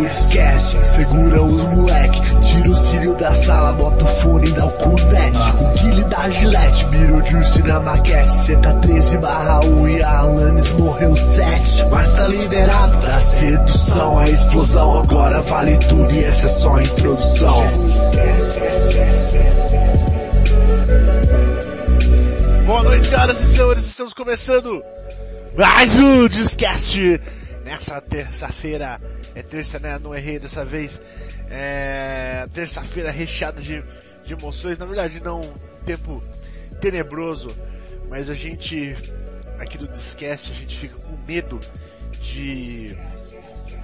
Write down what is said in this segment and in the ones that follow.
o esquece. Segura os moleque, tira o cílio da sala, bota o fone e dá o cunete. O Guile da Gillette, mirou Juice na maquete. Cê tá 13 barra 1 e a Alanis morreu 7. Mas tá liberado da sedução, a explosão agora vale tudo e essa é só a introdução. Boa noite, senhoras e senhores, estamos começando mais um Discast nessa terça-feira. É terça, né? Não errei dessa vez. É terça-feira recheada de, de emoções. Na verdade, não um tempo tenebroso, mas a gente aqui do Discast a gente fica com medo de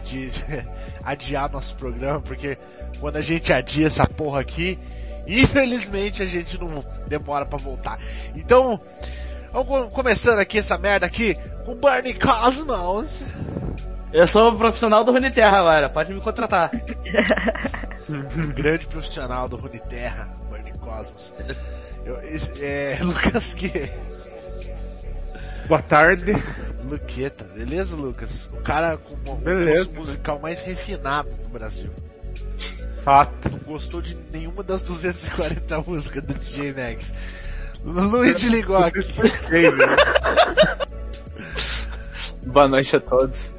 de adiar nosso programa, porque quando a gente adia essa porra aqui, infelizmente a gente não demora para voltar. Então, vamos começando aqui essa merda aqui com Barney Cosmos. Eu sou profissional do Runeterra agora, pode me contratar. Grande profissional do Runeterra, Barney Cosmos. Eu, é, Lucas que Boa tarde. Luqueta, beleza, Lucas? O cara com o gosto musical mais refinado do Brasil. Fato. Não gostou de nenhuma das 240 músicas do DJ Max. Luigi ligou aqui. Boa noite a todos.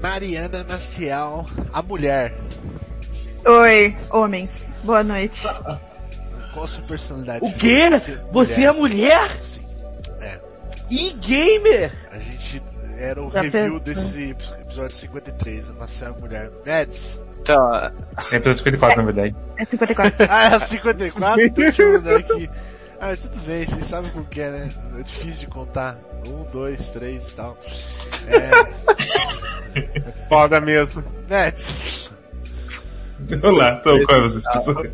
Mariana Maciel, a mulher. Oi, homens. Boa noite. Qual a sua personalidade? O quê? Você é mulher? Sim. É. E gamer? A gente era o Já review fez, desse episódio 53, a Maciel a mulher. Neds. Então, Sempre 54, na verdade. É 54. Ah, é a 54? Então deixa eu mandar aqui. Ah, tudo bem, vocês sabem como que é, né? É difícil de contar. Um, dois, três e tal. É, Foda mesmo. Neds. Olá, então qual é vocês pessoas?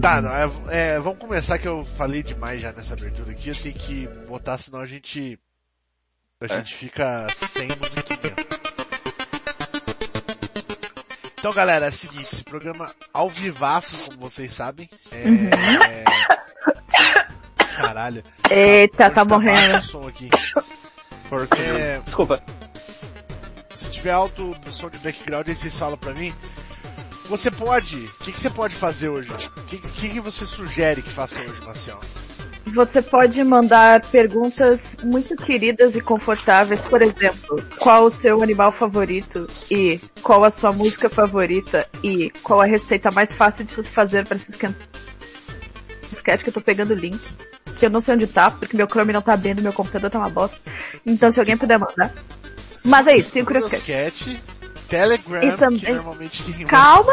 Tá, não, é, é, vamos começar que eu falei demais já nessa abertura aqui. Eu tenho que botar, senão a gente. A gente fica sem musiquinha. Então galera, é o seguinte, esse programa ao vivaço, como vocês sabem. É. é... Caralho. Eita, tá morrendo. o som aqui. É, Desculpa. se tiver alto som de background aí vocês falam pra mim. Você pode. O que, que você pode fazer hoje? O que, que, que você sugere que faça hoje, Marcial? Você pode mandar perguntas muito queridas e confortáveis, por exemplo, qual o seu animal favorito e qual a sua música favorita e qual a receita mais fácil de fazer para se esquentar. Esquete que eu tô pegando o link, que eu não sei onde tá, porque meu Chrome não tá abrindo, meu computador tá uma bosta. Então se alguém puder mandar. Mas é isso, tem curiosidade. Telegram, E também- que normalmente quem Calma!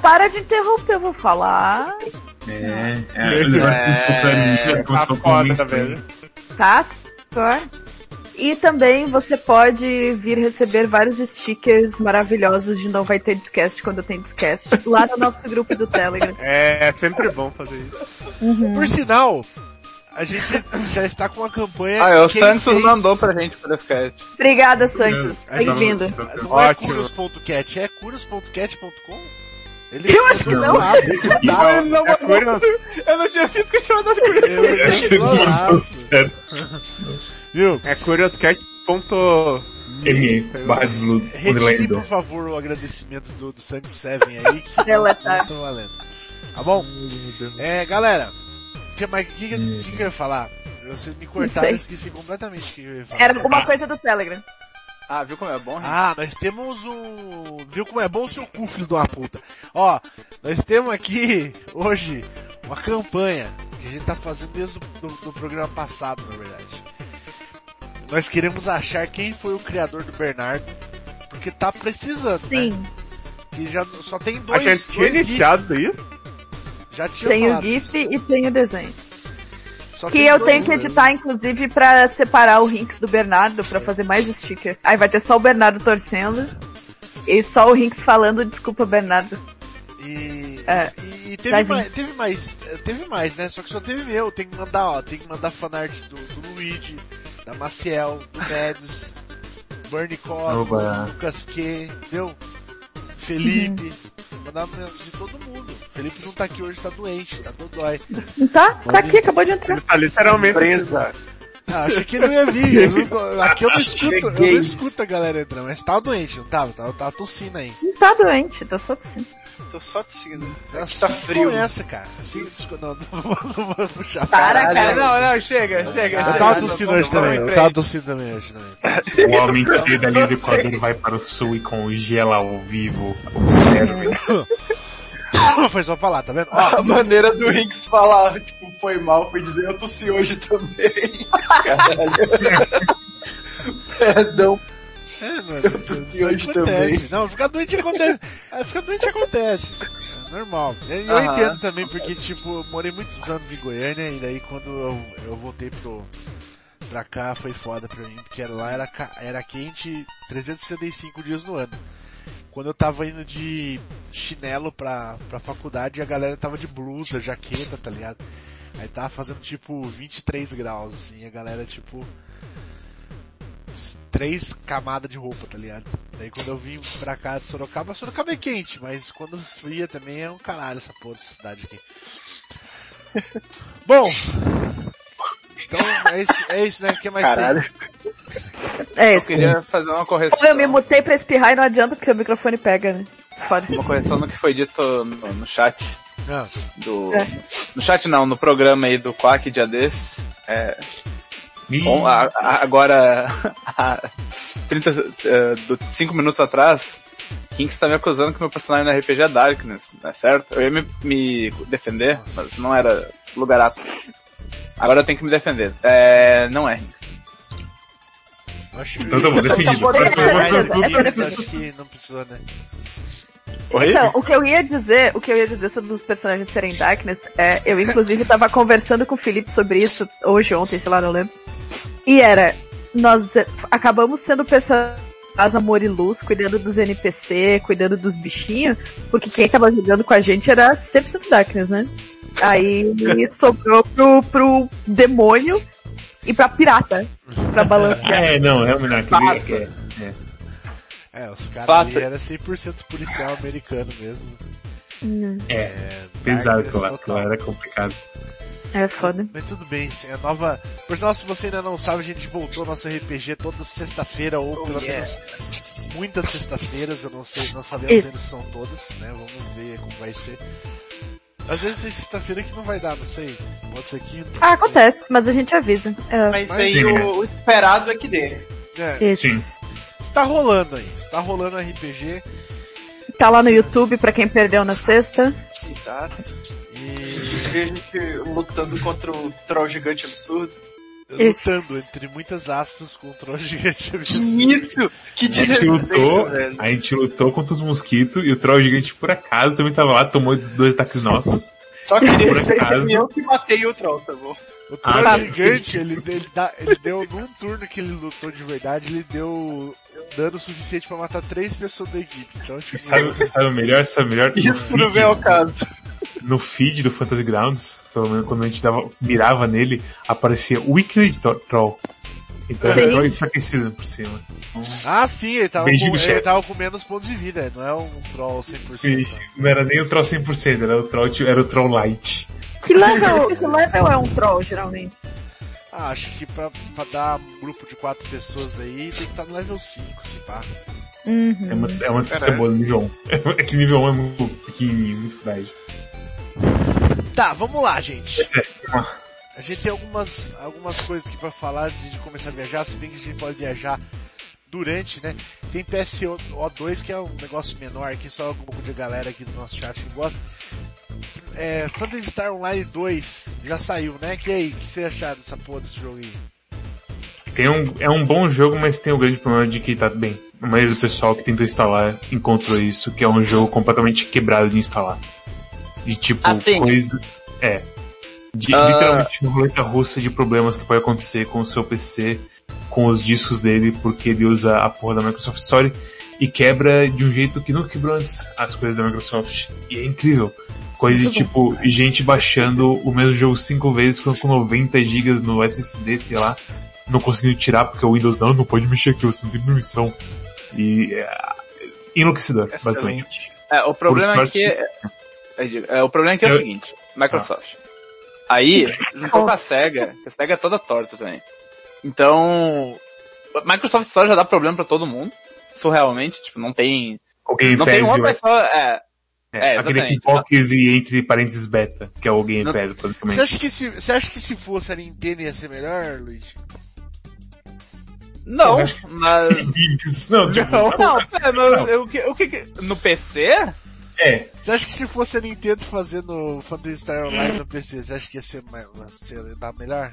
Para de interromper, eu vou falar. É, é, ele vai escutando, Tá foda, velho. Tá? Só. E também você pode vir receber vários stickers maravilhosos de não vai ter discast quando tem discast lá no nosso grupo do Telegram. É sempre bom fazer isso. Por sinal, a gente já está com uma campanha. ah, o Quem Santos fez- mandou pra gente por podcast. Obrigada, Santos. É, Bem-vindo. Não é Ótimo. curios.cat, é curios.cat.com? Ele Eu acho que não. Esse aqui, dá- É curioso. Eu não tinha visto que eu tinha mandado por isso. eu- eu- acho que não deu laço. certo. Viu? É curioscat.me. Barra Retire, por favor, o agradecimento do, do Sandy Seven aí, que não tá valendo. Tá bom? É, galera, mas o que, que, que, que eu ia falar? Vocês me cortaram, eu esqueci completamente o que eu ia falar. Era alguma coisa do Telegram. Ah, viu como é bom, gente? Ah, nós temos um. Viu como é bom o seu cu, filho de uma puta? Ó, nós temos aqui hoje uma campanha que a gente tá fazendo desde o do, do programa passado, na verdade. Nós queremos achar quem foi o criador do Bernardo, porque tá precisando, Sim, né? Que já só tem A dois. gente tinha dois iniciado isso? Já tinha tem o GIF isso. e tem o desenho. Só Que eu tenho que editar, inclusive, pra separar o Rinks do Bernardo, pra fazer mais sticker. Aí vai ter só o Bernardo torcendo, e só o Rinks falando, desculpa, Bernardo. E, É, e teve, vir. mais, teve mais, teve mais, né? Só que só teve meu. Tem que mandar, ó, tem que mandar fanart do, do Luigi, da Maciel, do Mads, Bernie Cosmos. Lucas Q, entendeu? Felipe, Uhum. Mandar de todo mundo. Felipe não tá aqui hoje, tá doente, tá dodói. Não tá? Tá aqui, acabou de entrar. Ele tá literalmente. Presa. Ah, achei que ele não ia vir. Eu não aqui eu não escuto, eu não escuto a galera entrando, mas tava doente, não tava? Tava, tava tossindo aí. Não tá doente, tá só assim. Tô só tossindo. Aqui tá frio. Essa, cara. Assim, não, não, vou- não vou puxar. Para, Caralho. cara. Não, não, chega, chega, Eu chega. tava tossindo hoje também, eu tava tossindo também hoje também. O homem que dali do Equador vai para o sul e congela ao vivo. Observe. Foi só falar, tá vendo? Ó, A maneira do Hinks falar, tipo, foi mal, foi dizer, eu tossi hoje também. Caralho. Perdão. É, mano, Eu isso, tossi isso hoje acontece. também. Não, ficar doente acontece. É, ficar doente acontece. É normal. Eu, Aham. entendo também porque, tipo, eu morei muitos anos em Goiânia e daí quando eu, eu voltei pro, pra cá foi foda pra mim, porque lá era, era quente 365 dias no ano. Quando eu tava indo de chinelo pra, pra faculdade, a galera tava de blusa, jaqueta, tá ligado? Aí tava fazendo tipo 23 graus, assim, e a galera tipo três camadas de roupa, tá ligado? Daí quando eu vim pra cá de Sorocaba, Sorocaba é quente, mas quando fria também é um caralho essa porra dessa cidade aqui. Bom, então é isso, é isso né? O que mais Caralho. É Eu isso. queria fazer uma correção. Eu me mutei pra espirrar e não adianta porque o microfone pega, né? Foda. Uma correção no que foi dito no, no chat. tem? Ah, Do, É. No chat não, no programa aí do Quack dia desse. É, Bom, a- a- agora, há 30, eh, do 5 minutos atrás, Kinks tá me acusando que meu personagem na RPG é Darkness, não é certo? Eu ia me, me defender, mas não era lugar apto. Agora eu tenho que me defender. É, não é, acho que Então tá bom, defendido. Tá essa é acho que não precisou, né? Então, o que eu ia dizer, o que eu ia dizer sobre os personagens serem Darkness, é, eu inclusive tava conversando com o Felipe sobre isso hoje, ontem, sei lá, não lembro. E era, nós acabamos sendo personagens amor e luz, cuidando dos NPC, cuidando dos bichinhos, porque quem tava jogando com a gente era 100% Darkness, né? Aí sobrou pro, pro demônio e pra pirata, pra balancear. É, não, é o Minak. É, é. É, os caras Fato. ali era 100% policial americano mesmo. é. É, Pesado aquilo lá era complicado. É foda. Mas tudo bem, é a nova. Por sinal, se você ainda não sabe, a gente voltou ao nosso RPG toda sexta-feira, ou Oh, pelo yeah. menos muitas sextas-feiras, eu não sei, não sabemos ainda se são todas, né? Vamos ver como vai ser. Às vezes tem sexta-feira que não vai dar, não sei. Pode ser quinta. Ah, acontece, mas a gente avisa. É, Mas Mas aí sim, né? o, o esperado é que dê. É, isso. Sim. Está rolando aí, está rolando RPG Tá lá no YouTube pra quem perdeu na sexta. Exato. e a gente lutando contra o troll gigante absurdo. Isso. lutando entre muitas aspas contra o gigante Que absurdo. isso? Que A gente desrespeito, lutou, velho. a gente lutou contra os mosquitos e o troll gigante por acaso também tava lá, tomou dois ataques nossos. Só queria Por dizer acaso. que eu que matei o troll, tá bom? O troll Ah, gigante, ele, ele, dá, ele deu, num turno que ele lutou de verdade, ele deu dano suficiente pra matar três pessoas da equipe. Então, tipo, sabe, sabe o melhor? Sabe o melhor? Isso no não feed, vem ao caso. no feed do Fantasy Grounds, pelo menos quando a gente dava, mirava nele, aparecia Tro- Troll. Então era Sim. troll enfraquecido por cima. ah sim, ele tava, com, ele tava com menos pontos de vida, não é um troll 100%. E não era nem o Troll 100%, era o Troll, era o Troll Light. Que level, que level é um troll, geralmente? Ah, acho que pra, pra dar um grupo de quatro pessoas aí, tem que estar no level 5, se pá. Uhum. É uma, é uma distância boa no nível 1. É que nível 1 é muito pequenininho, muito frágil. Tá, vamos lá, gente. É, uma- A gente tem algumas, algumas coisas aqui pra falar antes de começar a viajar, se bem que a gente pode viajar durante, né? Tem PSO2 que é um negócio menor aqui, só um pouco de galera aqui do nosso chat que gosta. É, Phantasy Star Online 2 já saiu, né? Que aí, o que você acharam dessa porra desse jogo aí? Tem um, é um bom jogo, mas tem o grande problema de que tá bem. A maioria do pessoal que tentou instalar encontrou isso, que é um jogo completamente quebrado de instalar. De tipo, Assim? coisa. É. De, Ah. Literalmente uma roleta russa de problemas que pode acontecer com o seu PC, com os discos dele, porque ele usa a porra da Microsoft Store e quebra de um jeito que nunca quebrou antes as coisas da Microsoft. E é incrível. Coisa de tipo, gente baixando o mesmo jogo cinco vezes com com 90 GB no SSD, sei lá, não conseguindo tirar porque o Windows não, não pode mexer aqui, você não tem permissão. E é enlouquecedor, basicamente. Excelente. É, o problema Por é, eu digo, é, o problema aqui é o Eu- seguinte, Microsoft. Aí, juntou com a SEGA, que a SEGA é toda torta também. Então, Microsoft Store já dá problema pra todo mundo. Surrealmente, tipo, não tem, O Game não Pass tem uma pessoa, é, é, é, aquele exatamente. Xbox e entre parênteses beta, que é o Game Não- Pass, Você basicamente. acha que se, você acha que se fosse a Nintendo ia ser melhor, Luigi? não, que- mas, Não, tipo, não, pera, mas o que, o que, que- no PC? É. Você acha que se fosse a Nintendo fazendo Phantasy Star Online no PC, você acha que ia ser, mais, ia dar melhor?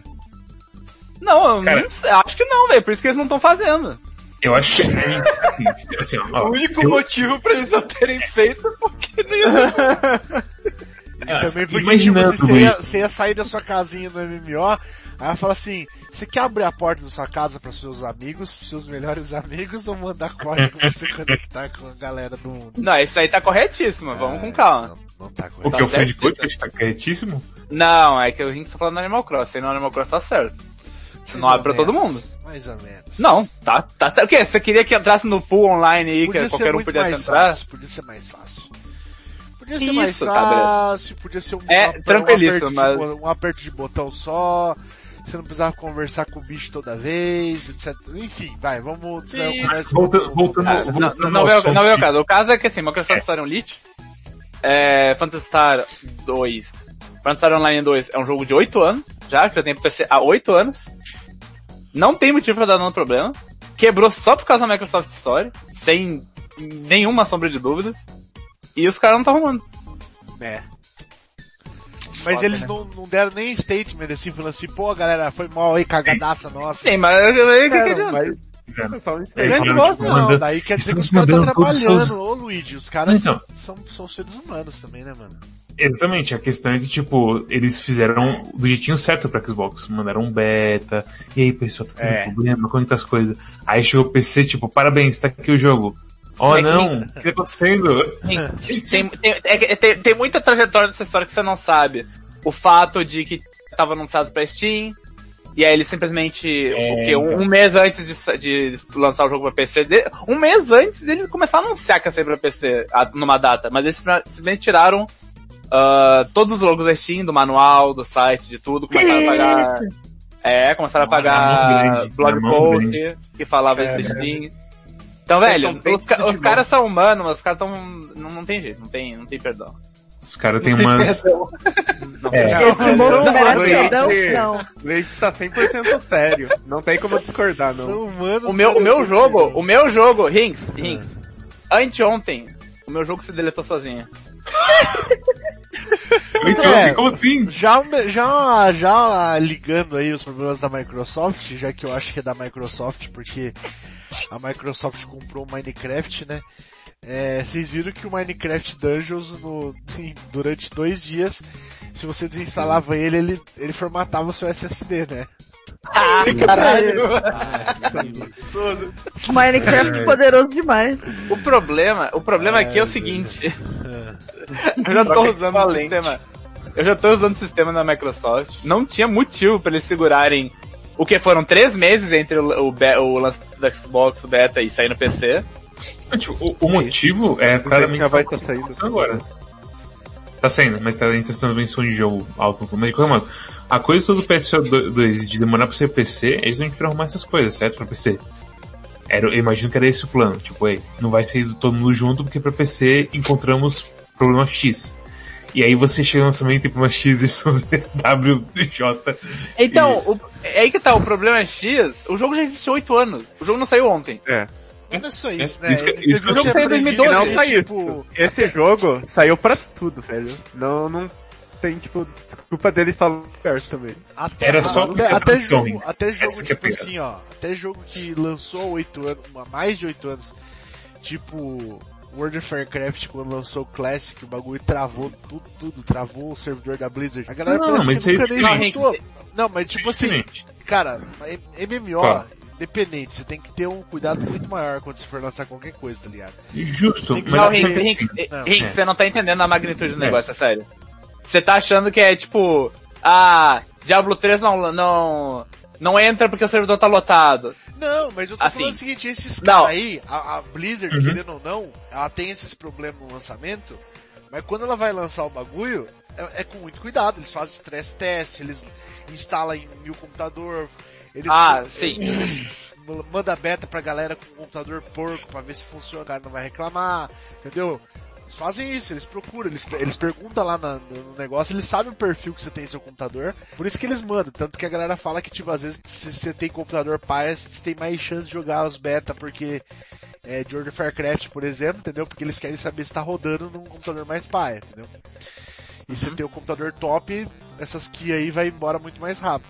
Não, eu Cara- não sei, acho que não, velho, por isso que eles não estão fazendo. Eu acho que é assim, ó, O único eu- motivo pra eles não terem feito é porque não ia também porque imaginando, tipo, você, ia, você ia sair da sua casinha no MMO, aí ela fala assim, você quer abrir a porta da sua casa para seus amigos, pros seus melhores amigos, ou mandar código pra você conectar com a galera do mundo? Não, isso aí tá corretíssimo, vamos com calma. Não, não tá O correto. que o Tá Fred certo, Podcast tá corretíssimo? Não, é que o Rinks tá falando do Animal Cross, aí no Animal Cross tá certo. Você não abre pra todo mundo. Mais ou menos. Não, tá, tá certo. O quê? Você queria que entrasse no pool online aí, Podia que qualquer um pudesse entrar? fácil, podia ser mais fácil. Podia Que ser mais isso, tá, fácil, podia ser um, É, um, tranquilíssimo, um, aperto mas- de, um aperto de botão só, você não precisava conversar com o bicho toda vez, etc. Enfim, vai, vamos... Sim. começa- Voltando, voltando, Ah, voltando não, não, veio, assunto não veio o caso. O caso é que assim, Microsoft Store Elite, é, Phantasy Star 2, Phantasy Star Online 2 é um jogo de 8 anos, já, que já tem PC há 8 anos. Não tem motivo pra dar dano problema. Quebrou só por causa da Microsoft Store, sem nenhuma sombra de dúvidas. E os caras não estão arrumando. É. Mas Foda, eles né? não, não deram nem statement assim, falando assim, pô galera, foi mal aí, cagadaça nossa. Sim, mas aí o que, que Cara, adianta? mas é um É, tipo, Não, mandando- daí quer dizer que os caras estão todos trabalhando. seus- Ô Luigi, os caras Então. são, são seres humanos também, né, mano? Exatamente, a questão é que, tipo, eles fizeram do jeitinho certo pra Xbox. Mandaram um beta, e aí, pessoal, tá tendo É. problema, quantas coisas. Aí chegou o PC, tipo, parabéns, tá aqui o jogo. Oh É, não, o que tá acontecendo? Tem, tem, tem, é que tem, tem muita trajetória nessa história que você não sabe. O fato de que tava anunciado pra Steam, e aí eles simplesmente, É, o quê? Um, então. um mês antes de, de lançar o jogo pra PC, de- um mês antes eles começaram a anunciar que ia sair pra PC a- numa data, mas eles simplesmente tiraram ah, todos os logos da Steam, do manual, do site, de tudo, começaram a pagar... É, começaram a pagar grande, blog post grande. que falava de Steam. Então, velho, os, ca- os caras são humanos, mas os caras tão... Não, não tem jeito, não tem, não tem perdão. Os caras têm umas... Não É. Esse não, merece? Não. O Leite tá 100% sério. Não tem como discordar, não. São humanos. O meu, o meu jogo, o meu jogo, Rings, Rings, anteontem, o meu jogo se deletou sozinho. Então, É. como assim? Já, já, já ligando aí os problemas da Microsoft, já que eu acho que é da Microsoft, porque a Microsoft comprou o Minecraft, né? É, vocês viram que o Minecraft Dungeons no, durante dois dias, se você desinstalava ele, ele, ele formatava o seu SSD, né? Caralho. Absurdo. Minecraft poderoso demais. O problema, o problema aqui é o seguinte. eu já tô usando o sistema. Eu já tô usando o sistema da Microsoft. Não tinha motivo pra eles segurarem o que foram três meses entre o, o, o lançamento do Xbox, o beta e sair no PC. Tipo, o, o motivo é claramente já vai o que saindo. acontecendo agora. Tá saindo, mas tá em testando versão de jogo alto. Mas de qualquer modo, a coisa toda do PS2 de demorar pra ser PC é justamente pra arrumar essas coisas, certo? Pra PC. Era, eu imagino que era esse o plano. Tipo, ei, não vai sair todo mundo junto porque pra PC encontramos problema X. E aí você chega no lançamento e problema X, Y, Z, W, J. Então, o- é aí que tá, o problema é X, o jogo já existe há 8 anos. O jogo não saiu ontem. É. Não é só isso, Isso né? isso eu ter sei em aprendido 2012, não saiu tipo, Esse jogo saiu pra tudo, velho. Não, não tem, tipo, desculpa dele só perto também. Até, Era só até, até jogo, até jogo que é tipo pior. assim, ó, até jogo que lançou há oito anos, mais de oito anos, tipo World of Warcraft quando lançou o Classic, o bagulho travou tudo, tudo, travou o servidor da Blizzard. A galera Não, parece mas que nunca isso nem juntou. Não, mas tipo assim, Excelente. cara, MMO. Independente, você tem que ter um cuidado muito maior quando você for lançar qualquer coisa, tá ligado? Justo. Tem que Não, assim, Rinks, não. Rinks, É. você não tá entendendo a magnitude do É. negócio, é sério. Você tá achando que é tipo, ah, Diablo 3 não, não, não entra porque o servidor tá lotado. Não, mas eu tô Assim, falando o seguinte, esses caras aí, a, a Blizzard, Uhum. querendo ou não, ela tem esses problemas no lançamento, mas quando ela vai lançar o bagulho, é, é com muito cuidado, eles fazem stress test, eles instalam em mil computador, Eles Ah, eles sim. manda beta pra galera com computador porco pra ver se funciona, o cara não vai reclamar, entendeu? Eles fazem isso, eles procuram, eles, eles perguntam lá na- no, negócio, eles sabem o perfil que você tem no seu computador, por isso que eles mandam, tanto que a galera fala que, tipo, às vezes se você tem computador pai, você tem mais chance de jogar os beta, porque é, de World of Warcraft, por exemplo, entendeu? Porque eles querem saber se tá rodando num computador mais pai, entendeu? E se tem o computador top, essas key aí vai embora muito mais rápido.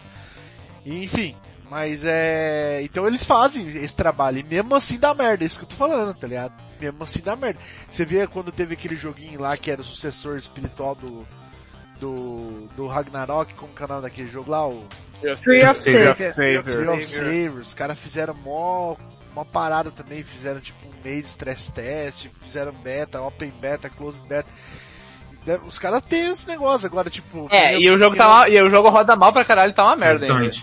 E, enfim, mas é. Então eles fazem esse trabalho. E mesmo assim dá merda, é isso que eu tô falando, tá ligado? Mesmo assim dá merda. Você vê quando teve aquele joguinho lá que era o sucessor espiritual do. Do, do Ragnarok, como é o nome daquele jogo lá? O Tree of Savior. Tree of Savior. Os caras fizeram mó, uma parada também, fizeram tipo um mês de stress test, fizeram beta, open beta, closed beta. Os caras têm esse negócio agora, tipo. É, eu- e o jogo tá mal, e o jogo roda mal pra caralho, tá uma merda ainda.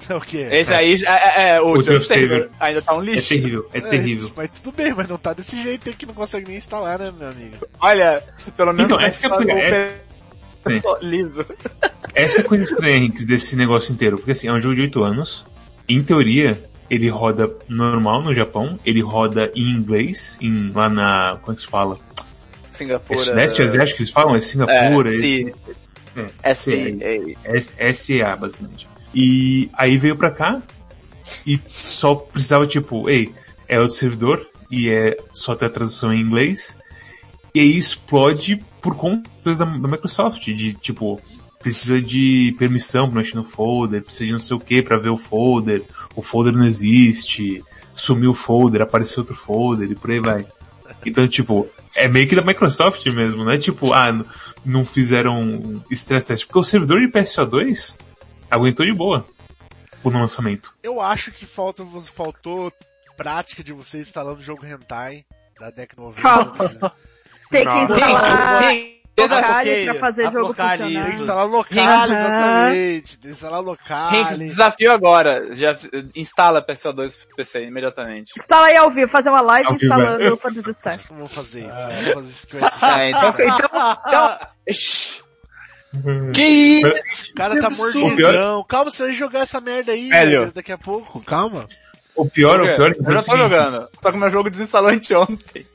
Exatamente. O quê? Esse aí, é, é, é, o, O Savior. Savior ainda tá um É lixo. terrível, é terrível. Mas tudo bem, mas não tá desse jeito aí que não consegue nem instalar, né, meu amigo? Olha, pelo menos Então, essa que é a só é- liso. Essa é a coisa estranha, Henriques, desse negócio inteiro. Porque assim, é um jogo de 8 anos. Em teoria, ele roda normal no Japão. Ele roda em inglês, em, lá na. Como é que se fala? É Singapura. Sudeste Asiático que eles falam? É Singapura? É, esse- sim. é, SPA. S- SEA, basicamente. E aí veio pra cá e só precisava, tipo, ei, é outro servidor e é só ter a tradução em inglês. E aí explode por conta da, da Microsoft, de tipo, precisa de permissão pra mexer no folder, precisa de não sei o que pra ver o folder, o folder não existe, sumiu o folder, apareceu outro folder e por aí vai. Então, tipo, é meio que da Microsoft mesmo, não é tipo, ah, não fizeram stress test, porque o servidor de PSO2 aguentou de boa o lançamento. Eu acho que falta, faltou prática de você instalando o jogo Hentai da década 90. Falta. né? Tem que instalar Locale pra fazer jogo Locale, funcionar. Tem que instalar local, exatamente. Tem que instalar local. Henrique, desafio agora. Já instala PSO2 pro PC imediatamente. Instala aí ao vivo, fazer uma live Ao instalando é. o. Não vou fazer isso. Não vou fazer isso que vai ser É, então, então, então, Ixi. Que isso? O cara tá mordidão. Calma, você vai jogar essa merda aí, Velho. velho, daqui a pouco. Calma. O pior, o pior é que Eu já tô jogando. Só que meu jogo desinstalou anteontem.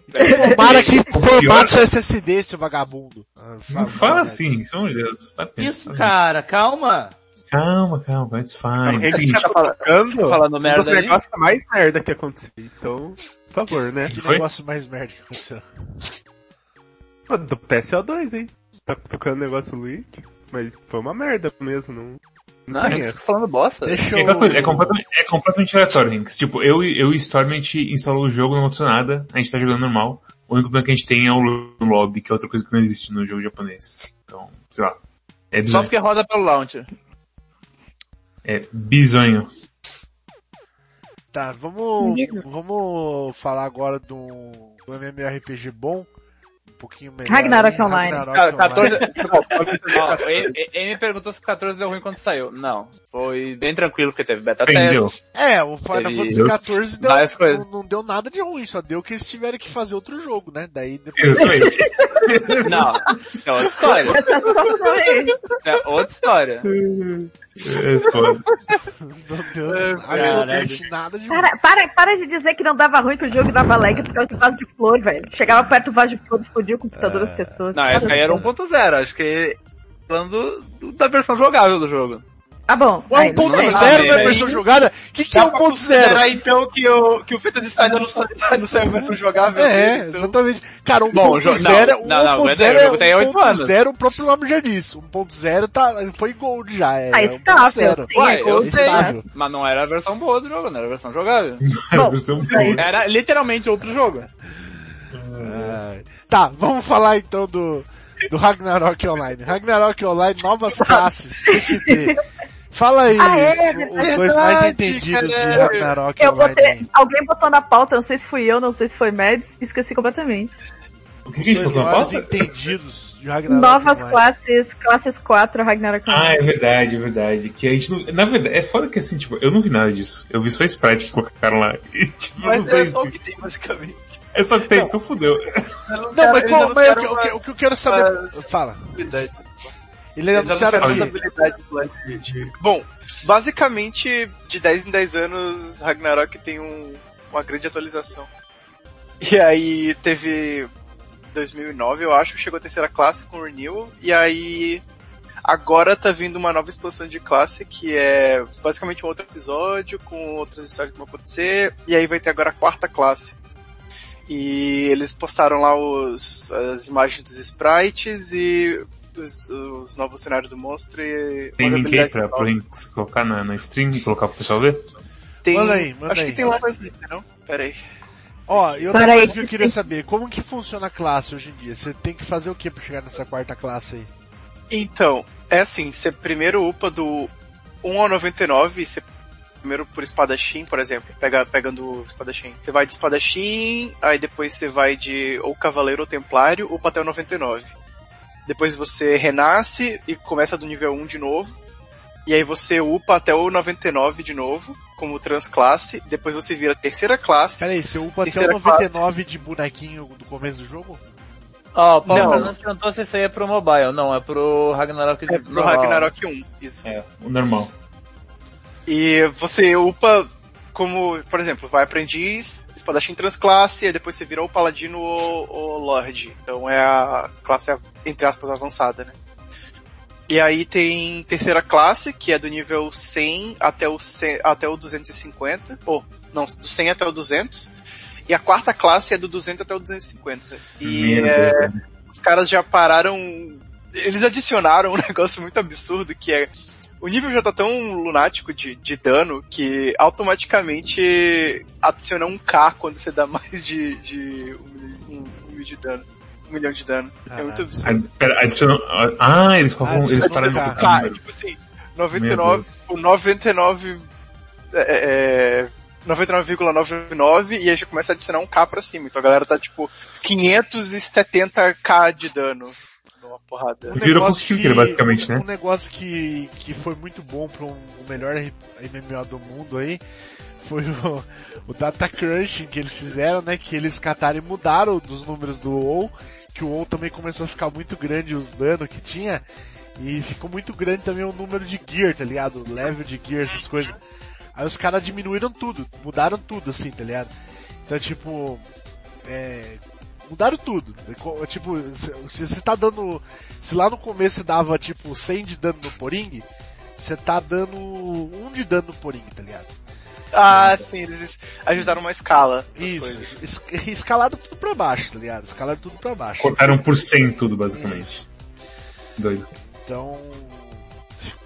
Tomara que pior- formate seu SSD, seu vagabundo. Ah, Não fa- fala assim, de Deus. Pensar. Isso, cara, calma. Calma, calma, it's fine. Ele Seguinte, tá falando, falando um merda dos aí. negócios mais merda que aconteceu. Então, por favor, né? Que Foi? negócio mais merda que aconteceu. Pô, Do PSO2, hein? Tá tocando negócio Luigi, mas foi uma merda mesmo, não. Não, a gente fica falando bosta. Deixa é, eu... coisa, é completamente, é completamente aleatório, Hinks. Tipo, eu, e- eu e Storm, a gente instalou o jogo, não aconteceu nada, a gente tá jogando normal. O único problema que a gente tem é o lobby, que é outra coisa que não existe no jogo japonês. Então, sei lá. É Só porque roda pelo launcher. É bizonho. Tá, vamos, vamos falar agora do, do MMORPG bom. Um pouquinho melhor. Ragnarok. Online. Ragnarok Cara, 14... Online. Ele, ele me perguntou se o 14 deu ruim quando saiu. Não. Foi bem tranquilo porque teve beta Entendeu? teste. É, o Final Teve Fantasy XIV deu, várias coisas. não, não deu nada de ruim, só deu que eles tiveram que fazer outro jogo, né? Daí depois. Não, isso é outra história. É outra história. É foda. não deu absolutamente nada de ruim. Para, para, para de dizer que não dava ruim que o jogo dava lag por causa de vaso de flor, velho. Chegava perto do vaso de flor, explodia o computador das pessoas. Não, essa aí era 1.0. Acho que falando do- da versão jogável do jogo. Ah, bom. Aí, 1.0 não sei. não é Aí- versão jogada? O que, que é Dá pra 1.0? considerar então que o, que o Star ainda não, sa- não saiu a versão jogável É, então. exatamente. Cara, 1.0 Bom, o jo- não, é- não, não, 1.0 o jogo tem é oito anos. 1.0, o próprio nome já disse. 1.0 tá, foi gold já. É, Ah, é estável, 1.0. sim, Ué, é eu gold, sei, estável. mas não era a versão boa do jogo, não era a versão jogável. Versão aí- boa. Era literalmente outro jogo. Ai. Tá, vamos falar então do, do Ragnarok Online. Ragnarok Online, novas classes, PQP. Fala aí, Ah, é, os, dois mais entendidos de. Ragnarok Eu botei, alguém botou na pauta, não sei se fui eu, não sei se foi Mads, esqueci completamente. O que, que a Os gente dois tá maiores falando? entendidos de Ragnarok Novas Online. classes, classes 4, Ragnarok Ah, é verdade, é verdade. Que a gente não. Na verdade, é foda que assim, tipo, eu não vi nada disso. Eu vi só sprite que colocaram lá. E, tipo, Mas é só o que tem, basicamente. É só que tem, então fudeu. Não, mas, qual- mas o, que- o que- o que eu quero saber... Fala. Ele Eles anunciaram habilidades lá de, de- Bom, basicamente, de 10 em 10 anos, Ragnarok tem um- uma grande atualização. E aí teve 2009, eu acho, chegou a terceira classe com o Renewal, e aí agora tá vindo uma nova expansão de classe que é basicamente um outro episódio com outras histórias que vão acontecer, e aí vai ter agora a quarta classe. E eles postaram lá os, as imagens dos sprites e os, os novos cenários do monstro e Tem link aí pra, pra colocar na, na stream e colocar pro pessoal ver? Tem, Manda aí, manda acho aí. que tem lá mais não? Pera aí. Ó, e outra Para aí, coisa que eu que queria saber, como que funciona a classe hoje em dia? Você tem que fazer o que pra chegar nessa quarta classe aí? Então, é assim, você primeiro upa do 1 ao 99, você primeiro por espadachim, por exemplo, pega, pegando o espadachim. Você vai de espadachim, aí depois você vai de ou cavaleiro ou templário, upa até o 99. Depois você renasce e começa do nível 1 de novo. E aí você upa até o 99 de novo, como transclasse. Depois você vira terceira classe. Pera aí, você upa até o Terceira 99 de bonequinho do começo do jogo? Ó, o Paulo Não. Fernandes perguntou se isso aí é pro mobile. Não, é pro Ragnarok É pro normal. Ragnarok 1. Isso. É, o normal. E você upa como, por exemplo, vai aprendiz, espadachim transclasse, e depois você vira ou paladino ou, ou lord. Então é a classe, entre aspas, avançada, né? E aí tem terceira classe, que é do nível 100 até o, 100, até o 250. Ou, não, do 100 até o 200. E a quarta classe é do 200 até o 250. E é, os caras já pararam. Eles adicionaram um negócio muito absurdo que é. O nível já tá tão lunático de, de dano que automaticamente adiciona um K quando você dá mais de, de um, milhão- um- um mil de dano. Um milhão de dano. É muito absurdo. Ah, Pera. Ah, eles colocam. Ah, eles pararam K. de K, tipo assim, Meu 99, Deus. o 99, é, é, 99,99 e aí já começa a adicionar um K pra cima. Então a galera tá tipo 570k de dano numa porrada. Virou full killer, basicamente, um, né? Um negócio que, que foi muito bom para um, o melhor MMO do mundo aí foi o, o Data Crunching que eles fizeram, né? Que eles cataram e mudaram dos números do WoW, que o WoW também começou a ficar muito grande os danos que tinha. E ficou muito grande também o número de gear, tá ligado? O level de gear, essas coisas. Aí os caras diminuíram tudo, mudaram tudo assim, tá ligado? Então tipo, é, mudaram tudo. Co- Tipo, se você tá dando, se lá no começo você dava tipo 100 de dano no Poring, você tá dando 1 de dano no Poring, tá ligado? Ah, sim, eles ajudaram uma escala. Isso, es- escalado tudo pra baixo, tá ligado? Escalado tudo pra baixo. Cortaram por 100 tudo, basicamente. Doido. Então,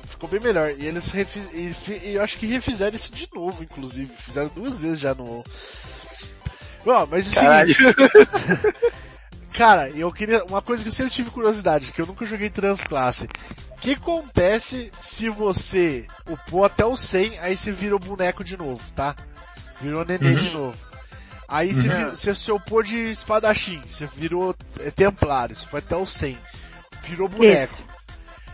ficou bem melhor. E eles refiz, e, fi- e eu acho que refizeram isso de novo, inclusive. Fizeram duas vezes já no. Bom, mas é o Caralho. seguinte, cara, eu queria. Uma coisa que eu sempre tive curiosidade, que eu nunca joguei transclasse. O que acontece se você upou até o 100, aí você vira o boneco de novo, tá? Virou nenê Uhum. de novo. Aí você, vir- você se upou de espadachim, você virou é, templário, você foi até o 100. Virou boneco. Isso.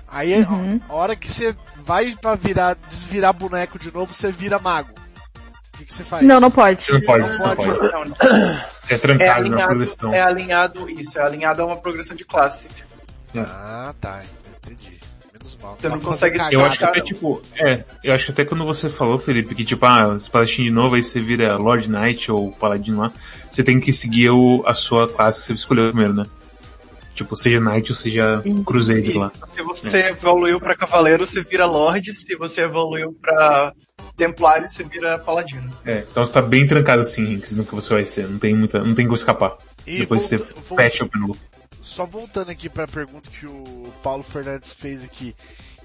Aí Uhum. a hora que você vai pra virar, desvirar boneco de novo, você vira mago. O que, que você faz? Não, não pode. Você não pode, Não você não pode. pode. Não, não. Você é É trancado na alinhado, progressão. é alinhado, isso, é alinhado a uma progressão de classe. Ah, tá. Entendi. Menos mal. Você não pra consegue- fazer Eu acho que até tipo, é, eu acho que até quando você falou, Felipe, que tipo, ah, espadachim de novo, aí você vira Lord Knight ou Paladino lá, você tem que seguir o, a sua classe que você escolheu primeiro, né? Tipo, seja Knight ou seja Crusader lá. Se você evoluiu pra cavaleiro, você vira lord. Se você evoluiu pra templário, você vira paladino. É, então você tá bem trancado assim, Rinks, no que você vai ser, não tem muita, não tem como escapar. E Depois volta- você volta- patcha o menu. Só voltando aqui pra pergunta que o Paulo Fernandes fez aqui.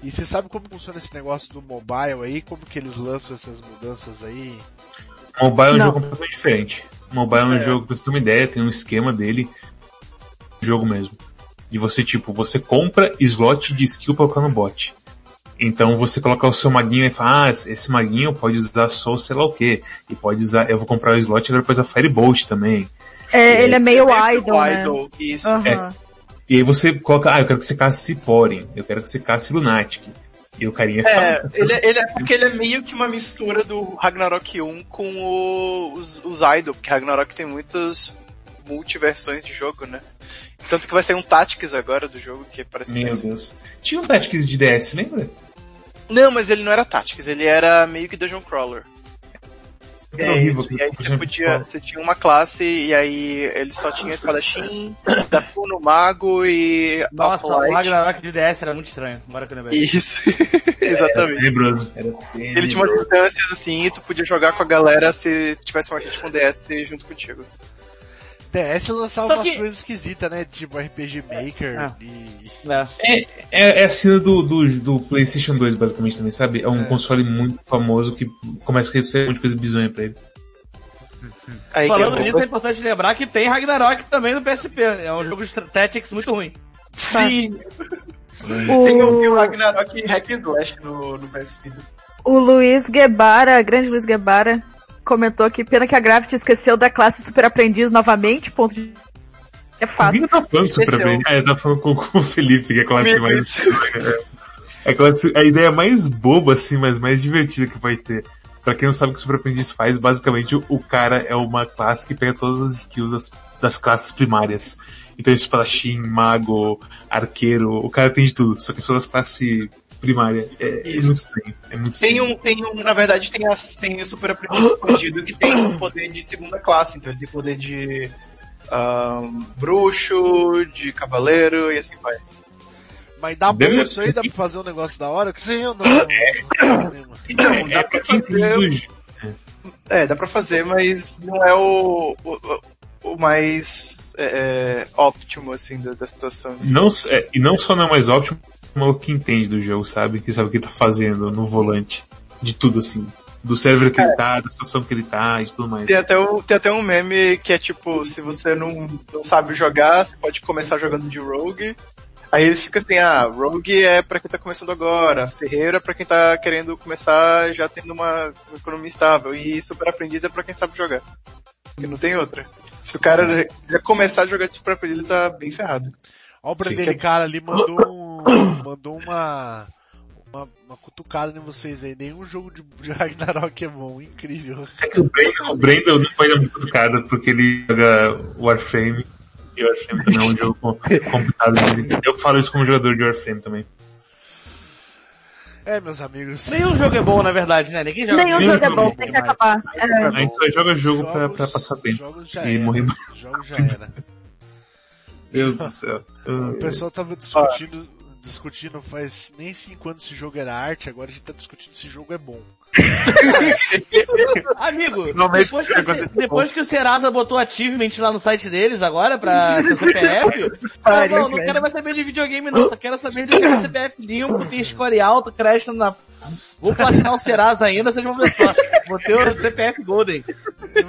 E você sabe como funciona esse negócio do mobile aí? Como que eles lançam essas mudanças aí? Mobile é um Não. jogo completamente diferente. Mobile é um É. jogo, pra você ter uma ideia, tem um esquema dele, jogo mesmo. E você, tipo, você compra slot de skill pra colocar no bot. Então você coloca o seu maguinho e fala, ah, esse maguinho pode usar Soul sei lá o que. E pode usar, eu vou comprar o slot e agora pode usar Firebolt também. É, ele é meio Meio idol, né? idol, isso. Aham. E aí você coloca, ah, eu quero que você casse Ciporin, eu quero que você casse Lunatic. E o carinha É, fala, ele, ele é porque ele é meio que uma mistura do Ragnarok 1 com o- os, os idol, porque Ragnarok tem muitas multiversões de jogo, né? Tanto que vai sair um Tactics agora do jogo, que parece que Meu ser- Deus. Tinha um Tactics de DS, lembra? Não, mas ele não era Tactics, ele era meio que Dungeon Crawler. Era É horrível, isso, e aí você podia, você tinha uma classe e aí ele só tinha espadachim, Datuno, Mago e Nossa, o Alphalite. Ragnarok de DS era muito estranho. Agora que eu lembrei. Isso, exatamente. Era Ele tinha umas distâncias assim e tu podia jogar com a galera se tivesse uma gente com DS junto contigo. DS lançava Só umas que- coisas esquisitas, né? Tipo RPG Maker Ah. e... É. É, é, é a cena do, do, do PlayStation 2, basicamente, também, sabe? É um É. console muito famoso que começa a receber um monte de coisa bizonha pra ele. Aí Falando é nisso, é importante lembrar que tem Ragnarok também no PSP. É um jogo de Tactics muito ruim. Sim, tem o, tem o Ragnarok Hack and Slash no, no PSP. O Luiz Guebara, grande Luiz Guebara, comentou que pena que a Gravity esqueceu da classe Super Aprendiz novamente, ponto de... É fato. Alguém tá falando super bem. Ah, eu tava falando com, com o Felipe, que é a classe mais... É a, classe, a ideia mais boba, assim, mas mais divertida que vai ter. Pra quem não sabe o que o Super Aprendiz faz, basicamente o, o cara é uma classe que pega todas as skills das, das classes primárias. Então espadachim, mago, arqueiro, o cara tem de tudo, só que só das classes primárias. É, é muito estranho. É muito Tem estranho. um, tem um, na verdade tem, as, tem o Super Aprendiz escondido que tem um poder de segunda classe, então ele tem poder de ahn, bruxo, de cavaleiro e assim vai. Mas dá Deve- isso aí, dá pra fazer um negócio da hora? Que você não... não- Então, É dá pra entende fazer, do é, dá pra fazer, mas não é o, o, o mais é, é, óptimo, assim, da, da situação. Não, é, e não só não é mais ótimo, mas o que entende do jogo, sabe? Que sabe o que tá fazendo no volante. De tudo, assim. Do server que ele tá, da situação que ele tá e tudo mais. Tem até, um, tem até um meme que é tipo, se você não, não sabe jogar, você pode começar jogando de Rogue. Aí ele fica assim, ah, Rogue é pra quem tá começando agora, Ferreiro é pra quem tá querendo começar já tendo uma economia estável, e Super Aprendiz é pra quem sabe jogar. Que não tem outra. Se o cara quiser começar a jogar de Super Aprendiz, ele tá bem ferrado. Ó o Sim. Brandele cara ali mandou um, mandou uma, uma, uma cutucada em vocês aí. Nenhum jogo de, de Ragnarok é bom, incrível. É que o Brandon, o Brandon não dar muito cutucada porque ele joga Warframe. E Warframe também é um jogo com- complicado. Eu falo isso como jogador de Warframe também. É, meus amigos. Nenhum jogo é bom, na verdade, né? Ninguém joga. Nenhum Nenhum jogo é jogo bom, tem que acabar. É. A gente só joga jogo pra, pra passar tempo. Jogos já E era. morrer. Jogos já era. Meu Deus do céu. O pessoal tava discutindo, discutindo faz nem cinco anos se jogo era arte, agora a gente tá discutindo se jogo é bom. Amigo, depois que, depois que o Serasa botou achievement lá no site deles agora pra seu CPF, não, não, não quero mais saber de videogame não, só quero saber de ter CPF limpo, ter score alto, crédito na... Vou platinar o Serasa ainda, vocês vão ver só. Botei o CPF Golden.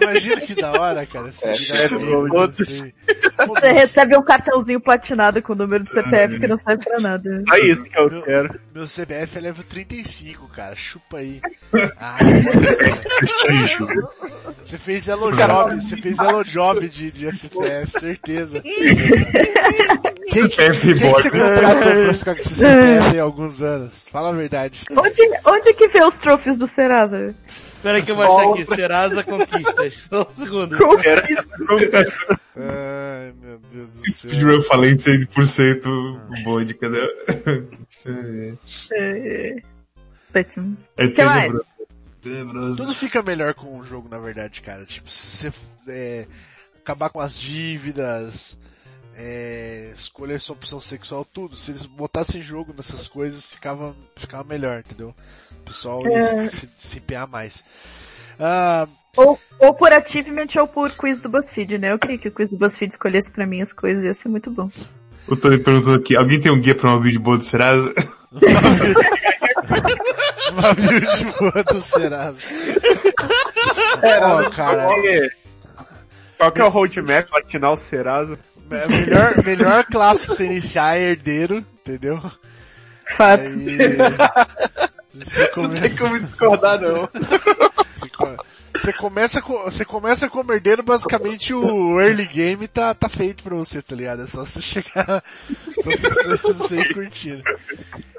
Imagina que da hora, cara. É, assim. Você recebe um cartãozinho platinado com o número do CPF que não serve pra nada. É isso que eu Meu- quero. Meu CBF é level 35, cara. Chupa aí. Ah, Prestígio. você fez Elo Job, você fez Elo Job de, de SPF, certeza. Quem, que- quem que você contratou pra ficar com esse CPF há alguns anos? Fala a verdade. Onde, onde que vê os troféus do Serasa? Espera que eu vou achar aqui, Serasa Conquistas. Só um segundo. Ai, meu Deus do céu. Speedrun falência 100% boa de cada. É... Péssimo. É Que mais? tenebroso. Tudo fica melhor com o jogo, na verdade, cara. Tipo, se você é, acabar com as dívidas, é, escolher sua opção sexual, tudo. Se eles botassem jogo nessas coisas, ficava, ficava melhor, entendeu? O pessoal ia se, se empenhar mais. Ah, Ou, ou por achievement ou por quiz do BuzzFeed, né? Eu queria que o quiz do BuzzFeed escolhesse pra mim as coisas, ia ser muito bom. O Tony perguntou aqui, alguém tem um guia pra uma vídeo boa do Serasa? uma build boa do Serasa. Ó, cara, Qual que é o roadmap pra atinar o Serasa? é melhor, melhor classe pra você iniciar é herdeiro, entendeu? Fato. Aí, Não tem como discordar, não. Você co- Você começa, com, você começa como herdeiro, basicamente o early game tá, tá feito pra você, tá ligado? É só você chegar, só você, você ir curtindo.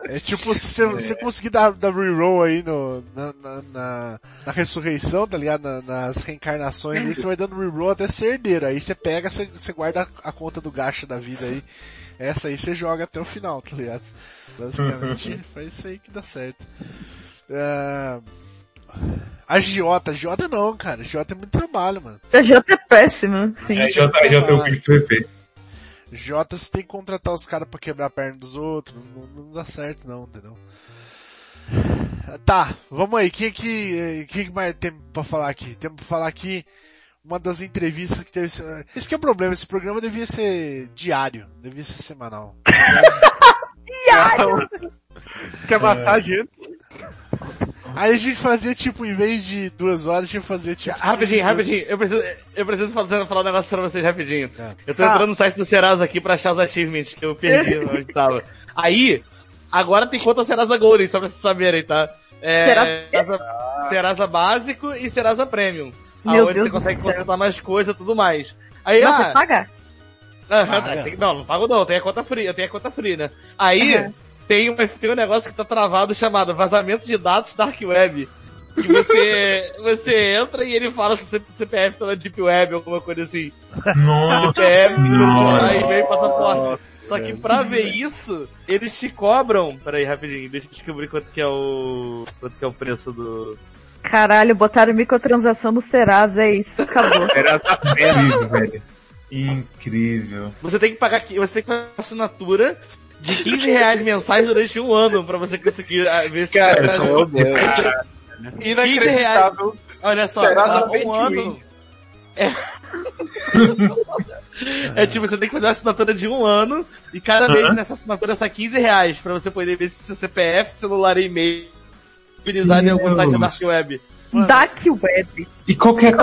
É tipo, se você, você conseguir dar, dar reroll aí no, na, na, na, na ressurreição, tá ligado? Na- nas reencarnações aí, você vai dando reroll até ser herdeiro. Aí você pega, você, você guarda a, conta do gasto da vida aí. Essa aí você joga até o final, tá ligado? Basicamente, faz isso aí que dá certo. Ah, a Giota, Giota não, cara. Giota é muito trabalho, mano. A Jota é péssima, sim. Já, aí já tem o vídeo PVP. Jota você tem que contratar os caras pra quebrar a perna dos outros, não, não dá certo não, entendeu? Tá, vamos aí, o que que, que mais tem pra falar aqui? Temos pra falar aqui uma das entrevistas que teve... Esse que é o problema, esse programa devia ser diário, devia ser semanal. Quer matar a gente? Aí a gente fazia tipo, em vez de duas horas, a gente fazia tipo... Rapidinho, 15 minutos. rapidinho. Eu preciso, eu preciso fazer, falar um negócio pra vocês rapidinho. É. Eu tô Tá. entrando no site do Serasa aqui pra achar os achievements que eu perdi onde tava. Aí, agora tem conta Serasa Golden, só pra vocês saberem, tá? É, Serasa- Serasa, Básico e Serasa Premium. Meu aonde Deus você consegue céu. contratar mais coisa e tudo mais. Aí, Mas ah, você paga? Não, não pago não, tem a conta free, eu tenho a conta free, né? Aí, Aham. Tem, um, tem um negócio que tá travado chamado vazamento de dados Dark Web. Que você, você entra e ele fala se o CPF tá na Deep Web, alguma coisa assim. Nossa CPF, aí vem passaporte. Só que pra ver isso, eles te cobram. Peraí, rapidinho, deixa eu descobrir quanto que é o. quanto que é o preço do. Caralho, botaram microtransação no Serasa, é isso, acabou. Era incrível, velho. Incrível. Você tem que pagar, você tem que pagar assinatura de 15 reais mensais durante um ano pra você conseguir ah, ver se Cara, Deus. Inacreditável. Olha só, Serasa um pay to ano. É... é tipo, você tem que fazer uma assinatura de um ano e cada mês Aham. nessa assinatura sai 15 reais pra você poder ver se seu CPF, celular e e-mail utilizado em algum site da Dark Web. Dark Web. E qualquer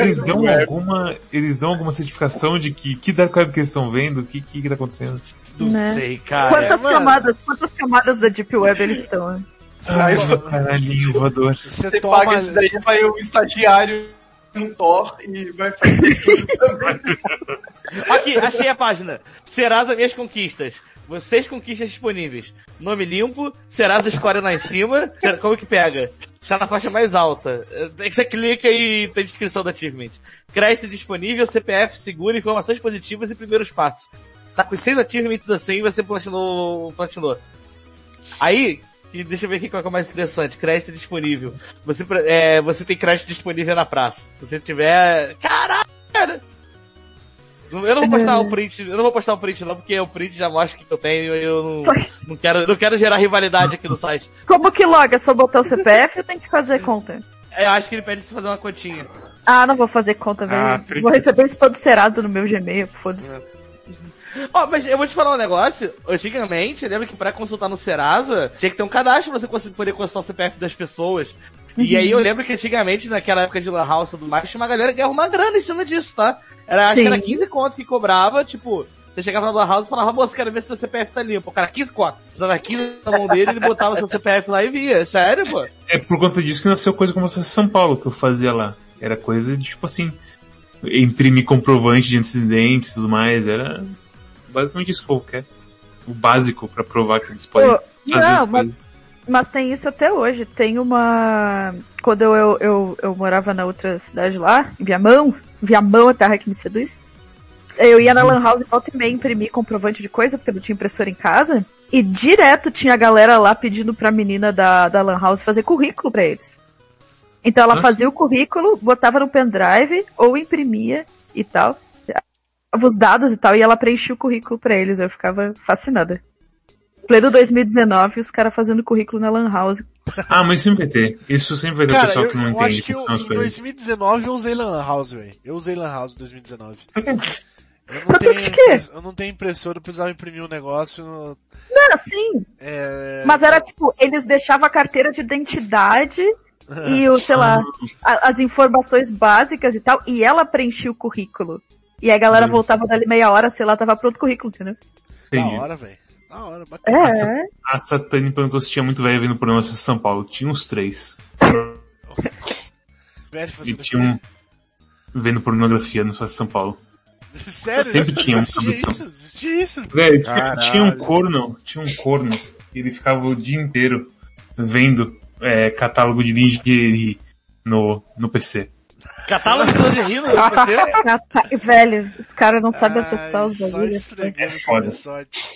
eles dão alguma, eles dão alguma certificação de que que dark web que eles estão vendo, o que que, que tá acontecendo? Não Né? sei, cara. Quantas mano. camadas, quantas camadas da Deep Web eles estão? né? Ai, meu caralhinho voador. Você, Você toma... paga esse daí, vai o estagiário no Thor e vai fazer isso também. Aqui, achei a página. Serasa Minhas Conquistas. Seis conquistas disponíveis. Nome limpo, Serasa escolhe lá em cima. Como que pega? Está na faixa mais alta. Eh, Você clica e tem descrição do achievement. Crédito disponível, CPF seguro, informações positivas e primeiros passos. Tá com seis achievements assim e você platinou, platinou. Aí, deixa eu ver aqui qual que é o mais interessante. Crédito disponível. Você, é, você tem crédito disponível na praça. Se você tiver... Caralho! cara! Eu não vou postar o print, eu não vou postar o print não, porque o print já mostra o que eu tenho e eu não, não quero, não quero gerar rivalidade aqui no site. Como que loga? É só botar o CPF ou tem que fazer conta? Eu acho que ele pede você fazer uma continha. Ah, não vou fazer conta, Ah, velho. vou receber spam do Serasa no meu Gmail, foda-se. Ó, mas eu vou te falar um negócio. Antigamente, eu lembro que pra consultar no Serasa, tinha que ter um cadastro pra você poder consultar o CPF das pessoas. E aí eu lembro que antigamente, naquela época de Lan House e tudo mais, tinha uma galera que ganhava uma grana em cima disso, tá? Era, acho que era 15 conto que cobrava, tipo, você chegava na Lan House e falava, moço, quero ver se seu CPF tá limpo. O cara, 15 conto. Você dava 15 na mão dele, ele botava seu CPF lá e via. Sério, pô? É por conta disso que nasceu coisa como essa São Paulo que eu fazia lá. Era coisa de tipo assim, imprimir comprovante de antecedentes e tudo mais, era basicamente isso que o povo quer. O básico pra provar que eles podem Pô, fazer não, as mas, mas tem isso até hoje. Tem uma... Quando eu, eu, eu, eu morava na outra cidade lá, em Viamão, Viamão é a terra que me seduz, eu ia na Lan House e volta e meia imprimir comprovante de coisa, porque não tinha impressora em casa, e direto tinha a galera lá pedindo pra menina da, da Lan House fazer currículo pra eles. Então ela Hã? fazia o currículo, botava no pendrive, ou imprimia e tal, os dados e tal, e ela preenchia o currículo pra eles. Eu ficava fascinada. Pleno 2019, os caras fazendo currículo na Lan House. Ah, mas sempre vai ter. Isso sempre vai ter Cara, pessoal eu, que não eu entende acho que como eu, são as em coisas. 2019 eu usei Lan House, velho. Eu usei Lan House em 2019. Eu não, tenho, eu não tenho impressora, eu precisava imprimir um negócio. no- Não, sim. É... Mas era tipo, eles deixavam a carteira de identidade e o, sei lá, a- as informações básicas e tal, e ela preenchia o currículo. E a galera voltava dali meia hora, sei lá, tava pronto o currículo, entendeu? Da hora, velho. Da hora, bacana. É. A Satani perguntou se tinha muito velho vindo programa de São Paulo. Tinha uns três. Velho E tinha um vendo pornografia no Só de São Paulo. Sério? Sempre tinha um Existia cabeção. isso? Existia isso? Velho, tinha, tinha um corno, tinha um corno e ele ficava o dia inteiro vendo é, catálogo de lingerie no, no PC. Catálogo de lingerie no PC? Cata- Velho, os caras não sabem acessar os bagulhos. esfregando É foda.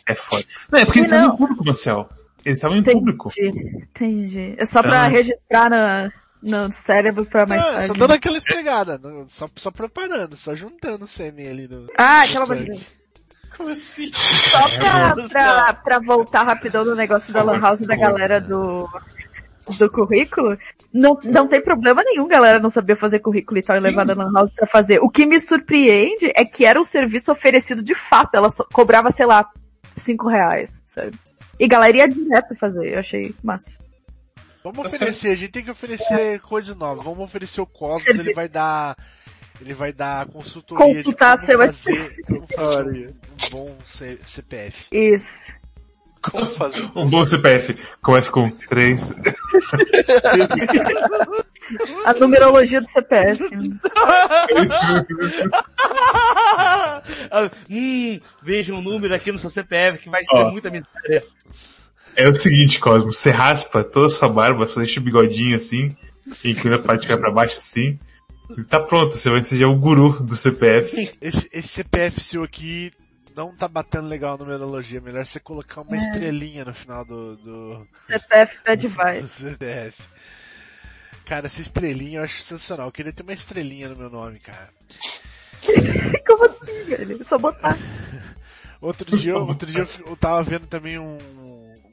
É foda. Não, é porque eles Não. estavam em público, Marcel. Eles estavam em público. Entendi, entendi. É só pra Ah. registrar no, no cérebro pra mais Não, é tarde. só dando aquela esfregada, não- só, só preparando, só juntando o sêmen ali no... Ah, aquela bagulho. Como assim? Só pra, pra, pra voltar rapidão no negócio da Lan House da galera do, do currículo, não, não tem problema nenhum galera não saber fazer currículo e tal e levar na Lan House pra fazer. O que me surpreende é que era um serviço oferecido de fato, ela cobrava, sei lá, cinco reais, sabe? E galera ia direto fazer, eu achei massa. Vamos oferecer, a gente tem que oferecer coisa nova. Vamos oferecer o Cosmos, ele vai dar, ele vai dar consultoria Consultar de seu como fazer, como fazer um bom C- CPF. Isso. Como fazer? Um bom CPF. Começa com 3. A numerologia do CPF. Hum, veja um número aqui no seu CPF que vai ter muita miséria. É o seguinte, Cosmo, você raspa toda a sua barba, só deixa o bigodinho assim, inclina a parte que vai pra baixo assim, e tá pronto, você vai ser já o guru do CPF. Esse, esse CPF seu aqui não tá batendo legal a numerologia. Melhor você colocar uma estrelinha no final do, do, CPF vibe. do CPF. Cara, essa estrelinha eu acho sensacional. Eu queria ter uma estrelinha no meu nome, cara. Como assim, velho? É só botar. Outro dia, outro dia eu, eu tava vendo também um,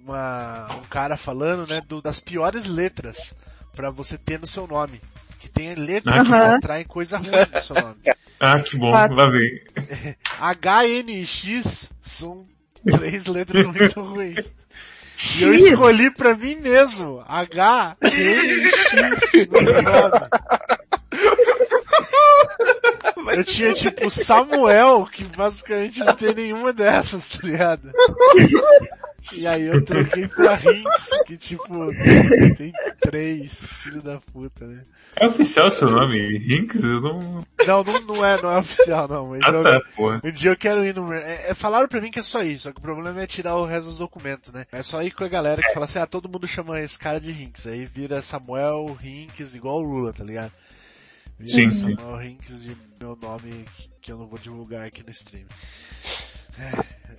uma, um cara falando, né, do, das piores letras pra você ter no seu nome. Que tem letras que Aham. atraem coisa ruim no seu nome. Ah, que bom, lá vem. H, N e X são três letras muito ruins. E eu escolhi pra mim mesmo H, N X no meu nome. Eu tinha tipo Samuel, que basicamente não tem nenhuma dessas, tá ligado? E aí eu troquei pra Rinks, que tipo, tem três, filho da puta, né? É oficial seu nome, Rinks? Eu não... Não, não, não é, não é oficial não, mas Ah eu, tá, porra. um dia eu quero ir no... É, é, falaram pra mim que é só isso, só que o problema é tirar o resto dos documentos, né? É só ir com a galera que fala assim, ah, todo mundo chama esse cara de Rinks, aí vira Samuel Rinks igual o Lula, tá ligado? Sim, sim. Rinks de meu nome que, eu não vou divulgar aqui no stream.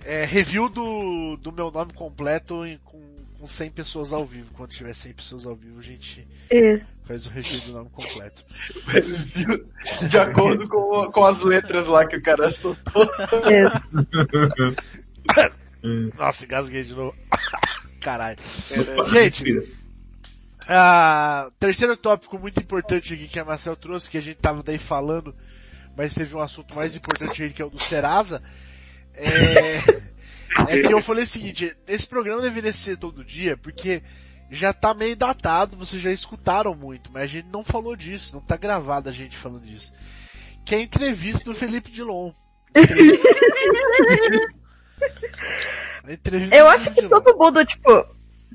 É, é, review do, do meu nome completo em- com, com 100 pessoas ao vivo. Quando tiver 100 pessoas ao vivo, a gente Isso. faz o review do nome completo. De acordo com, com as letras lá que o cara soltou. Isso. Nossa, engasguei de novo. Caralho. Opa, Gente, respira. Ah, terceiro tópico muito importante aqui que a Marcel trouxe, que a gente tava daí falando, mas teve um assunto mais importante aí que é o do Serasa. É, é que eu falei o seguinte, esse programa deveria ser todo dia, porque já tá meio datado, vocês já escutaram muito, mas a gente não falou disso, não tá gravado a gente falando disso. Que é a entrevista do Felipe Dilon. Entrevista- entrevista Eu acho que Dilon. todo mundo, tipo,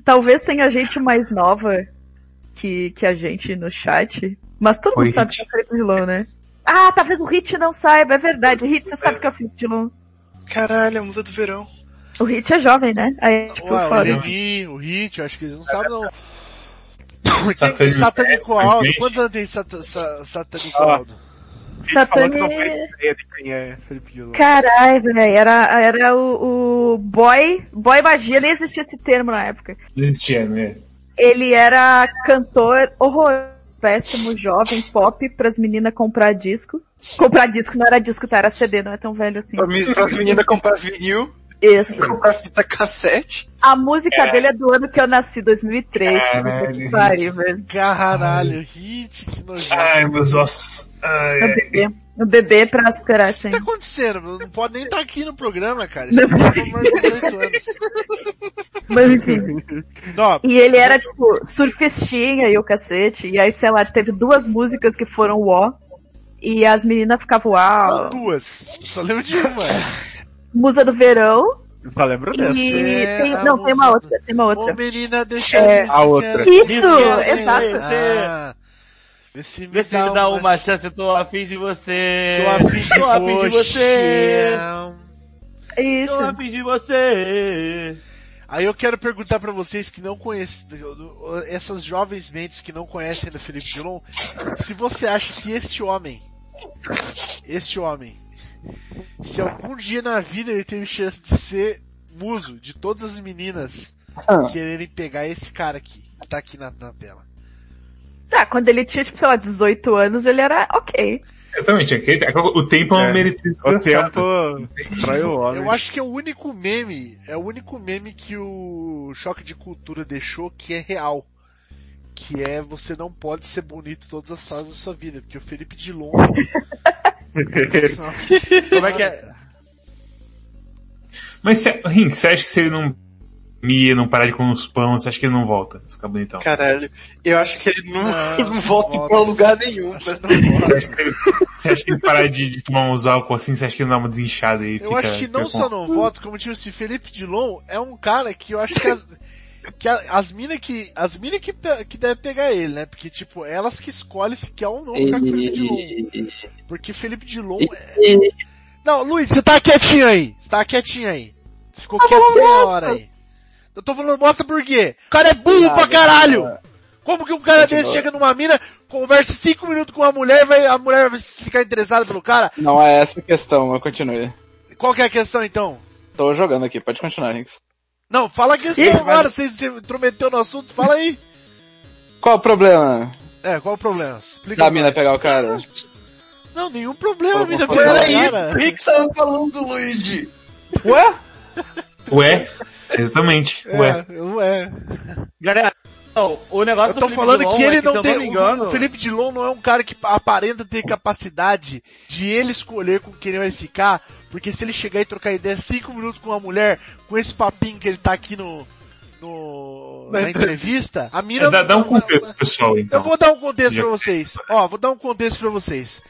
talvez tenha gente mais nova que, que a gente no chat, mas todo mundo sabe Hit. que é o Felipe Dilon, né? Ah, talvez o Hit não saiba, é verdade. O Hit, você sabe que é o Felipe Dilon. Caralho, a musa do verão. O Hit é jovem, né? Aí, tipo, Ué, o foda. Leni, o Hit, eu acho que eles não sabem não. Tem Satânico. Satânico Aldo. Quantos anos tem sata, sa, Satânico Ah. Aldo? Satani... é. Caralho, velho, era, era o, o boy, boy magia, nem existia esse termo na época. Não existia, né? Ele era cantor horror, péssimo, jovem, pop, pras meninas comprar disco. Comprar disco, não era disco, tá? Era CD, não é tão velho assim. Pras meninas comprar vinil, Isso. comprar fita cassete. A música dele é do ano que eu nasci, 2003. Caralho, pariu, velho. Caralho, Hit, que nojento. Ai, meus ossos. Ai, O ai. bebê. O bebê pra superar, O que assim. tá acontecendo? Não pode nem estar aqui no programa, cara. Programa tem mais de 18 anos. Mas enfim. Não, E ele era, tipo, surfistinha e o cacete. E aí, sei lá, teve duas músicas que foram ó. E as meninas ficavam, uau. duas. Só lembro de uma. Musa do verão. Eu só lembro dessa. E é tem, não, tem uma outra, tem uma Ô outra. menina, deixa É, a outra. era- Isso, é, exato. Ah, vê se me Vê se me dá uma chance, eu tô afim de você. Tô afim de Tô afim de você. Isso. Tô afim de você. Aí eu quero perguntar pra vocês que não conhecem, essas jovens mentes que não conhecem do Felipe Dilon, se você acha que este homem, este homem, se algum dia na vida ele teve chance de ser muso de todas as meninas quererem pegar esse cara aqui, que tá aqui na, na tela. Tá, quando ele tinha, tipo, sei lá, 18 anos, ele era ok. Exatamente, aquele- o tempo é um É. meretriz O tempo trai o homem. Eu acho que é o único meme, é o único meme que o Choque de Cultura deixou que é real. Que é você não pode ser bonito todas as fases da sua vida, porque o Felipe Dilon. Como é que é? Mas você, Rink, você acha que se ele não mia, não parar de comer uns pão, você acha que ele não volta? Fica bonitão. Caralho, eu acho que ele não, Não, não volta volta. pra lugar nenhum. Mas... Você acha que ele, você acha que ele parar de, de tomar uns álcool assim, você acha que ele dá uma desinchada aí? Eu fica, acho que não só com- não voto, como tipo assim, Felipe Dilon é um cara que eu acho que as, que a- as minas que, as mina que, que deve pegar ele, né? Porque tipo, elas que escolhem se quer ou não ficar com o Felipe Dilon. Porque Felipe Dilon é... Não, Luiz, você tá quietinho aí. Você tá quietinho aí. Ficou quieto meia hora aí. Eu tô falando bosta por quê? O cara é burro pra caralho! Como que um cara desse chega numa mina, conversa cinco minutos com uma mulher e vai, a mulher vai ficar interessada pelo cara? Não é essa a questão, mas continue. Qual que é a questão então? Tô jogando aqui, pode continuar, Rinks. Não, fala a questão Ih, agora, você se intrometeu no assunto, fala aí. Qual o problema É, qual o problema? Explica da mina pegar o cara? Não, nenhum problema, a Pô, mina pô, pegar pô, o cara. O que que tava falando do Luigi? Ué? Ué? Exatamente, ué. É, ué. Galera, não, o negócio Eu tô falando Dilon que é ele se não eu tem. me engano, O Felipe Dilon não é um cara que aparenta ter capacidade de ele escolher com quem ele vai ficar, porque se ele chegar e trocar ideia cinco minutos com uma mulher, com esse papinho que ele tá aqui no. no na entrevista, a mira. É, dá, dá um contexto pessoal, então. Eu vou dar um contexto Já- pra vocês. Ó, vou dar um contexto pra vocês.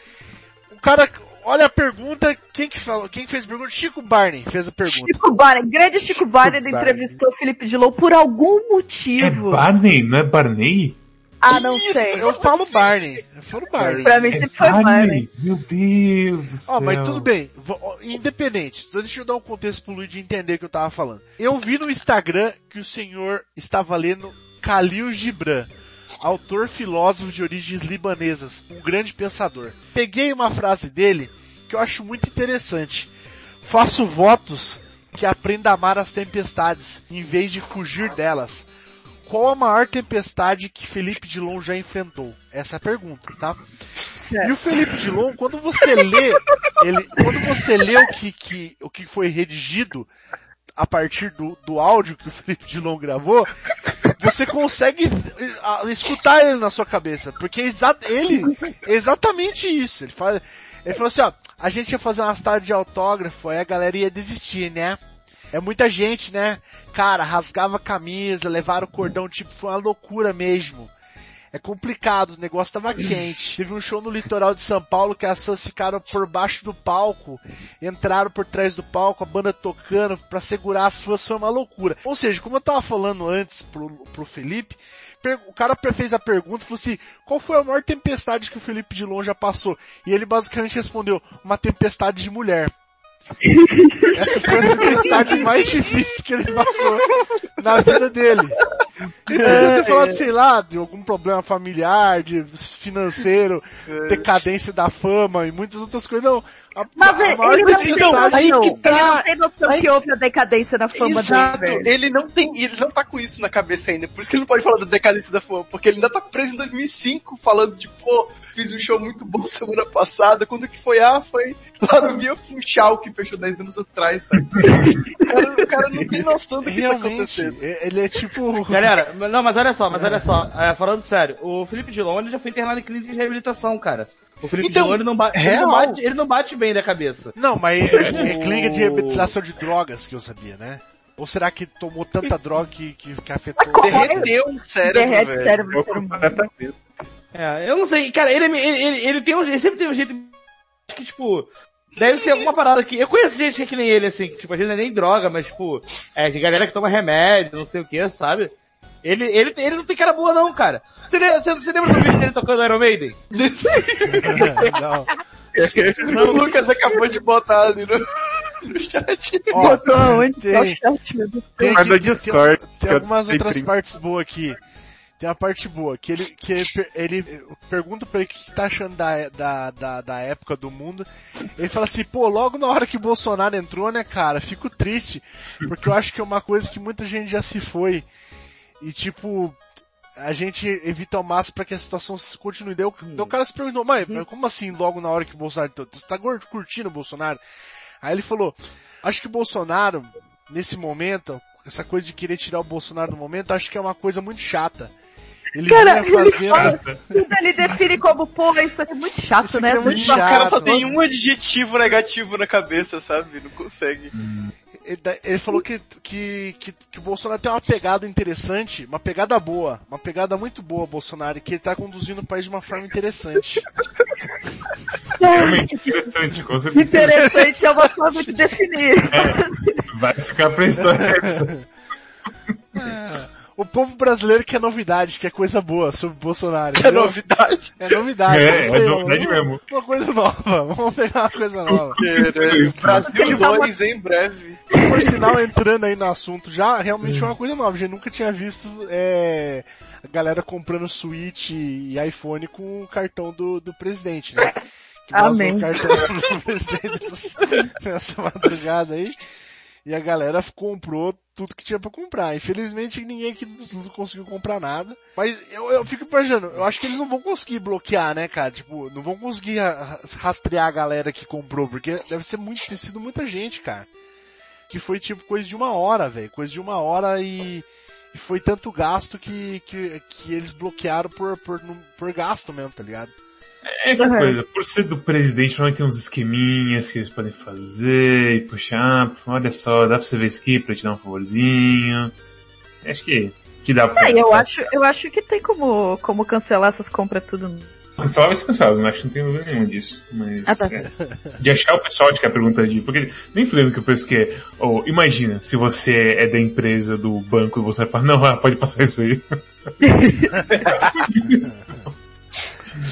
O cara, olha a pergunta, quem que falou, quem que fez a pergunta? Chico Barney fez a pergunta. Chico Barney, grande Chico Barney Barney. entrevistou o Felipe Dilon por algum É motivo. Barney, não é Barney? ah, não sei. Eu falo Barney. Eu falo Barney. Pra mim É sempre foi Barney. Meu Deus do céu. Ó, mas tudo bem, independente, deixa eu dar um contexto pro Luigi entender o que eu tava falando. Eu vi no Instagram que o senhor estava lendo Khalil Gibran, autor filósofo de origens libanesas, um grande pensador. Peguei uma frase dele que eu acho muito interessante. Faço votos que aprenda a amar as tempestades, em vez de fugir delas. Qual a maior tempestade que Felipe Dilon já enfrentou? Essa é a pergunta, tá? E o Felipe Dilon, quando você lê, ele, quando você lê o que, que, o que foi redigido a partir do, do áudio que o Felipe Dilon gravou, você consegue escutar ele na sua cabeça, porque é exa ele é exatamente isso. Ele fala, ele falou assim, ó, a gente ia fazer umas tardes de autógrafo, aí a galera ia desistir, né? É muita gente, né? Cara, rasgava a camisa, levaram o cordão, tipo, foi uma loucura mesmo. É complicado, o negócio tava quente. Teve um show no litoral de São Paulo que as fãs ficaram por baixo do palco, entraram por trás do palco, a banda tocando pra segurar as fãs, foi uma loucura. Ou seja, como eu tava falando antes pro, pro Felipe, o cara fez a pergunta, falou assim, qual foi a maior tempestade que o Felipe Dilon já passou? E ele basicamente respondeu, uma tempestade de mulher. Essa foi a tempestade mais difícil que ele passou na vida dele. Ele podia ter falado, sei lá, de algum problema familiar, de financeiro, decadência da fama e muitas outras coisas. Não, a, Mas a ele, maior ele não aí noção. que tá. Ele não tem noção Aí- que houve a decadência da fama Exato, dele. velho. ele não tem, ele não tá com isso na cabeça ainda, por isso que ele não pode falar da decadência da fama, porque ele ainda tá preso em 2005, falando de, pô, fiz um show muito bom semana passada, quando que foi? Ah, foi lá no Via Funchal, que fechou 10 anos atrás, sabe? O cara, o cara não tem noção do que tá Realmente, acontecendo. ele é tipo... Galera, não, mas olha só, mas olha só, é, falando sério, o Felipe Dilon ele já foi internado em clínica de reabilitação, cara. O Felipe Então, Dilon ele não, ba ele, não bate, ele não bate bem da cabeça. Não, mas é, é clínica de reabilitação de drogas que eu sabia, né? Ou será que tomou tanta droga que, que, que afetou... Derreteu o cérebro, Derrete velho. o cérebro completamente. É, eu não sei, cara, ele, ele, ele, ele tem um, ele sempre teve um jeito que, tipo, deve ser alguma parada que, eu conheço gente que é que nem ele, assim, que, tipo, às vezes não é nem droga, mas, tipo, é, de galera que toma remédio, não sei o que, sabe? Ele, ele, ele não tem cara boa não, cara. Você, você, você lembra do vídeo dele tocando Iron Maiden? não. O Lucas acabou de botar ali no... no chat. Ó, Botou aonde? tem- Só o chat. Tem, no tem- Discord, Tem, eu algumas outras partes boas aqui. Tem uma parte boa, que ele, que ele, ele pergunta pra ele o que tá achando da, da, da, da época do mundo. Ele fala assim, pô, logo na hora que o Bolsonaro entrou, né, cara, fico triste, porque eu acho que é uma coisa que muita gente já se foi. E tipo, a gente evita ao máximo pra que a situação se continue. Daí o, daí o cara se perguntou, mas, mas como assim logo na hora que o Bolsonaro? Você tá curtindo o Bolsonaro? Aí ele falou, acho que o Bolsonaro, nesse momento, essa coisa de querer tirar o Bolsonaro no momento, acho que é uma coisa muito chata. Ele Cara, ele fazendo... fala- ele define como, pô, isso aqui é muito chato, Isso né? é muito chato. O cara só tem um adjetivo negativo na cabeça, sabe? Não consegue. Da- ele falou que, que, que, que o Bolsonaro tem uma pegada interessante, uma pegada boa, uma pegada muito boa, Bolsonaro, e que ele tá conduzindo o país de uma forma interessante. Realmente interessante, com certeza. Interessante é uma forma de definir. Vai ficar pra história essa. O povo brasileiro quer novidade, quer coisa boa sobre o Bolsonaro. É novidade. É novidade. É, sei, é novidade uma, mesmo. Uma coisa nova. Vamos pegar uma coisa nova. Brasil 2 em breve. Por sinal, entrando aí no assunto já, realmente é uma coisa nova. A gente nunca tinha visto é, a galera comprando Switch e iPhone com o cartão do, do presidente, né? Que Amém. o cartão do presidente nessa, nessa madrugada aí. E a galera comprou tudo que tinha pra comprar. Infelizmente ninguém aqui não conseguiu comprar nada. Mas eu, eu fico imaginando, eu acho que eles não vão conseguir bloquear, né, cara? Tipo, não vão conseguir ra- rastrear a galera que comprou, porque deve ser muito, ter sido muita gente, cara. Que foi tipo coisa de uma hora, velho. Coisa de uma hora e, e foi tanto gasto que, que, que eles bloquearam por, por, por gasto mesmo, tá ligado? É aquela coisa, por ser do presidente, normalmente tem uns esqueminhas que eles podem fazer, e puxar, olha só, dá pra você ver isso aqui pra te dar um favorzinho. Acho que, que dá pra... É, eu acho, eu acho que tem como, como cancelar essas compras tudo. Cancelar vai ser cancelado, não acho que não tem dúvida nenhuma disso. Mas, Ah, tá. é, de achar o pessoal de que é a pergunta de, porque nem falando que o preço que é, ou imagina, se você é da empresa do banco e você fala, não, ah, pode passar isso aí.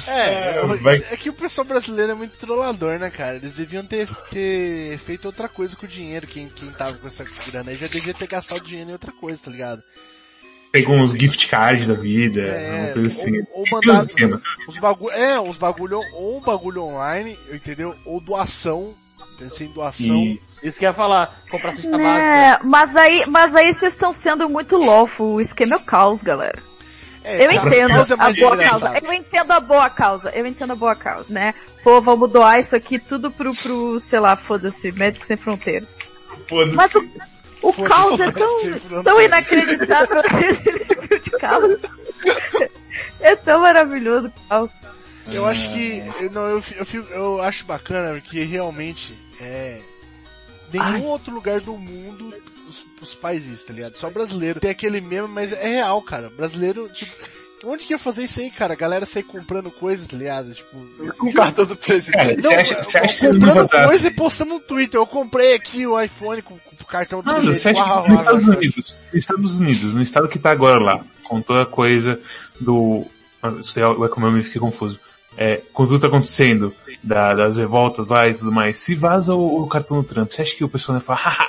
É, É, vai- é que o pessoal brasileiro é muito trollador, né, cara? Eles deviam ter, ter feito outra coisa com o dinheiro, quem, quem tava com essa grana aí já devia ter gastado dinheiro em outra coisa, tá ligado? Pegou uns gift cards da vida, É, uma coisa assim. ou, ou mandado esquemas. os bagulho, é, uns bagulho, ou um bagulho online, entendeu? Ou doação, pensei em doação. E Isso que ia falar, comprar cesta básica. É, mas aí, mas aí vocês estão sendo muito lawful. O esquema é o caos, galera. É, Eu a entendo é a boa causa. Eu entendo a boa causa. Eu entendo a boa causa, né? Pô, vamos doar isso aqui tudo pro, pro sei lá, foda-se, Médicos Sem Fronteiras. Mas o, o caos é tão, tão inacreditável esse nível de caos. É tão maravilhoso o caos. Eu acho que, eu, não, eu, eu, eu acho bacana que realmente, é, nenhum outro lugar do mundo os, os isso, tá ligado? Só brasileiro. Tem aquele meme, mas é real, cara. Brasileiro, tipo, onde que ia fazer isso aí, cara? A galera sair comprando coisas, tá ligado? Tipo, Com o cartão do presidente. Cara, você acha, você acha não comprando coisa e postando no Twitter. Eu comprei aqui o iPhone com, com o cartão do Mano, você acha Uau, que nos Estados. Unidos, nos Estados Unidos, no estado que tá agora lá, com toda a coisa do, ah, vai comer, eu me fiquei confuso. É, com tudo tá acontecendo, da- das revoltas lá e tudo mais, se vaza o, o cartão do Trump, você acha que o pessoal vai falar, haha,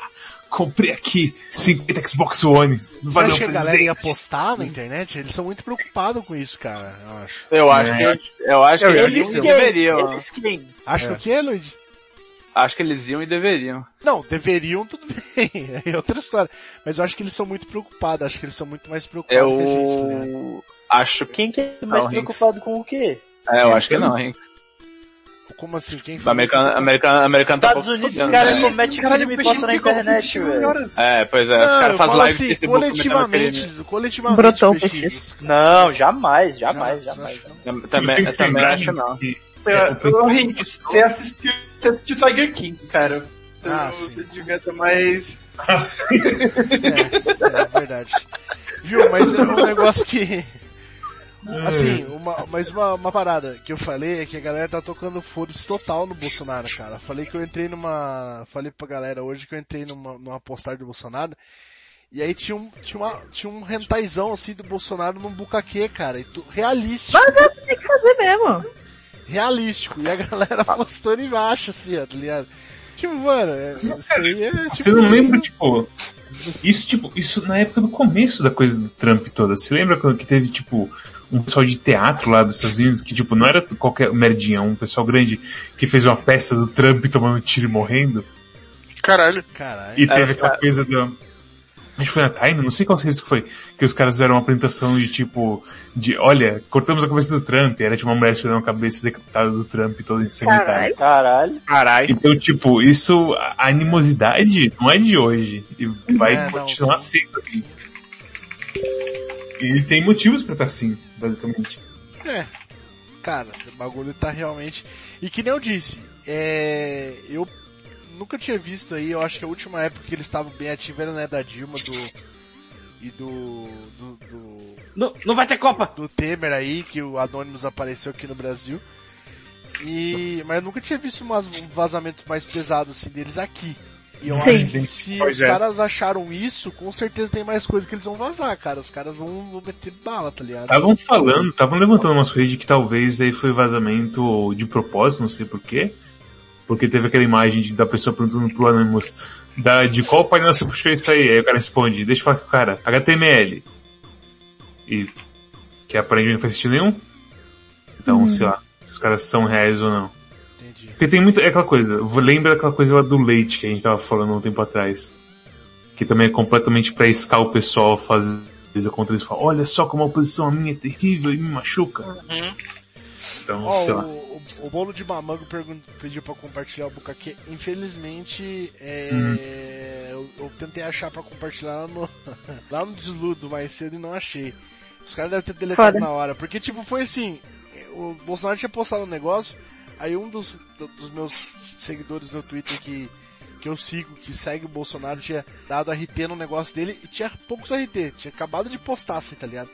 comprei aqui 50 Xbox One, Você valeu acha que a galera ia postar na internet? Eles são muito preocupados com isso, cara, eu acho. Eu acho É. que, eu acho que Eu- eles Eles deveriam. Acho que o que, Luigi? Acho que eles iam e deveriam. Não, deveriam, tudo bem. É outra história. Mas eu acho que eles são muito preocupados. Acho que eles são muito mais preocupados que a gente? Eu acho que. Quem que é mais Não, preocupado com o quê? É, eu acho que não, hein? Como assim? Quem O falou americano, isso? americano, americano tá Estados Unidos, fudendo, os caras né? cometem crime e postam na internet, velho. É, pois é, os Não, caras eu fazem live assim, Facebook coletivamente, coletivamente, PX. petista. Não, jamais, jamais, jamais. Também, eu também acho não. que- Ô, Rick, você assistiu, você assistiu Tiger King, cara. Então Ah, você sim. devia ter mais... É, é verdade. Viu, mas é um negócio que... Assim, uma, mas uma, uma parada que eu falei é que a galera tá tocando foda-se total no Bolsonaro, cara. Falei que eu entrei numa. Falei pra galera hoje que eu entrei numa, numa postagem do Bolsonaro. E aí tinha um, tinha uma, tinha um rentaizão assim do Bolsonaro num bucaquê, cara. E tu, realístico. Mas é, tem que fazer mesmo. realístico. E a galera postando embaixo, assim, ó, tá ligado? Tipo, mano, é, isso aí é tipo. Você não lembra, tipo, isso, tipo, isso na época do começo da coisa do Trump toda. Você lembra quando que teve, tipo, um pessoal de teatro lá dos Estados Unidos que, tipo, não era qualquer merdinha, um pessoal grande que fez uma peça do Trump tomando tiro e morrendo? Caralho. Caralho. E teve É, aquela é. coisa do... Acho que foi na Time, não sei qual que foi, que os caras fizeram uma apresentação de tipo, de, olha, cortamos a cabeça do Trump, era tipo uma mulher tirando a cabeça decapitada do Trump toda ensanguentada. Caralho. Caralho. Caralho. Então, tipo, isso, a animosidade não é de hoje. E vai É, não, continuar sendo assim. E tem motivos pra estar assim, basicamente. É. Cara, o bagulho tá realmente. E que nem eu disse, é. Eu nunca tinha visto aí, eu acho que a última época que eles estavam bem ativos era na época da Dilma do. E do. do, do Não, não vai ter Copa. do Temer aí, que o Anonymous apareceu aqui no Brasil. E, mas eu nunca tinha visto umas, um vazamento mais pesado assim deles aqui. E eu Sim. acho que se Pois os é. caras acharam isso, com certeza tem mais coisa que eles vão vazar, cara. Os caras vão, vão meter bala, tá ligado? Estavam falando, estavam levantando umas coisas de que talvez aí foi vazamento de propósito, não sei porquê. Porque teve aquela imagem de- da pessoa perguntando pro Anonymous da, de qual painel você puxou isso aí. Aí o cara responde, deixa eu falar com o cara, HTML. E que aparentemente não faz sentido nenhum. Então, sei lá, se os caras são reais ou não. Porque tem muita, é aquela coisa, lembra aquela coisa lá do leite que a gente tava falando um tempo atrás. Que também é completamente pra escar o pessoal fazer coisa contra eles e falar, olha só como a oposição minha é terrível e me machuca. Então, Ó, sei o, lá. o, o bolo de mamango pediu pra compartilhar o bucaque. Infelizmente, é, Uhum. eu, eu tentei achar pra compartilhar lá no, lá no desludo mais cedo e não achei. Os caras devem ter deletado Foda. na hora. Porque, tipo, foi assim, o Bolsonaro tinha postado um negócio, aí um dos, do- dos meus seguidores no Twitter que, que eu sigo, que segue o Bolsonaro, tinha dado RT no negócio dele e tinha poucos RT. Tinha acabado de postar, assim, tá ligado?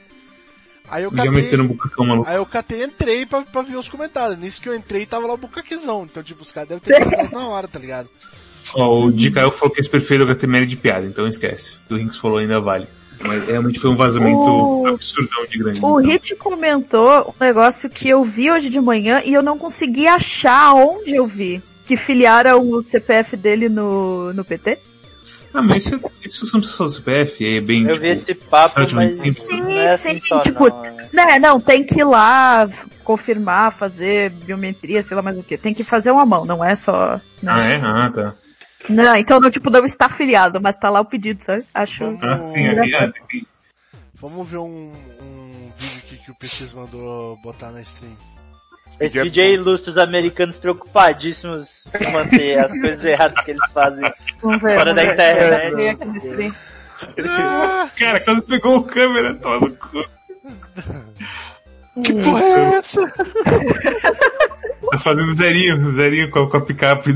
Aí eu catei... bucacão. Aí eu catei e entrei pra, pra ver os comentários. Nisso que eu entrei tava lá o bucaquezão. Então, tipo, os caras devem ter comentado na hora, tá ligado? Ó, o DKL falou que esse perfil do HTML é de piada, então esquece. O que o Rinks falou ainda vale. Mas realmente foi um vazamento O- absurdão de grande. O então. Hit comentou um negócio que eu vi hoje de manhã e eu não consegui achar onde eu vi. Que filiaram o CPF dele no, no PT. Ah, mas isso, isso não precisa do CPF, é bem, Eu tipo, vi esse papo, mas simples. não é Sim, assim sim, só, tipo, não. é. Né, não, tem que ir lá confirmar, fazer biometria, sei lá mais o que. Tem que fazer uma mão, não é só. né? Ah, é? Ah, tá. Não, então não, tipo, não está afiliado, mas tá lá o pedido, sabe? Acho. Ah, sim, aí, ah, tem- Vamos ver um, um vídeo aqui que o PX mandou botar na stream. Esse ilustra os americanos preocupadíssimos com manter as coisas erradas que eles fazem. Vamos ver. Fora vamos da ver. internet. No stream. Cara, quase pegou o câmera, toma no cu. Que porra é essa? Tá fazendo zerinho, zerinho com a, com a picape.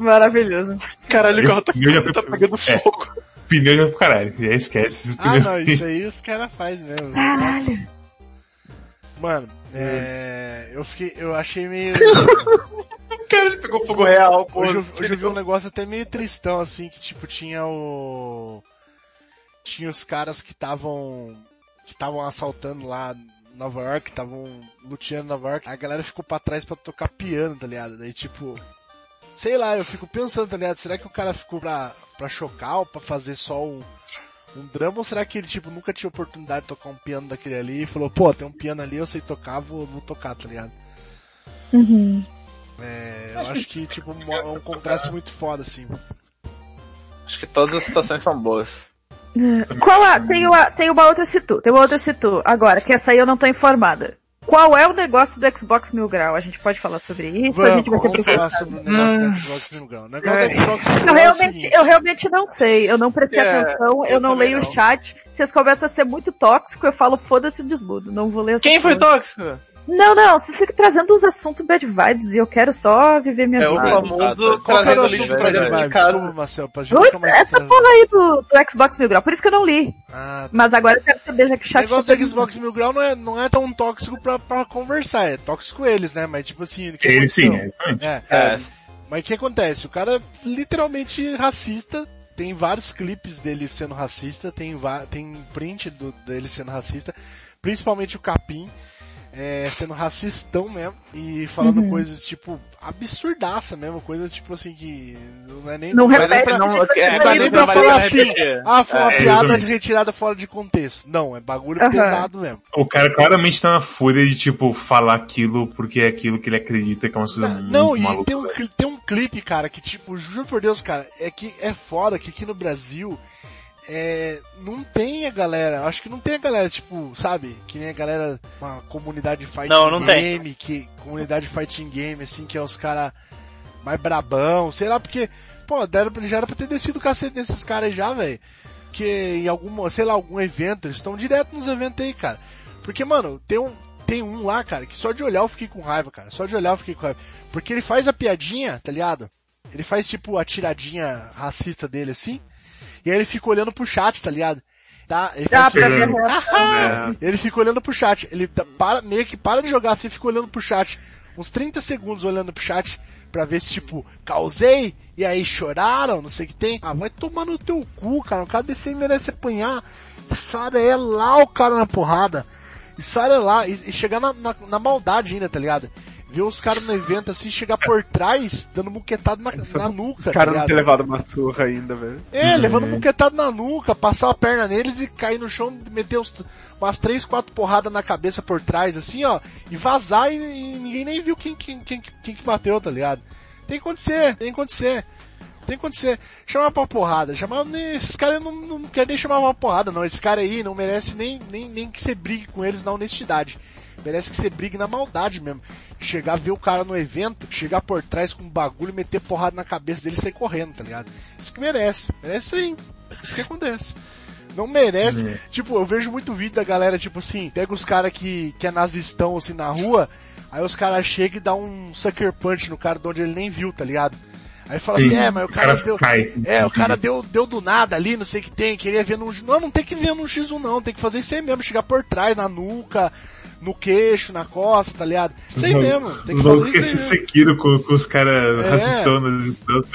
Maravilhoso. Caralho, o carro tá, já tá pegando é, fogo. Pneu já pro caralho, já esquece Ah, pneus. não, isso aí os caras fazem mesmo. Nossa. Mano, é, eu fiquei, eu achei meio, Cara, ele pegou fogo real, pô. hoje, eu, hoje eu vi um negócio até meio tristão, assim, que tipo, tinha o, tinha os caras que estavam, que estavam assaltando lá Nova York, estavam luteando em Nova York, a galera ficou pra trás pra tocar piano, tá ligado? Daí tipo, sei lá, eu fico pensando, tá ligado? Será que o cara ficou pra, pra chocar ou pra fazer só um, um drama ou será que ele, tipo, nunca tinha oportunidade de tocar um piano daquele ali e falou, pô, tem um piano ali, eu sei tocar, vou, vou tocar, tá ligado? Uhum. É, eu acho que, tipo, é um contraste muito foda, assim. Acho que todas as situações são boas. Qual a, tem, uma, tem uma outra situ, tem uma outra situ. Agora, que essa aí eu não tô informada. Qual é o negócio do Xbox Mil Grau? A gente pode falar sobre isso? a gente vai ser vamos falar sobre o negócio do Xbox Mil Grau. O negócio do Xbox Mil Eu Grau é o realmente, seguinte. eu realmente não sei. Eu não prestei É, atenção, eu, eu não leio não. o chat. Se vocês começam a ser muito tóxico, eu falo foda-se o desmudo. Não vou ler Quem foi porra. tóxico? Não, não, vocês ficam trazendo uns assuntos bad vibes e eu quero só viver minha É o vida. famoso trazendo o lixo assunto pra dentro de casa. Como, Marcel, pra gente mais essa porra aí do, do Xbox Mil Grau, por isso que eu não li. Ah, tá. Mas agora eu quero saber, já que o O chat negócio tá do Xbox Mil Grau não é, não é tão tóxico pra, pra conversar, é tóxico eles, né? Mas tipo assim, o que Ele sim, é. É, É, mas o que acontece? O cara é literalmente racista, tem vários clipes dele sendo racista, tem, tem print do, dele sendo racista, principalmente o Capim. É, sendo racistão mesmo e falando coisas tipo absurdaça mesmo, coisa tipo assim que não é nem Não nem repete, pra- não, não é, dá nem pra não falar assim, repetir. ah, foi uma É, piada de retirada fora de contexto. Não, é bagulho Aham. pesado mesmo. O cara claramente tá na fúria de, tipo, falar aquilo porque é aquilo que ele acredita que é uma coisa muito Não, e maluca. tem um, tem um clipe, cara, que tipo, juro por Deus, cara, é que é foda que aqui no Brasil é, não tem a galera, acho que não tem a galera, tipo, sabe, que nem a galera, uma comunidade fighting Não, não tem. game, que, comunidade fighting game, assim, que é os caras mais brabão, sei lá, porque, pô, deram, já era pra ter descido o cacete desses caras já, velho. Que em algum, sei lá, algum evento, eles estão direto nos eventos aí, cara. Porque, mano, tem um, tem um lá, cara, que só de olhar eu fiquei com raiva, cara. Só de olhar eu fiquei com raiva. Porque ele faz a piadinha, tá ligado? Ele faz tipo a tiradinha racista dele assim. E aí ele fica olhando pro chat, tá ligado? Tá? Ele pra assim, ver a reação. ele fica olhando pro chat. Ele tá- para, meio que para de jogar assim fica olhando pro chat. Uns 30 segundos olhando pro chat pra ver se, tipo, causei, e aí choraram, não sei o que tem. Ah, vai tomar no teu cu, cara. O cara desse aí merece apanhar. Sara é lá o cara na porrada. E Sara é lá. E, e chegar na, na, na maldade ainda, tá ligado? Ver os caras no evento assim, chegar por trás, dando muquetado na, na nuca, Os tá caras não ter levado uma surra ainda, velho. É, levando um buquetado na nuca, passar a perna neles e cair no chão, meter uns, umas três, quatro porradas na cabeça por trás, assim, ó, e vazar e, e ninguém nem viu quem, quem, quem, quem que bateu, tá ligado? Tem que acontecer, tem que acontecer. Tem que acontecer. Chamar pra porrada. Chamar, esses caras não, não querem nem chamar pra porrada, não. Esse cara aí não merece nem, nem, nem que você brigue com eles na honestidade. Merece que você brigue na maldade mesmo. Chegar, ver o cara no evento, chegar por trás com um bagulho, meter porrada na cabeça dele e sair correndo, tá ligado? Isso que merece. Merece sim. Isso que acontece. Não merece. Tipo, eu vejo muito vídeo da galera, tipo assim, pega os caras que, que é nazistão assim na rua, aí os caras chegam e dá um sucker punch no cara de onde ele nem viu, tá ligado? Aí fala Sim, assim, é, mas o cara, deu. cai. É, o cara deu, deu do nada ali, não sei o que tem, queria ver num. Não, não tem que ver num X1 não, tem que fazer isso aí mesmo, chegar por trás, na nuca, no queixo, na costa, tá ligado? Isso aí Os mesmo, tem que fazer isso aí se mesmo. Sekiro com, com os caras É.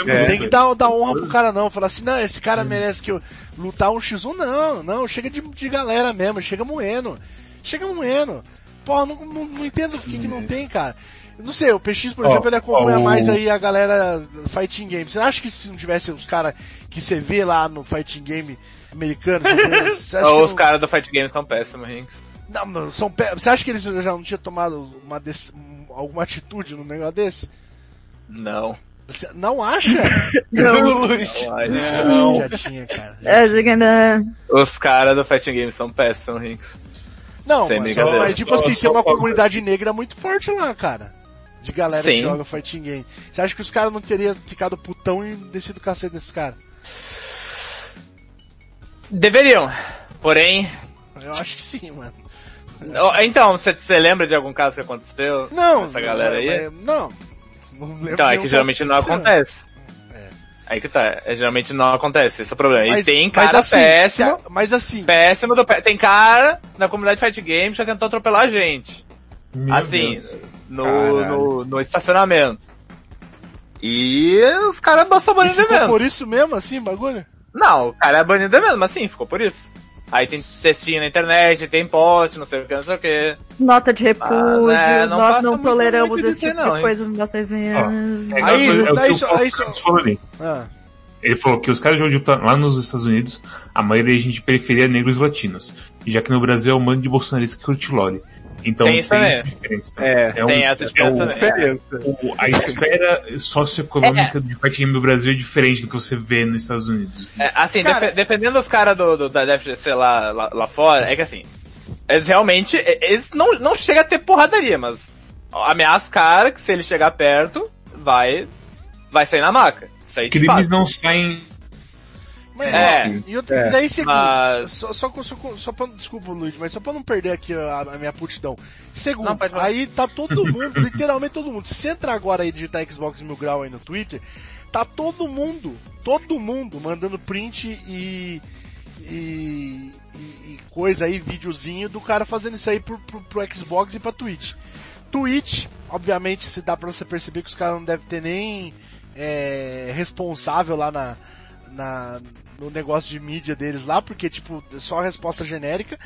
é É. Tem que doido. dar, dar honra pro cara não, falar assim, não, esse cara merece que eu lutar um X1, não, não, chega de, de galera mesmo, chega moendo. Chega moendo. Pô, não, não, não entendo o que que não tem, cara. Não sei, o PX, por Ó, exemplo, ele acompanha ó, o- mais aí a galera Fighting Game. Você acha que se não tivesse os caras que você vê lá no Fighting Game americano, você acha que Os não- caras do Fight Games estão péssimos, Rinks. Não, não, são pe- Você acha que eles já não tinham tomado uma dec- um- alguma atitude no negócio desse? Não. Você não acha? Não. Não. Já tinha, cara. Já É, diga, né? Os caras do Fighting Games são péssimos, Rinks. Não, Sem mas, mas tipo Só- assim, tem uma comunidade negra muito forte lá, cara. De galera que Sim. joga fighting game. Você acha que os caras não teriam ficado putão e descido o cacete desses caras? Deveriam. Porém, Eu acho que sim, mano. Então, você lembra de algum caso que aconteceu? Não. Essa galera aí? é- Não. Não lembro Então, é que geralmente não acontece. Aí que tá, é, geralmente não acontece, esse é o problema. Mas- e tem mas cara assim, péssimo, Mas assim, péssimo do pé. Tem cara na comunidade Fight Game que já tentou atropelar a gente. Meu assim, Deus. no, no, no estacionamento. E os caras só e do ficou evento. por isso mesmo, assim, bagulho? Não, o cara é banido do evento, mas sim, ficou por isso. Aí tem textinho na internet, tem post, não sei o que, não sei o que. Nota de repúdio, Ah, né, não nós não muito- toleramos muito esse tipo não, de coisa no nosso evento. É, Aí, é só- Santos falou ali. Ah. Ele falou que os caras de Jiu-Jitsu lá nos Estados Unidos, a maioria é gente de periferia negros e latinos. E já que no Brasil é um bando de bolsonaristas que curte lore. Então Tem isso também. diferença. É, um- tem essa diferença é o- a esfera socioeconômica de fight game no Brasil é diferente do que você vê nos Estados Unidos. É, assim, Cara- defe- defendendo os caras do, do- da FGC lá, lá, lá fora, é que assim, eles realmente, eles não, não chegam a ter porradaria, mas ameaça cara que se ele chegar perto, vai, vai sair na maca. Isso aí de Crimes não saem Mas, É. ó, e, outra, e daí segundo, mas- só, só, só, só pra, desculpa Luiz, mas só pra não perder aqui a, a minha putidão. Segundo, Não, pode aí tá todo mundo, literalmente todo mundo. Se você entrar agora e digitar Xbox Mil Grau aí no Twitter, tá todo mundo, todo mundo mandando print e, e, e- e coisa aí, videozinho do cara fazendo isso aí pro, pro, pro Xbox e pra Twitch. Twitch, obviamente, se dá pra você perceber que os caras não devem ter nem é, responsável lá na, na, no negócio de mídia deles lá, porque, tipo, só a resposta genérica.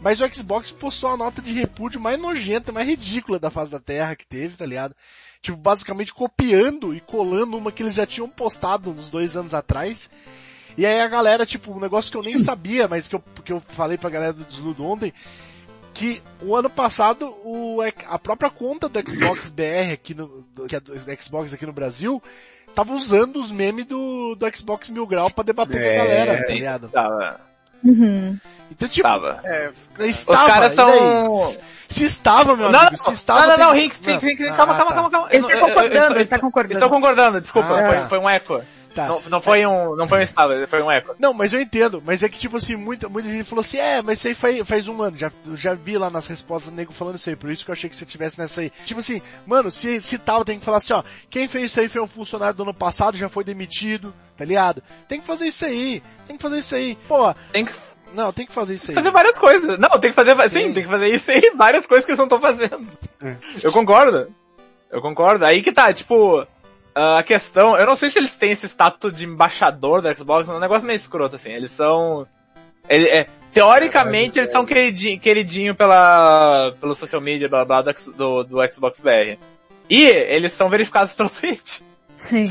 Mas o Xbox postou a nota de repúdio mais nojenta, mais ridícula da face da Terra que teve, tá ligado? Tipo, basicamente copiando e colando uma que eles já tinham postado uns dois anos atrás. E aí a galera, tipo, um negócio que eu nem sabia, mas que eu, que eu falei pra galera do Desludo ontem, que o ano passado o, a própria conta do Xbox BR aqui no, que é do Xbox aqui no Brasil, tava usando os memes do, do Xbox Mil Grau pra debater com a galera, tá ligado? Tava. Uhum. Então, tipo, Tava. É, estava, Os caras são. Se estava, meu Não, amigo, não, se estava... não, não, não, tem- Rick, Rick, Rick, Ah, calma, ah, calma, tá. calma, calma. Ele tá eu- concordando, ele tá concordando. Estou concordando, desculpa, Ah, foi, tá. foi um eco. Tá. Não, não foi um, não foi um estava, foi um eco. Não, mas eu entendo. Mas é que, tipo assim, muita, muita gente falou assim, é, mas isso aí faz, faz um ano. Já, eu já vi lá nas respostas do nego falando isso aí. Por isso que eu achei que você tivesse nessa aí. Tipo assim, mano, se, se tal, tem que falar assim, ó, quem fez isso aí foi um funcionário do ano passado, já foi demitido, tá ligado? Tem que fazer isso aí. Tem que fazer isso aí. Pô, Tem que não, tem que fazer isso aí. fazer várias coisas. Não, tem que fazer, sim, Sim. tem que fazer isso aí, várias coisas que eles não estão fazendo. É. Eu concordo. Eu concordo. Aí que tá, tipo, a questão, eu não sei se eles têm esse status de embaixador do Xbox, é um negócio meio escroto, assim. Eles são, ele, é, teoricamente eles são queridinho, queridinho pela, pelo social media, blá blá, do, do Xbox BR. E eles são verificados pelo Twitch. Sim.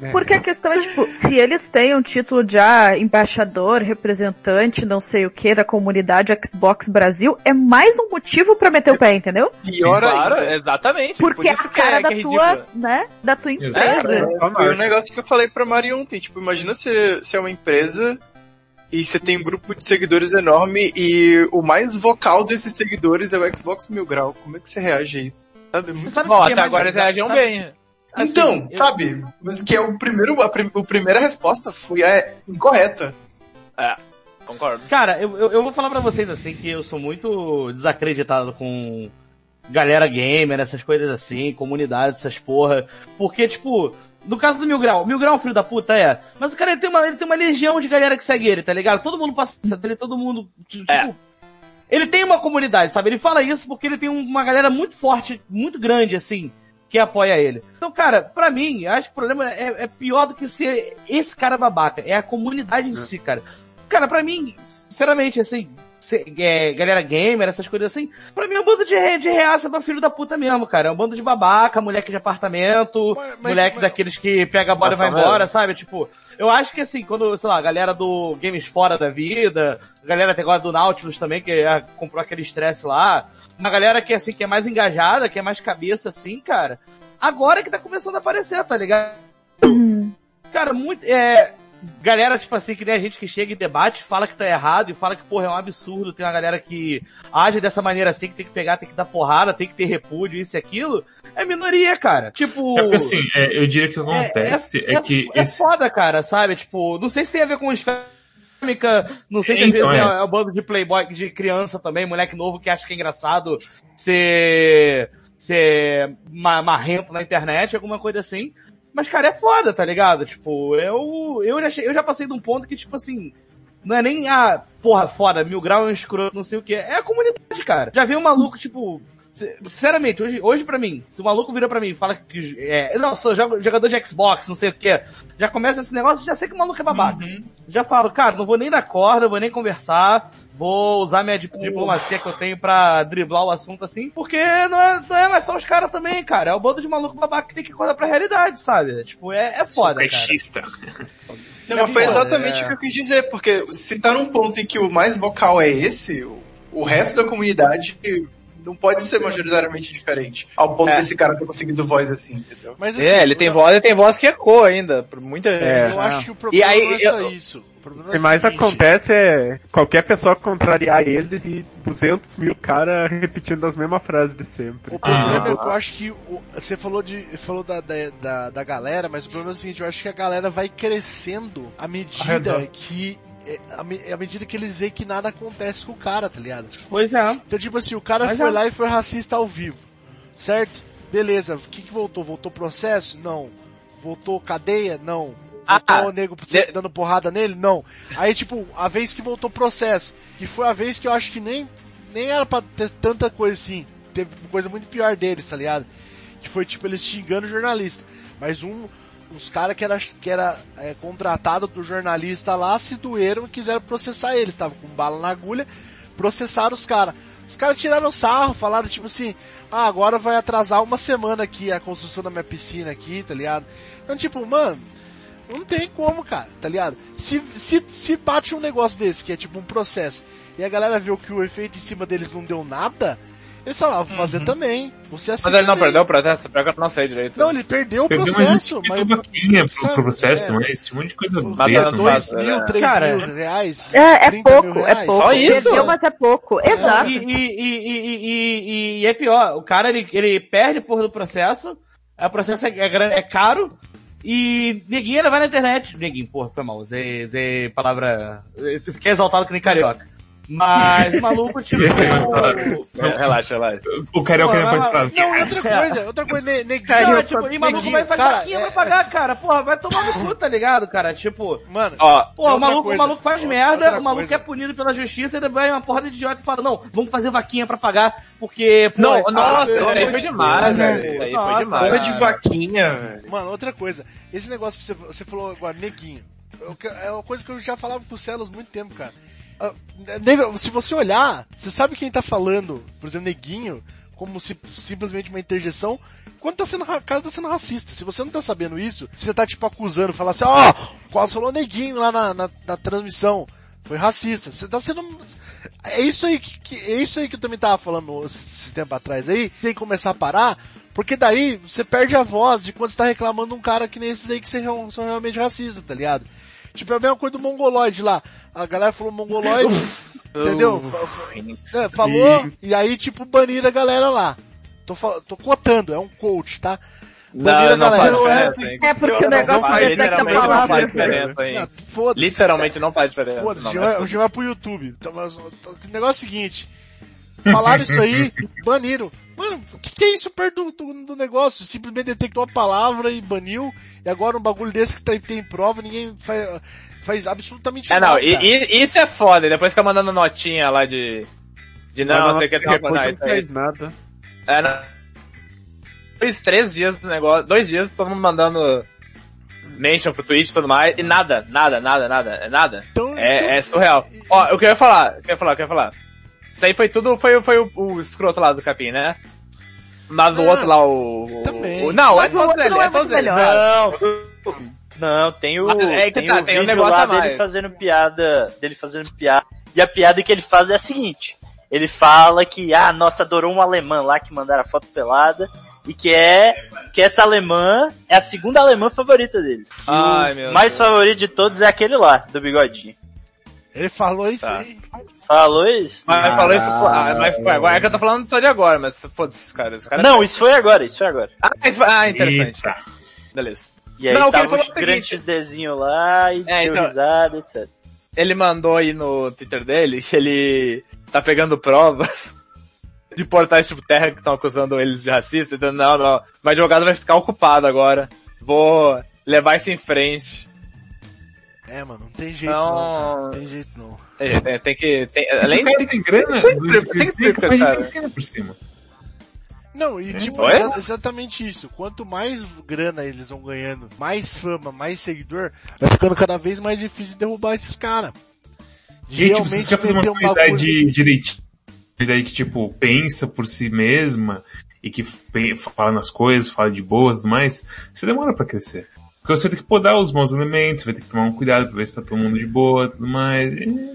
É. Porque a questão é, tipo, se eles têm um título de ah, embaixador, representante, não sei o que, da comunidade Xbox Brasil, é mais um motivo pra meter o pé, entendeu? pior ainda. exatamente. Porque por é isso a que é, cara que é da tua, ridículo. né, da tua empresa. Foi um negócio que eu falei pra Mari ontem, tipo, imagina se, se é uma empresa e você tem um grupo de seguidores enorme e o mais vocal desses seguidores é o Xbox Mil Grau. Como é que você reage a isso? Sabe? Muito... Sabe Bom, o é até agora eles reagiam Sabe- bem. Assim, Então, eu- sabe? Mas o que é o primeiro, a, prim, a primeira resposta foi a incorreta. É, concordo. Cara, eu, eu, eu vou falar pra vocês assim que eu sou muito desacreditado com galera gamer, essas coisas assim, comunidade, essas porra. Porque, tipo, no caso do Mil Grau, Mil Grau é um filho da puta, é. Mas o cara ele tem uma, ele tem uma legião de galera que segue ele, tá ligado? Todo mundo passa dele, todo mundo, tipo, É. ele tem uma comunidade, sabe? Ele fala isso porque ele tem um- uma galera muito forte, muito grande, assim, que apoia ele. Então, cara, pra mim, eu acho que o problema é, é pior do que ser esse cara babaca. É a comunidade em si, cara. Cara, pra mim, sinceramente, assim, é, galera gamer, essas coisas assim, pra mim é um bando de, de reaça pra filho da puta mesmo, cara. É um bando de babaca, moleque de apartamento, Mas- mas- moleque mas- daqueles que pega a bola e vai Nossa, embora, sabe? Tipo, eu acho que assim, quando, sei lá, a galera do Games Fora da Vida, a galera até agora do Nautilus também, que ah, comprou aquele estresse lá, uma galera que assim, que é mais engajada, que é mais cabeça assim, cara, agora que tá começando a aparecer, tá ligado? Uhum. Cara, muito, é, galera, tipo assim, que nem a gente que chega e debate, fala que tá errado e fala que, porra, é um absurdo, tem uma galera que age dessa maneira assim, que tem que pegar, tem que dar porrada, tem que ter repúdio, isso e aquilo, é minoria, cara. Tipo... É porque assim, é, eu diria que o que acontece é, que é esse, foda, cara, sabe? Tipo, não sei se tem a ver com esfêmica, não sei se às Então, vezes é. é. é o bando de playboy, de criança também, moleque novo que acha que é engraçado ser, ser ma- marrento na internet, alguma coisa assim. Mas, cara, é foda, tá ligado? Tipo, eu, eu, já, eu já passei de um ponto que, tipo assim, não é nem a, porra, foda, mil grau é um escroto, não sei o que. É a comunidade, cara. Já veio um maluco, tipo, sinceramente, hoje, hoje pra mim, se o maluco vira pra mim e fala que, é, não, sou jogador de Xbox, não sei o que, já começa esse negócio, já sei que o maluco é babaca. Já falo, cara, não vou nem dar corda, vou nem conversar, vou usar minha dip- diplomacia que eu tenho pra driblar o assunto assim, porque não é, não é mais só os caras também, cara. É o bando de maluco babaca que tem que acordar pra realidade, sabe? Tipo, é, é foda, cara. Superchista. Não, mas foi foda, exatamente é. o que eu quis dizer, porque se tá num ponto em que o mais vocal é esse, o, o resto da comunidade não pode ser majoritariamente diferente. Ao ponto É. desse cara ter conseguido voz assim, entendeu? Mas, assim, É, ele tem voz e tem voz que ecoa ainda, por muita gente. É. Eu acho que o problema E aí, não é só eu- isso. O problema O é que mais acontece é qualquer pessoa contrariar eles e 200 mil caras repetindo as mesmas frases de sempre. O problema Ah. é que eu acho que o- você falou de falou da, da, da, da galera, mas o problema é o seguinte, eu acho que a galera vai crescendo à medida Arredor. que é, à, me- à medida que eles veem que nada acontece com o cara, tá ligado? Pois é. Então tipo assim, o cara Mas foi é. lá e foi racista ao vivo, certo? Beleza, o que que voltou? Voltou processo? Não. Voltou cadeia? Não. Voltou Ah, o nego de- dando porrada nele? Não. Aí tipo, a vez que voltou processo, que foi a vez que eu acho que nem, nem era pra ter tanta coisa assim. Teve coisa muito pior deles, tá ligado? Que foi tipo eles xingando o jornalista. Mas um, os caras que era, que era é, contratado do jornalista lá se doeram e quiseram processar eles. Estavam com bala na agulha, processaram os caras. Os caras tiraram sarro, falaram tipo assim, ah, agora vai atrasar uma semana aqui a construção da minha piscina aqui, tá ligado? Então, tipo, mano, não tem como, cara, tá ligado? Se, se, se bate um negócio desse, que é tipo um processo, e a galera viu que o efeito em cima deles não deu nada, eles falaram, vou fazer também. Você Mas ele não perdeu o processo, pior que eu não sei direito. Não, ele perdeu o Perdeu, processo, mas mas... vaquinha pro, pro processo, é. mas tinha um monte de coisa besta, não mas- dois mil, é. três Cara, mil reais. É, é 30 mil pouco, é pouco. Só isso? Perdeu, mas é pouco. Exato. E, e, e, e, e, e é pior, o cara ele, ele perde por do processo, o processo é, é, é caro, e neguinho ainda vai na internet. Neguinho, porra, foi mal, usei, usei palavra. Fiquei exaltado que nem carioca. Mas o maluco, tipo. Relaxa, relaxa. O carioca Pô, ainda pode falar. Não, e outra coisa, outra coisa, ne, neguinho, Cara, tipo, e maluco neguinho, vai fazer vaquinha é- pra pagar, cara. Porra, vai tomar no cu, tá ligado, cara? Tipo, Mano, Ó, Pô, o maluco, coisa. o maluco faz merda, Outra o maluco coisa. é punido pela justiça e depois uma porra de idiota e fala, não, vamos fazer vaquinha pra pagar, porque, pô, não, nossa, isso aí foi demais, velho. Isso aí foi demais. Porra de vaquinha, velho. Mano, outra coisa. Esse negócio que você, você falou agora, neguinho. É uma coisa que eu já falava com o Celos há muito tempo, cara. Ah, Se você olhar, você sabe quem tá falando, por exemplo, neguinho, como se simplesmente uma interjeição, quando tá sendo, o cara tá sendo racista. Se você não tá sabendo isso, você tá tipo acusando, falar assim, ó, o quase falou neguinho lá na, na, na transmissão. Foi racista. Você tá sendo. É isso aí que, que- é isso aí que eu também tava falando esse tempo atrás aí. Tem que começar a parar, porque daí você perde a voz de quando você tá reclamando um cara que nem esses aí que são realmente racistas, tá ligado? Tipo, é a mesma coisa do mongoloide lá. A galera falou mongoloide, entendeu? É, falou, e aí tipo baniram a galera lá. Tô, tô cotando, é um coach, tá? Baniram Não, a não galera. faz Não é? É porque o Não negócio faz, detecta a literalmente não palavra. faz diferença, hein? Não, Foda-se. Literalmente não faz diferença. Foda-se, Não, o é- o jogo é pro YouTube. Então, mas, o negócio é o seguinte. Falaram isso aí, baniram. Mano, o que, que é isso perto do, do, do negócio? Simplesmente detectou a palavra e baniu. E agora um bagulho desse que tem, tem prova, ninguém faz, faz absolutamente É, nada. não, e, e- isso é foda, depois fica mandando notinha lá de. De não, você quer Depois ter não não, faz nada. É, não. Dois, três dias do negócio, dois dias, todo mundo mandando mention pro Twitch e tudo mais, e nada, nada, nada, nada, é nada. Então, É, é surreal. Ó, o que eu ia falar, o que eu ia falar, o que eu ia falar. Isso aí foi tudo, foi, foi o, o escroto lá do Capim, né? Mas o Ah, outro lá, o... o- também. o- não, Mas é o todos outro eles, não é é todos eles. Não, não, tem o, é que tem tá, o tem um negócio lá a mais. dele fazendo piada, dele fazendo piada. E a piada que ele faz é a seguinte. Ele fala que, ah, nossa, adorou um alemã lá que mandaram a foto pelada. E que é, que essa alemã é a segunda alemã favorita dele. Ai, o meu mais Deus. favorito de todos é aquele lá, do bigodinho. Ele falou isso Tá. aí. Falou isso? Mas falou isso, ah, mas foi agora, é que eu tô falando só de agora, mas foda-se, esse cara, cara... Não, isso foi agora, isso foi agora. Ah, isso foi- ah, interessante. Eita. Beleza. E aí Não, o que ele falou é o grandes seguinte. desenho lá e É, então- risada, etc. ele mandou aí no Twitter dele que ele tá pegando provas de portais tipo Terra que estão acusando eles de racista, então não, não, o advogado vai ficar ocupado agora. Vou levar isso em frente. É, mano, não tem jeito Não. não, cara. Não tem jeito não. Tem, tem- tem que, tem, Além de tem grana, tem que- têm tem que- capaz de cara. ensina por cima. Não, e tipo, exa- exatamente isso. Quanto mais grana eles vão ganhando, mais fama, mais seguidor, vai ficando cada vez mais difícil de derrubar esses caras. De Gente, você realmente já faz uma um comunidade bagulho. direitinho, daí que tipo, pensa por si mesma e que fala nas coisas, fala de boa e tudo mais, você demora pra crescer. Porque você vai ter que podar os bons elementos, vai ter que tomar um cuidado pra ver se tá todo mundo de boa e tudo mais. E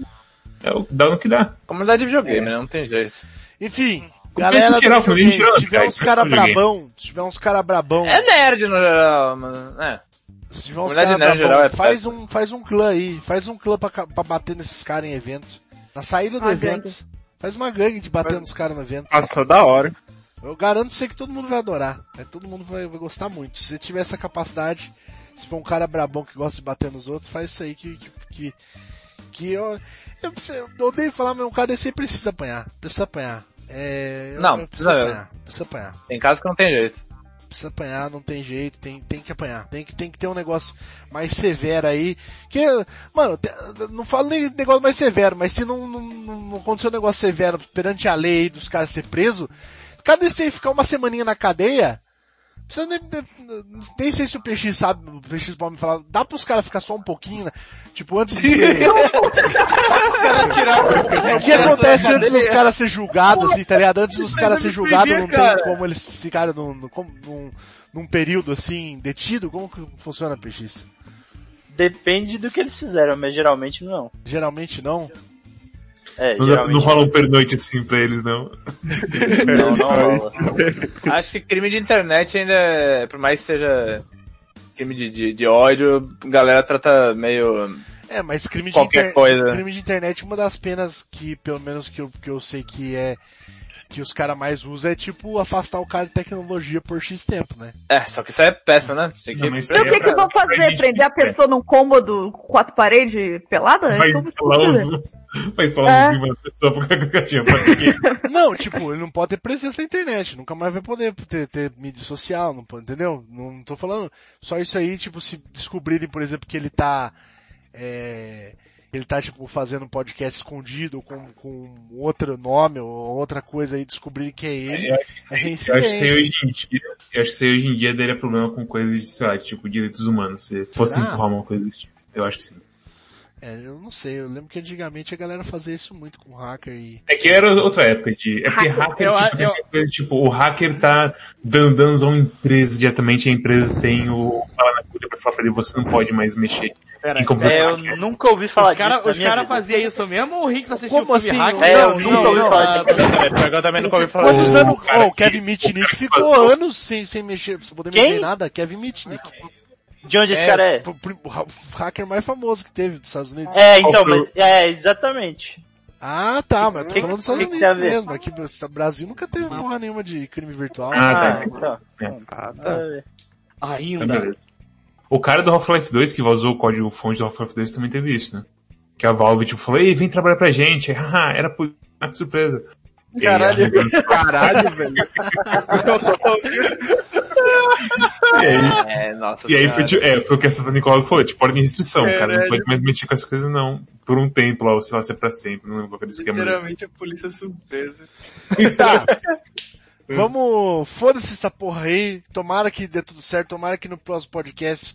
é o dá no que dá. comunidade de videogame, né? Não tem jeito. Enfim, galera gente do videogame, gente se tiver uns cara brabão, se tiver uns cara brabão, É nerd no geral, mas, é. se tiver uns cara brabão, geral é faz um, faz um clã aí, faz um clã pra, pra bater nesses caras em evento. Na saída do Uma evento. Faz uma gangue de bater nos caras no evento. Passou da hora. Eu garanto pra você que todo mundo vai adorar. É, todo mundo vai, vai gostar muito. Se você tiver essa capacidade, se for um cara brabão que gosta de bater nos outros, faz isso aí que, que, que, que eu, eu, eu odeio falar, mas um cara desse aí precisa apanhar. Precisa apanhar. É, Não, eu precisa precisa apanhar. Precisa apanhar. Tem casos que não tem jeito. Precisa apanhar, não tem jeito, tem, tem que apanhar. Tem que, tem que ter um negócio mais severo aí. Que, mano, não falo nem negócio mais severo, mas se não, não, não acontecer um negócio severo perante a lei dos caras ser preso, cada desse aí ficar uma semaninha na cadeia, Precisa nem, nem sei se o PX sabe, o PX pode me falar, dá pros caras ficar só um pouquinho, né? Tipo, antes de ser... O que acontece antes dos caras ser julgados, assim, tá ligado? Antes dos caras ser julgados, não tem como eles ficarem num, num, num período, assim, detido? Como que funciona, PX? Depende do que eles fizeram, mas geralmente não. Geralmente não? É, Não, geralmente não rola um pernoite assim pra eles, não. não, não rola. Acho que crime de internet ainda, é- por mais que seja crime de, de, de ódio, a galera trata meio... É, mas crime de, inter- coisa. crime de internet, uma das penas que, pelo menos que eu, que eu sei que é, que os caras mais usam é tipo afastar o cara de tecnologia por X tempo, né? É, só que isso é péssimo, né? Tem que... Não, mas E o que É que vão fazer? gente- Prender a pessoa num cômodo com quatro paredes pelada? Vai Como instalar os, vai instalar É. um cima da pessoa pra ficar com a caixinha pra quê? Não, tipo, ele não pode ter presença na internet, nunca mais vai poder ter, ter mídia social, não pode, entendeu? Não tô falando só isso aí, tipo, se descobrirem, por exemplo, que ele tá, é, ele tá, tipo, fazendo um podcast escondido com, com outro nome ou outra coisa aí, descobrirem que é ele, Eu é Eu acho que isso aí reincidência. hoje em dia, eu acho que hoje em dia daria problema com coisas de, sei lá, tipo, direitos humanos, se fosse empurrar uma coisa desse tipo. Eu acho que sim. É, eu não sei, eu lembro que antigamente a galera fazia isso muito com hacker e... É que era outra época de. É porque hacker, Eu- tipo, eu- coisa, tipo, o hacker tá dando danos a uma empresa diretamente, a empresa tem o bala na agulha pra falar pra ele, você não pode mais mexer Pera aí. É, eu nunca ouvi falar Os caras disso. os cara vida. faziam isso mesmo ou o Riggs assistiu Como o filme assim? Hacker? É, eu Não, nunca não, ouvi não, falar ah, disso. Eu também nunca ouvi falar Quantos O anos, cara oh, o que- Kevin Mitnick ficou anos sem, sem mexer, sem poder Quem? mexer em nada, Kevin Mitnick. De onde esse cara é? O, hacker mais famoso que teve dos Estados Unidos. É, então, mas, é, exatamente. Ah, tá, mas eu tô Que- falando dos que Estados que Unidos ver? mesmo. Aqui no Brasil nunca teve porra nenhuma de crime virtual. Ah, tá. então. É. Ah, tá. a ver. Então, Ainda. beleza. O cara do Half-Life 2 que vazou o código fonte do Half-Life 2 também teve isso, né? Que a Valve, tipo, falou, ei, vem trabalhar pra gente. Haha, era por... Ah, que surpresa. E aí, Caralho. Caralho, velho. E aí, É, nossa e aí foi, tipo, é, foi o que a Santa Nicola falou, tipo, ordem de restrição, cara. Não pode mais mexer com essas coisas, não. Por um tempo lá, ou sei lá, se é pra sempre. Não lembro qual que era o esquema. Literalmente a polícia surpresa. Tá. Vamos, foda-se essa porra aí. Tomara que dê tudo certo. Tomara que no próximo podcast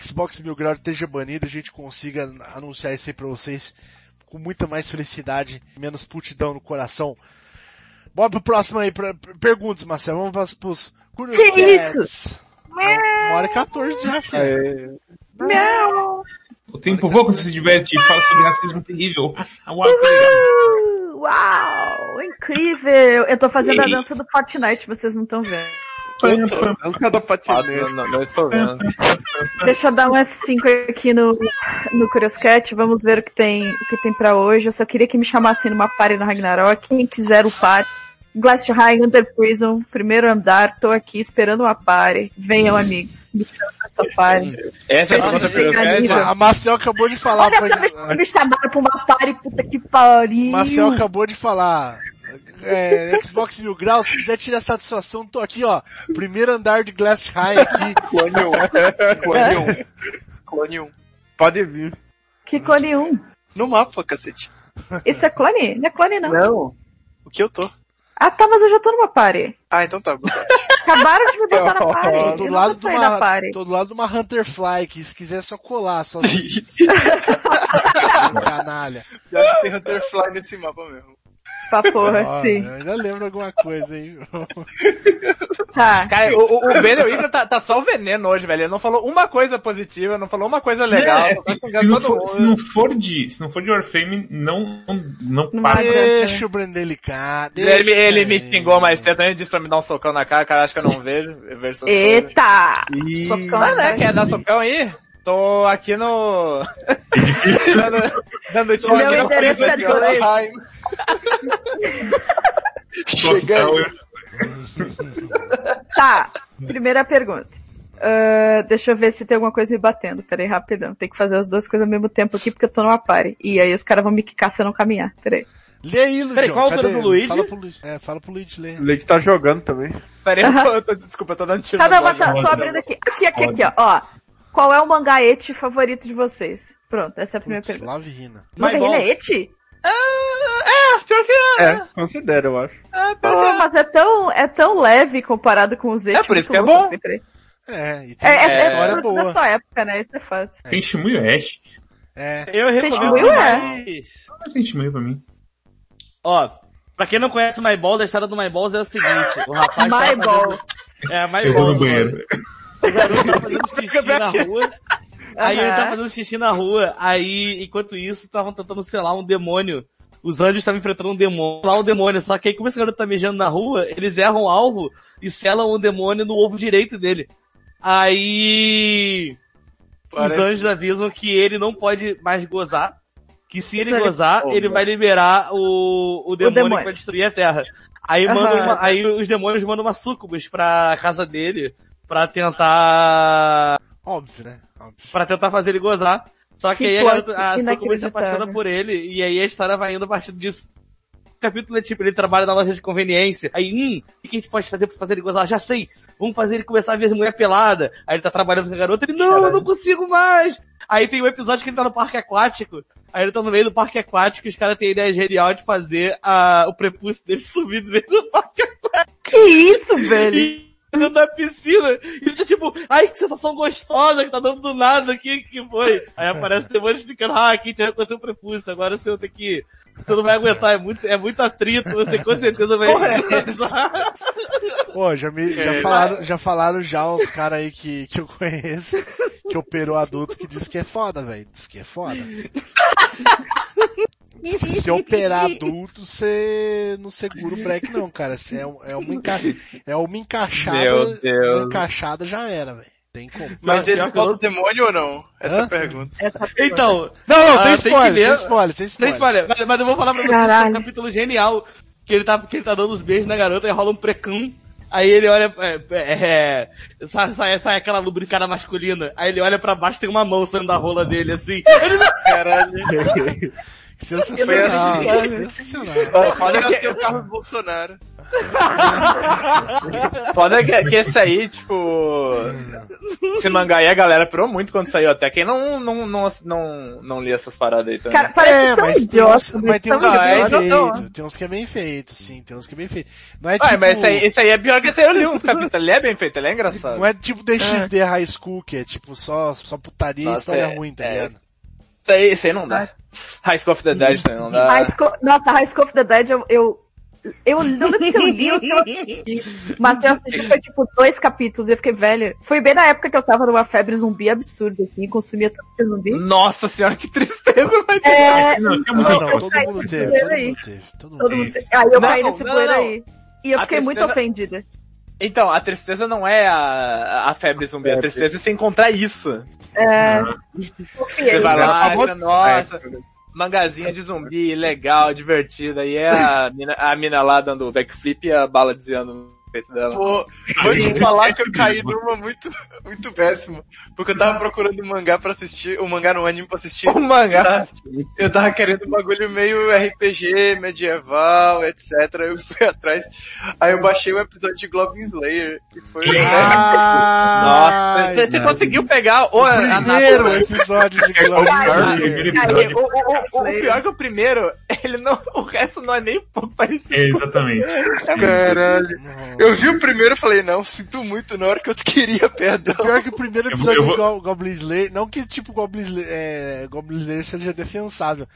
Xbox Mil Grau esteja banido. A gente consiga anunciar isso aí pra vocês com muita mais felicidade, menos putidão no coração. Bora pro próximo aí. Pra, perguntas, Marcelo. Vamos pras- pros Curious Que Cats. Uma hora e 14 já, filho. Miau. O tempo voa quando você se diverte e fala sobre racismo terrível. Uau, legal. Uau, incrível. Eu tô fazendo a dança do Fortnite, vocês não estão vendo. Ah, não, não, não estou vendo. Deixa eu dar um F5 aqui no, no Curious Cat, vamos ver o que tem, o que tem pra hoje. Eu só queria que me chamassem numa party no Ragnarok. Quem quiser o party. Glass High, Under Prison, primeiro andar, tô aqui esperando uma party. Venham amigos, me chamam pra sua party. Essa é a Nossa, prioridade. A Marcel acabou de falar. Olha, pode- me, me chamaram pra uma party, puta que pariu. Marcel acabou de falar. É, Xbox Mil Graus, se quiser tirar satisfação, tô aqui, ó. Primeiro andar de Glass High aqui. Clone 1. Clone 1. Clone 1. Pode vir. Que clone 1? No mapa, cacete. Isso é clone? Não é clone não. Não. O que eu tô? Ah tá, mas eu já tô numa party. Ah, então tá. Acabaram de me botar na party. Tô Eu do não lado de uma, party. tô do lado de uma Hunterfly, que se quiser é só colar, só canalha. Já tem Hunterfly nesse mapa mesmo. Pra porra, Ó, sim. eu ainda lembro alguma coisa, hein? Tá. Cara, o, o, Igor tá, tá só o veneno hoje, velho. Ele não falou uma coisa positiva, não falou uma coisa legal. É, tá se, não for, se não for de, se não for de Warframe, não, não, não passa. Deixa o Brandon delicado. Ele, me- ele me xingou mais cedo, ele disse pra me dar um socão na cara, cara, acho que eu não vejo. eu. Eita! Socão Ah, né? Quer dar socão aí? Tô aqui no... dando, dando tiro Meu aqui no endereço é dois. Ai, Chegando. Tá. Primeira pergunta. Ah, deixa eu ver se tem alguma coisa me batendo. Peraí, rapidão. Tem que fazer as duas coisas ao mesmo tempo aqui porque eu tô numa party. E aí os caras vão me quicar se eu não caminhar. Peraí. Lê aí, Luigi. Peraí, qual a altura do Luigi? Fala pro Luigi. É, fala pro Luigi ler. O Leite tá jogando também. Peraí, eu tô, eu tô- desculpa, eu tô dando tiro Tá, não, mas bode. tá, tô abrindo aqui. Aqui, aqui, aqui, ó. ó. Qual é o mangá eti favorito de vocês? Pronto, essa é a primeira Putz, pergunta. Lave Rina. Manga My é eti? pior que é. É, considero, eu acho. É, pior que é. mas é tão, é tão leve comparado com os É por isso que é bom. É, e tem É, é, é, história da boa. sua época, né? Isso é fato. Tem Shimuyo Ash. É. Eu recomendo Testemunho é. Não tem Shimuyo pra mim. Ó, pra quem não conhece o My Balls, a história do My Balls é o seguinte, o rapaz My fazendo- balls. É, My Eu vou Balls. no banheiro. O garoto tava fazendo xixi na rua. Aí ele tava fazendo xixi na rua, aí, enquanto isso, estavam tentando selar um demônio. Os anjos estavam enfrentando um demônio, lá um demônio, só que aí como esse garoto tá mijando na rua, eles erram o alvo e selam o demônio no ovo direito dele. Aí, os Parece- anjos avisam que ele não pode mais gozar, que se ele Sim. gozar, Oh, ele vai liberar o, o demônio, demônio. que vai destruir a Terra. Aí, manda uma- aí os demônios mandam uma sucubus pra casa dele, pra tentar Óbvio, né? Óbvio. Pra tentar fazer ele gozar. Só que, Que aí a garota, a Sucubus se apaixona por ele, e aí a história vai indo a partir disso. O capítulo é tipo, ele trabalha na loja de conveniência. Aí, hum, o que a gente pode fazer pra fazer ele gozar? Já sei! Vamos fazer ele começar a ver as mulher pelada. Aí ele tá trabalhando com a garota, ele, não, eu não consigo mais! Aí tem um episódio que ele tá no parque aquático. Aí ele tá no meio do parque aquático e os caras têm a ideia genial de fazer a, o prepúcio dele subir no meio do parque Que isso, velho? e dentro da piscina. E ele tá tipo, ai que sensação gostosa que tá dando do nada aqui, que foi? Aí aparece o demônio explicando, ah, aqui te reconheceu o prepúcio, agora você vai ter que, você não vai aguentar, é muito, é muito atrito, você com certeza vai gozar. Pô, já me, já falaram, já falaram já os caras aí que, que eu conheço, que operou adulto, que diz que é foda, velho. Diz que é foda. Se operar adulto, você não segura o break não, cara. Você é, é uma, enca... é uma encaixada, Meu Deus. uma encaixada já era, velho. Tem como. Mas Pior eles botam demônio ou não? Essa é Hã? a pergunta. Essa Então, Não, não, Ah, sem tem que spoiler, sem spoiler, sem sem spoiler. spoiler, mas, mas eu vou falar pra vocês que Caralho. é um capítulo genial, que ele tá, que ele tá dando os beijos na garota e rola um precão. Aí ele olha, é, é, é, sai, sai, sai aquela lubricada masculina. Aí ele olha pra baixo tem uma mão saindo da rola dele, assim. Ele não Caralho. Sensacional, Foi assim. sensacional. Foda que ser o carro do Bolsonaro. Foda que, que esse aí, tipo. Esse mangá aí a galera pirou muito quando saiu. Até quem não, não, não, não, não lia essas paradas aí também. Cara, parece É, tão mas tem idiota. uns, mas tem uns que é bem Ah, é, não, feito, tem uns que é bem feito, sim, tem uns que é bem feito. Não é Ué, tipo, mas esse aí, esse aí é pior que esse aí eu li uns capítulos. Ele é bem feito, ele é engraçado. não é tipo DXD High School, que é tipo só, só putaria e Nossa, história é- ruim, tá é. ligado? Esse aí, esse aí não dá. High School of the Dead também não dá. High School, nossa, High School of the Dead eu, eu, eu não lembro se eu li ou se eu assisti, mas eu assisti foi tipo dois capítulos e eu fiquei velha. Foi bem na época que eu tava numa febre zumbi absurda, assim, consumia tanto de zumbi. Nossa senhora, que tristeza, vai ter. É, Não, muita não, coisa. todo mundo teve, todo aí. mundo teve, todo mundo teve. Aí eu Não, caí nesse não, não. aí. E eu A fiquei muito ofendida. Então, a tristeza não é a, a febre zumbi, a tristeza é você encontrar isso. É, Você vai lá, acha, nossa, mangazinha de zumbi, legal, divertida, e é a mina, a mina lá dando backflip e a bala desviando. no peito dela. Vou, vou te falar que eu caí numa muito, muito péssima. Porque eu tava procurando um mangá pra assistir, um mangá no anime pra assistir. O mangá. Eu tava, eu tava querendo um bagulho meio RPG, medieval, etc. Eu fui atrás. Aí eu baixei o episódio de Goblin Slayer, que foi... Ah, Nossa, você, conseguiu pegar o, Primeiro episódio de Glória. Cara, o o, o, o, o pior que o primeiro, ele não, o resto não é nem um pouco parecido. É, exatamente. Caralho. Eu vi o primeiro e falei, não, sinto muito na hora que eu queria perdão. Pior que o primeiro Eu episódio vou- de Go- Goblin Slayer, não que tipo Goblin Slayer, é, Goblin Slayer seja defensável,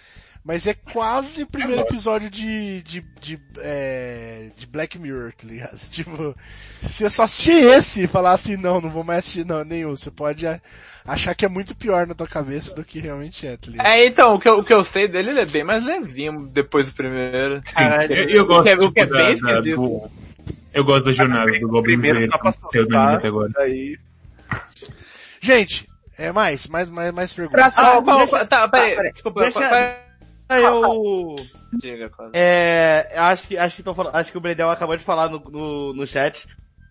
mas é quase o primeiro episódio de, de, de, é, de Black Mirror, tá ligado? Tipo, se você só assistir esse e falar assim, não, não vou mais assistir não, nenhum, você pode achar que é muito pior na tua cabeça do que realmente é, tá ligado? É, então, o que, eu, o que eu sei dele, ele é bem mais levinho depois do primeiro. Sim, eu, eu gosto o que é, o que é tipo, bem da- esquisito. do- Eu gosto da jornada do Goblin Primeiro Slayer do anime até agora. Aí, Gente, é mais, mais, mais, mais perguntas. Ah, deixa- tá, peraí, tá, peraí. desculpa, Deixa- Eu, diga, É, acho que, acho que, tô falando, acho que o Bredel acabou de falar no, no, no chat.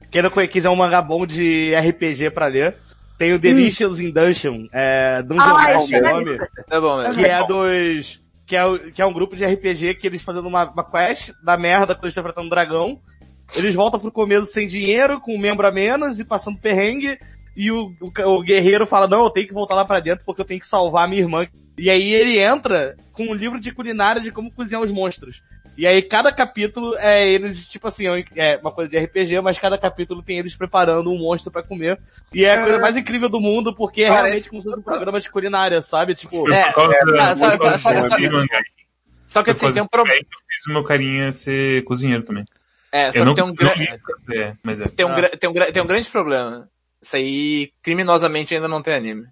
Quem não quiser um mangá bom de RPG pra ler, tem o Delicious in Dungeon, é, Dungeon Ah, esse é nome. É bom mesmo. que é dos, que é, que é um grupo de RPG que eles fazendo uma, uma quest da merda quando eles estão enfrentando um dragão. Eles voltam pro começo sem dinheiro, com um membro a menos e passando perrengue. E o, o, o guerreiro fala, não, eu tenho que voltar lá pra dentro porque eu tenho que salvar a minha irmã. E aí ele entra com um livro de culinária de como cozinhar os monstros. E aí cada capítulo é eles, tipo assim, é uma coisa de RPG, mas cada capítulo tem eles preparando um monstro pra comer. E é a coisa mais incrível do mundo, porque é Parece realmente como se fosse um programa de culinária, sabe? Tipo, É, só- só- só- só- só- que assim, tem um problema. Eu fiz o meu carinha ser cozinheiro também. É, só que não, tem um grande... é, mas é. Tem um, Ah. tem, um, tem um grande problema. Isso aí, criminosamente, ainda não tem anime.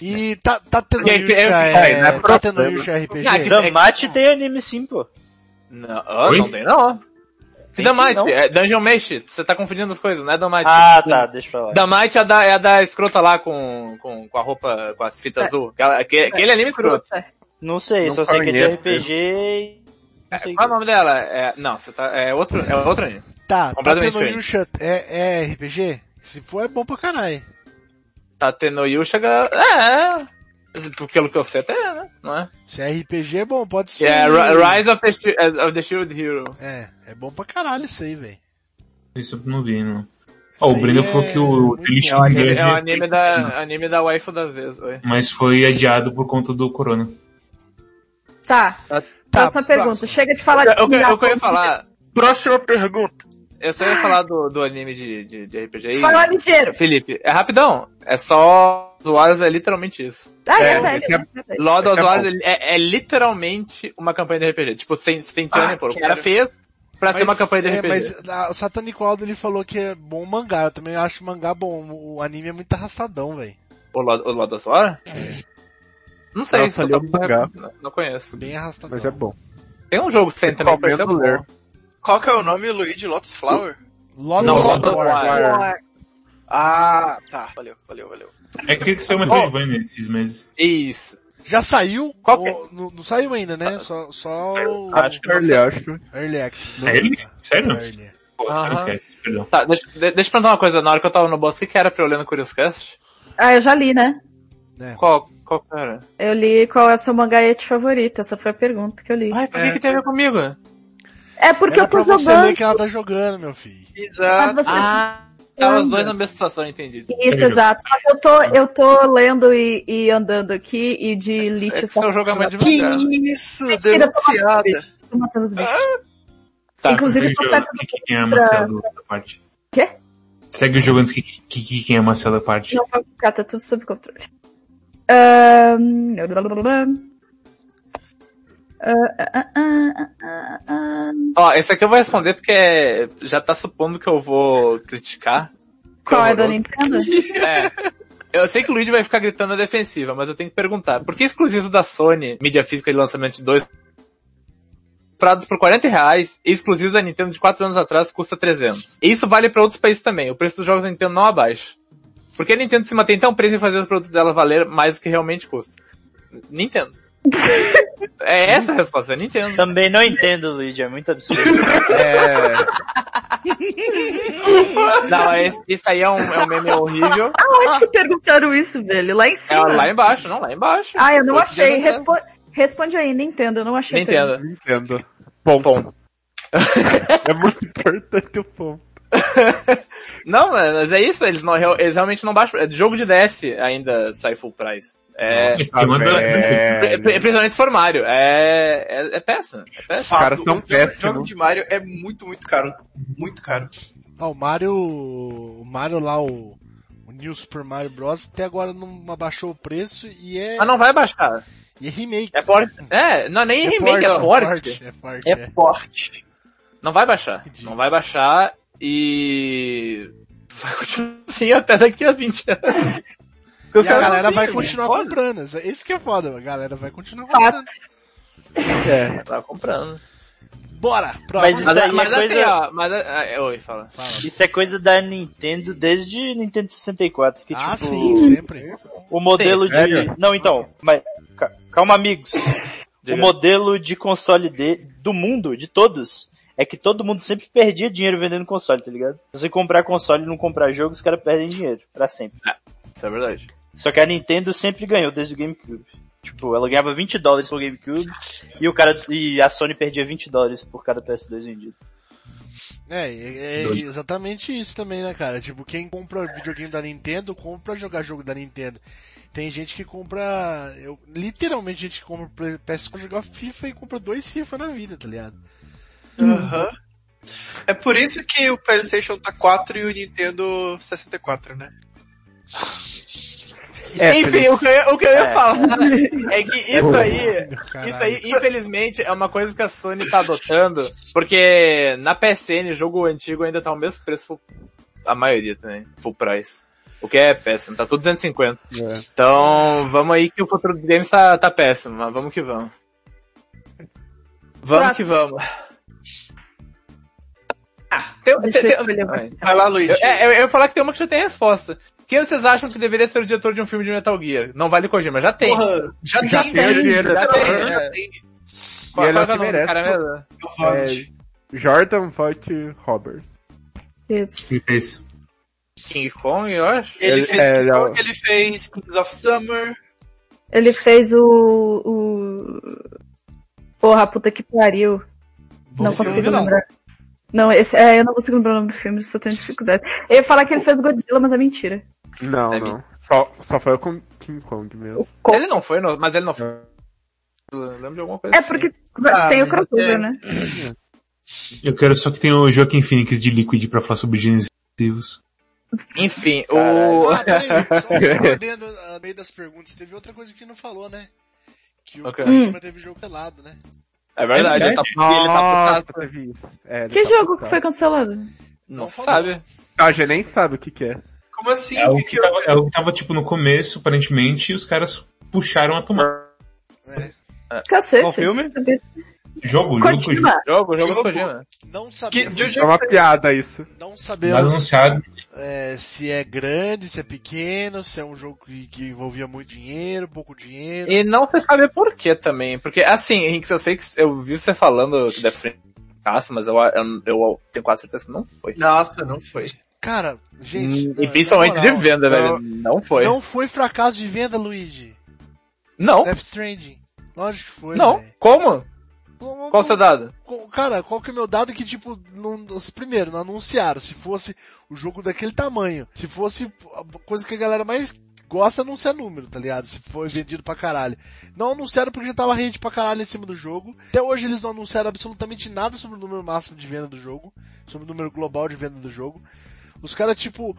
E tá, tá tendo aí, Yusha, é- é, é, não é tá tendo. Yusha RPG? Ah, Damate tem anime sim, pô. Não, não tem não. Tem Damite? É Dungeon Mesh. Você tá confundindo as coisas, não é Damite. Ah, tá, deixa pra lá. Damite é a da, é a da escrota lá com, com, com a roupa, com as fitas É. azul. Aquele, aquele anime escroto. Não sei, Não só sei que é de. RPG e... É, qual é o nome dela? É, não, você tá, é outro, é outro anime. Tá, tá Completamente tendo. Yusha, é, é RPG? Se for é bom pra caralho. Tá tendo Yushaga, é, pelo que eu sei até é, né? Não é? Se é RPG é bom, pode ser. É, Ri- Rise of the, eh, of the Shield Hero. É, é bom pra caralho isso aí, velho. Isso eu não vi, não. Ó, o Breno é falou que o Delicious É o anime, Engage é o é anime da, anime da waifu da vez, oi. mas foi adiado por conta do corona. Tá. Tá, Próxima pergunta. próximo. Chega de falar Eu, de eu, eu, eu ia falar, Próxima pergunta. eu só ia falar do, do anime de, de, de RPG aí. Fala ligeiro. Felipe, é rapidão. É só Zoaras é literalmente isso. Ah, é, É, é- né, velho? Lord of É é, é literalmente uma campanha de RPG. Tipo, sem, sem Ah, pô. O cara fez pra ser uma campanha de é, RPG. Mas ah, o Satanic Aldo ele falou que é bom mangá. Eu também acho mangá bom. O anime é muito arrastadão, velho. O Lord, o Lord of Zoaras? Não sei, só tá- é mangá. não, não conheço. Bem arrastadão. Mas é bom. Tem um jogo sem também pareceu ler. bom. Qual que é o nome, Luigi? Lotus Flower? Lotus Não. Lotus War. War. Ah, tá. Valeu, valeu, valeu. É aquele que saiu uma Metroidvania esses meses. Isso. Já saiu? Qual que é? Não, não saiu ainda, né? Só, só o Acho que ele acho. Early Access. É ele? Sério? Early. Pô, Aham. esquece, perdão. Tá, deixa, de- deixa eu perguntar uma coisa. Na hora que eu tava no boss, o que, que era pra eu ler no Curious Cast? Ah, eu já li, né? Qual, qual que era? Eu li qual é o seu mangaete favorito. Essa foi a pergunta que eu li. Ai, por que É. que tem a ver comigo? É porque Era eu pra tô você jogando. ler que ela tá jogando, meu filho. Mas Exato. você- Ah, tava os dois na mesma situação, entendi. Isso, exato. Mas eu tô, eu tô lendo e, e andando aqui e de É Lich que seu jogo é mais Que devagar. isso, eu tô denunciada. tô matando os bichos. Tá. Inclusive, tô Segue o perto jogo do que quem é a Marcelo da parte. Quê? Segue o jogo antes que, que, que quem é a Marcelo da parte. Não vou ficar, tá tudo sob controle. Ah. Ó, esse aqui eu vou responder porque já tá supondo que eu vou criticar. Qual é da. Nintendo? É. Eu sei que o Luigi vai ficar gritando defensiva, mas eu tenho que perguntar. Por que exclusivos da Sony, mídia física de lançamento de dois comprados por 40 reais e exclusivos da Nintendo de 4 anos atrás custa 300? E isso vale para outros países também. O preço dos jogos da Nintendo não abaixa. Por que a Nintendo se mantém tão presa em fazer os produtos dela valer mais do que realmente custa? Nintendo. é essa a resposta, é Nintendo. Também não entendo, Luigi, é muito absurdo. É. Não, esse, isso aí é um, é um meme horrível. Aonde que perguntaram isso, velho? Lá em É cima. lá embaixo, não, lá embaixo. Ah, eu não achei. Respo- Responde aí, Nintendo, eu não achei. Nintendo. Nintendo. Ponto. É muito importante o ponto. Não, mas é isso, eles, não, eles realmente não baixam. É jogo de DS ainda sai full price. É, pri- principalmente se for Mario. É, é, é peça. É peça. Fato, caras são o jogo- péssimos. jogo de Mario é muito, muito caro. Muito caro. Ah, o Mario. O Mario lá, o. O New Super Mario Bros. até agora não abaixou o preço e é. Mas não vai baixar. E é remake. É forte. É, não, nem remake, é forte. É forte. É é. forte. Não vai baixar. Não vai baixar e... Vai continuar assim até daqui a 20 anos. E a galera assim, vai continuar comprando. Isso que é foda, a galera vai continuar comprando. Fato. É, tá comprando. Bora! Mas Próximo. Mas, aí é mas assim, coisa- ó, mas, oi, fala. Fala. Isso é coisa da Nintendo desde Nintendo 64. Que, Ah, tipo, sim, sempre. O modelo Sim, de... sério? Não, então, mas... ca- Calma, amigos. O modelo de console de... do mundo, de todos, é que todo mundo sempre perdia dinheiro vendendo console, tá ligado? Se você comprar console e não comprar jogo, os caras perdem dinheiro, pra sempre. Isso é verdade. Só que a Nintendo sempre ganhou desde o GameCube. Tipo, ela ganhava 20 dólares pelo GameCube e o cara e a Sony perdia 20 dólares por cada PS2 vendido. É, é, é exatamente isso também, né, cara? Tipo, quem compra videogame da Nintendo, compra jogar jogo da Nintendo. Tem gente que compra. Eu, literalmente, gente que compra PS pra jogar FIFA e compra dois FIFA na vida, tá ligado? Aham. É por isso que o PlayStation tá 4 e o Nintendo 64, né? É, Enfim, o que, eu, o que eu ia é. falar é que isso aí, Caralho. isso aí, infelizmente, é uma coisa que a Sony tá adotando, porque na PSN, jogo antigo ainda tá o mesmo preço, a maioria também, full price. O que é péssimo, tá tudo 250. É. Então, vamos aí que o futuro dos games tá, tá péssimo, mas vamos que vamos. Vamos que vamos. Tem, tem, tem, Vai lá, Luiz. Eu, é, eu, eu ia falar que tem uma que já tem resposta. Quem vocês acham que deveria ser o diretor de um filme de Metal Gear? Não vale Kojima, já tem. Porra, já, já tem, tem, dinheiro, já, tem, já tem. Qual, e ele é o que merece. Cara? É, Jordan Voight Roberts. Isso. Isso. King Kong, eu acho. Ele, ele fez, é, Kong, ele fez Kings of Summer. Ele fez o, o... Porra, puta que pariu. Bom não consigo lembrar. Não, esse, é, eu não consigo lembrar o nome do filme, estou tendo dificuldade. Eu ia falar que ele fez o Godzilla, mas é mentira. Não, é não. Só, só foi com King Kong mesmo. Ele não foi, não, mas ele não foi. Eu lembro de alguma coisa É porque ah, tem o crossover, é... né? Eu quero só que tenha o Joaquim Phoenix de Liquid pra falar sobre genes excessivos. Enfim, o... Ah, peraí, só respondendo a meio das perguntas, teve outra coisa que não falou, né? Que o okay. Kojima hum. teve jogo pelado, né? É verdade, ele tá, ele tá putado. É, que tá jogo que foi cancelado? Não, não sabe. Ah, já nem sabe o que que é. Como assim? É o que, que, tava, é o que tava, tipo, no começo, aparentemente, e os caras puxaram a tomar. É. Cacete. Qual filme? Jogo, jogo Kojima. Jogo, jogo, jogo Kojima. Não sabemos. é uma piada isso. Não sabemos. anunciado. É, se é grande, se é pequeno, se é um jogo que, que, envolvia muito dinheiro, pouco dinheiro. E não se sabe por que também. Porque, assim, Henrique, eu sei que eu vi você falando que deve ser caça, mas eu, eu, eu, tenho quase certeza que não foi. Nossa, não foi. Cara, gente. Hum, e principalmente de venda, velho. Não foi. Não foi fracasso de venda, Luigi. Não. Death Stranding. Lógico que foi. Não. Véio. Como? Qual o seu dado? Cara, qual que é o meu dado que, tipo, não, primeiro, não anunciaram. Se fosse o jogo daquele tamanho, se fosse a coisa que a galera mais gosta, anunciar número, tá ligado? Se foi vendido pra caralho. Não anunciaram porque já tava rede pra caralho em cima do jogo. Até hoje eles não anunciaram absolutamente nada sobre o número máximo de venda do jogo, sobre o número global de venda do jogo. Os caras, tipo,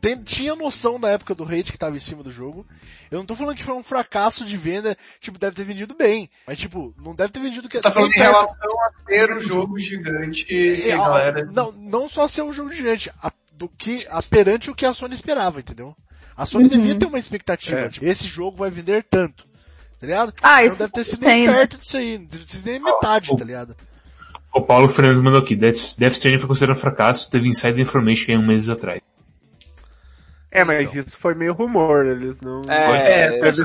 tem, tinha noção da época do hate que tava em cima do jogo. Eu não tô falando que foi um fracasso de venda, tipo, deve ter vendido bem. Mas, tipo, não deve ter vendido que Você tá falando em relação a ser um jogo gigante e é, galera... Não, não só ser um jogo gigante, a, do que, a, perante o que a Sony esperava, entendeu? A Sony uhum. devia ter uma expectativa, é. tipo, esse jogo vai vender tanto. Tá ligado? Ah, não isso deve ter sido nem perto disso aí, não deve ter sido nem metade, tá ligado? O Paulo Fernandes mandou aqui. Death, Death Stranding foi considerado um fracasso, teve inside information há um mês atrás. É, mas então. isso foi meio rumor, eles não... É, é, é, é, essas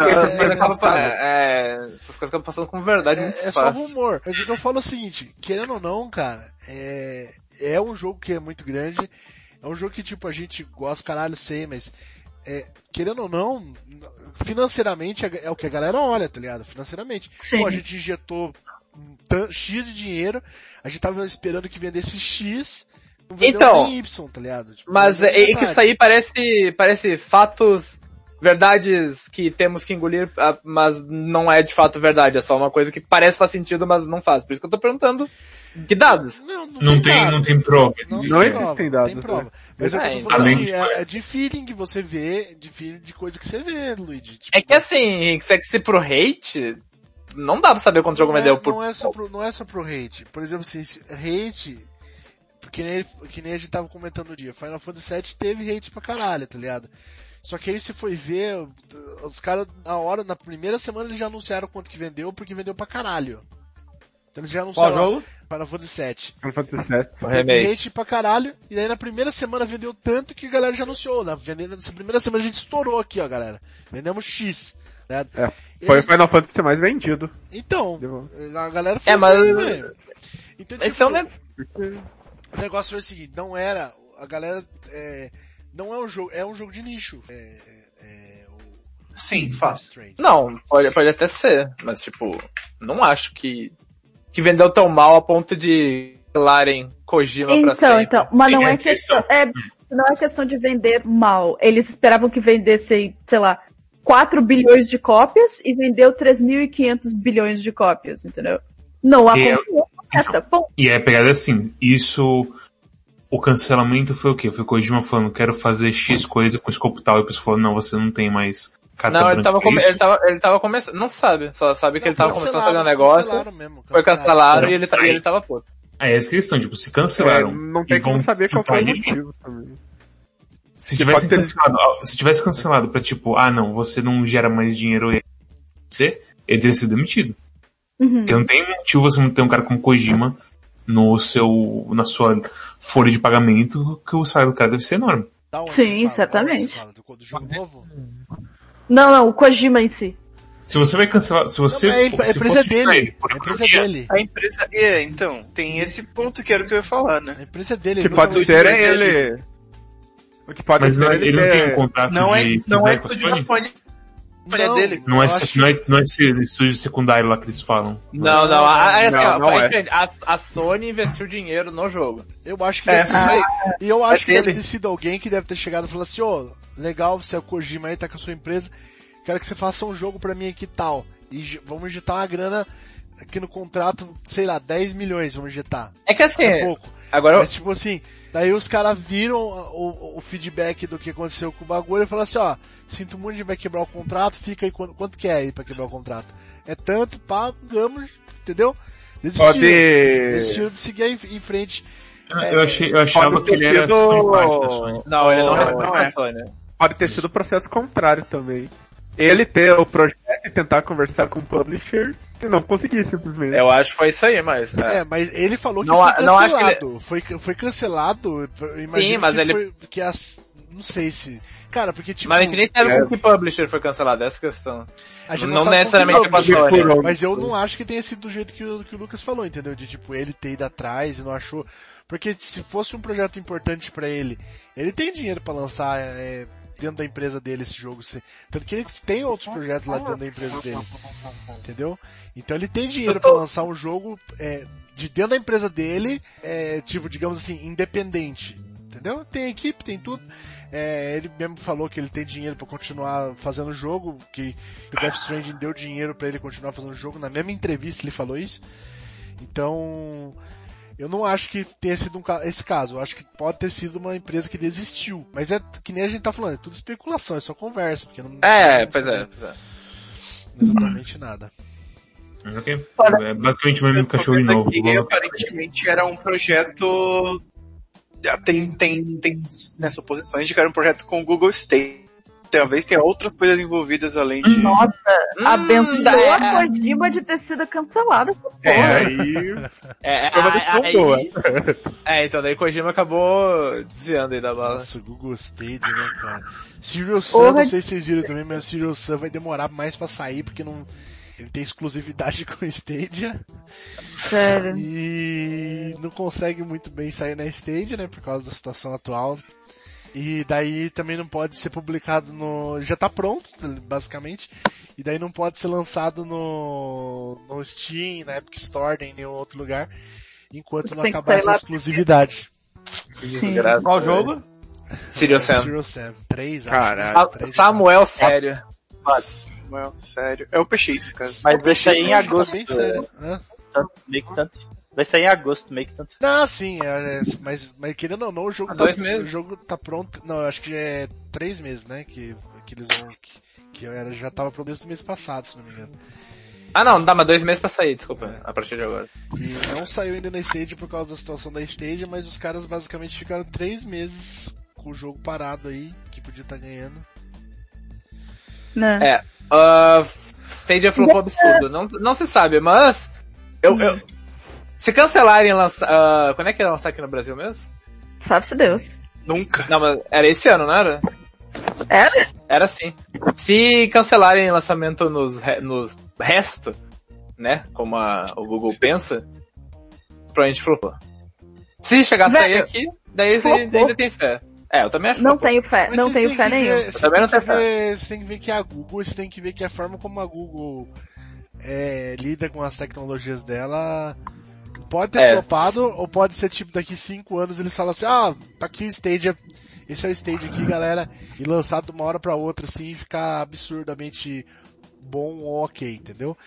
coisas acabam passando com verdade é, é só rumor. Mas o que eu falo é o seguinte, querendo ou não, cara, é, é um jogo que é muito grande, é um jogo que tipo, a gente gosta, caralho, sei, mas é, querendo ou não, financeiramente é, é o que a galera olha, tá ligado? Financeiramente. Sim. Pô, a gente injetou X de dinheiro, a gente tava esperando que vendesse X, não vendeu então, Y, tá ligado? Tipo, mas é, é que isso aí parece, parece fatos, verdades que temos que engolir, ah, mas não é de fato verdade, é só uma coisa que parece faz sentido, mas não faz. Por isso que eu tô perguntando que dados? Não, não, não tem, tem não tem prova. Não, não existem dados. Tem prova. Mas é, eu tô falando assim, é, é, de feeling que você vê, de feeling de coisa que você vê, Luigi. Tipo, é que assim, Henrique, se é que se pro hate, não dá pra saber quanto jogo vendeu é, por... Não é, só pro, não é só pro hate. Por exemplo, assim, hate, que nem, que nem a gente tava comentando no dia, Final Fantasy VII teve hate pra caralho, tá ligado? Só que aí se foi ver, os caras, na hora, na primeira semana eles já anunciaram quanto que vendeu, porque vendeu pra caralho. Então eles já anunciaram Qual jogo? Final Fantasy VII. Final Fantasy VII. Teve hate pra caralho, e aí na primeira semana vendeu tanto que a galera já anunciou. Na, nessa primeira semana a gente estourou aqui, ó, galera. Vendemos X. Né? É, foi Eles... o Final Fantasy mais vendido. Então, a galera foi É, mas... Assim, então, tipo, Esse é um... o negócio foi o seguinte, não era, a galera, é, não é um jogo, é um jogo de nicho. É, é, é o... Sim, fato. Não, pode, pode até ser, mas tipo, não acho que, que vendeu tão mal a ponto de cancelarem Kojima pra Então, sempre. então, mas Sim, não é é questão, é, não é questão de vender mal. Eles esperavam que vendessem, sei lá, 4 bilhões de cópias e vendeu 3.500 bilhões de cópias, entendeu? Não É, aconteceu. essa, ponto. E aí a pegada é assim, isso. O cancelamento foi o quê? Foi o Kojima falando, quero fazer X coisa com escopo tal, e a pessoa falou, não, você não tem mais carta Não, ele branca tava, ele tava, ele tava começando, não sabe, só sabe que ele tava começando a fazer um negócio, Cancelaram mesmo, foi cancelado e ele, tá- e ele tava puto. É essa a questão, tipo, se É, cancelaram. não e tem como vão saber qual foi o ele, motivo também. Se tivesse pode ter- cancelado, se tivesse cancelado pra tipo, ah não, você não gera mais dinheiro e você, ele teria sido demitido. Uhum. Porque não tem motivo você não ter um cara como Kojima no seu, na sua folha de pagamento, que o salário do cara deve ser enorme. Sim, jogo novo? Não, não, o Kojima em si. Se você vai cancelar, se você... Não, mas a se empresa é dele. ele A empresa é dele. A empresa. É, então, tem esse ponto que era o que eu ia falar, né? A empresa é dele. Que pode ser é ele. O que pode Mas ser não, é- ele, ele não tem um contrato Não é, de não é com a tudo Sony? de é dele. Não é, eu acho não, é, não é esse estúdio secundário lá que eles falam. Não, não, a, a, assim, Não, ó, não é. a, a Sony investiu dinheiro no jogo. Eu acho que É, deve ter isso aí. E eu acho É que deve dele. ter sido alguém que deve ter chegado e falado assim, ô, legal, você é o Kojima aí, tá com a sua empresa, quero que você faça um jogo pra mim aqui e tal. E vamos injetar uma grana aqui no contrato, sei lá, 10 milhões vamos injetar. É que assim, É pouco. Agora eu, Mas tipo assim, daí os caras viram o, o feedback do que aconteceu com o bagulho e falaram assim, ó, sinto muito de vai quebrar o contrato, fica aí quanto, quanto que é aí pra quebrar o contrato? É tanto, pá, vamos, entendeu? Desistiram. Pode. Desistiram de seguir em, em frente. Eu, achei, eu achava Pode que ele ter era sido- Sony. não, ele não Não, responde não pra é. Sony. Pode ter sido o processo contrário também. Ele ter o projeto e tentar conversar com o publisher não conseguir simplesmente. Eu acho que foi isso aí, mas... É, mas ele falou que Não foi a- não acho que cancelado. Foi, foi cancelado. Sim, mas que ele- foi, que as, não sei se. Cara, porque tipo. Mas a gente nem sabe com que publisher foi cancelado, essa é questão. a gente não sabe necessariamente é com a Sony. Mas eu não acho que tenha sido do jeito que o, que o Lucas falou, entendeu? De tipo, ele ter ido atrás e não achou. Porque se fosse um projeto importante pra ele, ele tem dinheiro pra lançar é, dentro da empresa dele esse jogo. se- Tanto que ele tem outros projetos lá dentro da empresa dele. Entendeu? Então ele tem dinheiro pra lançar um jogo é, de dentro da empresa dele, é, tipo, digamos assim, independente. Entendeu? Tem equipe, tem tudo. É, ele mesmo falou que ele tem dinheiro pra continuar fazendo o jogo, que o Death Stranding deu dinheiro pra ele continuar fazendo o jogo. Na mesma entrevista ele falou isso. Então, eu não acho que tenha sido um, ca- esse caso. Eu acho que pode ter sido uma empresa que desistiu. Mas é que nem a gente tá falando, é tudo especulação, é só conversa, porque não É, não pois é, pois é. exatamente nada. Mas ok. É basicamente o mesmo cachorro novo. aqui, aparentemente era um projeto. Tem, tem, tem né, suposições de que era um projeto com o Google State. Talvez tenha outras coisas envolvidas além de. Nossa, abençoa é, a Kojima de ter sido cancelada. É, aí. É, é, uma decisão aí- é, então daí Kojima acabou desviando aí da bala. Nossa, o Google Stadia, né, cara? Serial Sam, Porra não sei se vocês viram também, mas o Serial Sam vai demorar mais pra sair, porque não... Ele tem exclusividade com o Stadia Sério. e não consegue muito bem sair na Stadia, né, por causa da situação atual. E daí também não pode ser publicado no... Já tá pronto, basicamente. E daí não pode ser lançado no, no Steam, na Epic Store, nem em nenhum outro lugar, enquanto não acabar essa exclusividade. Sim. Qual jogo? Serious Sam. Serial Sam, 3, acho. Caralho. Samuel Sério. Well, sério. É o PX, no caso. Mas vai sair em Hoje tá agosto. bem sério. Hã? tanto- meio que tanto. Vai sair em agosto, meio que tanto. Não, sim, é, é, mas, mas querendo ou não, o jogo, Há tá, dois meses. o jogo tá pronto. Não, eu acho que é três meses, né? Que, que eles vão. Que, que eu era, já tava pronto desde o mês passado, se não me engano. Ah não, dá mais dois meses pra sair, desculpa, a partir de agora. E não saiu ainda na Stage por causa da situação da Stage, mas os caras basicamente ficaram três meses com o jogo parado aí, que podia estar ganhando. Né? É, uh, Stadia flopou absurdo, não, não se sabe, mas eu, eu se cancelarem lançar, uh, quando é que ia lançar aqui no Brasil mesmo? Sabe-se Deus. Nunca. Não, mas era esse ano, não era? Era? Era sim. Se cancelarem lançamento nos, re- nos resto, né, como a- o Google pensa, provavelmente flopou. Se chegar a sair Velho, aqui, daí você flopou. ainda tem fé. É, eu também acho Não flopou. tenho fé, Mas não tenho fé que nenhuma. vocês também não que tenho ver- Você tem que ver que a Google, você tem que ver que a forma como a Google é, lida com as tecnologias dela pode ter É. flopado, ou pode ser tipo daqui cinco anos eles falam assim, ah, tá aqui o stage, esse é o stage aqui, galera, e lançado de uma hora pra outra assim, e ficar absurdamente bom ou ok, entendeu?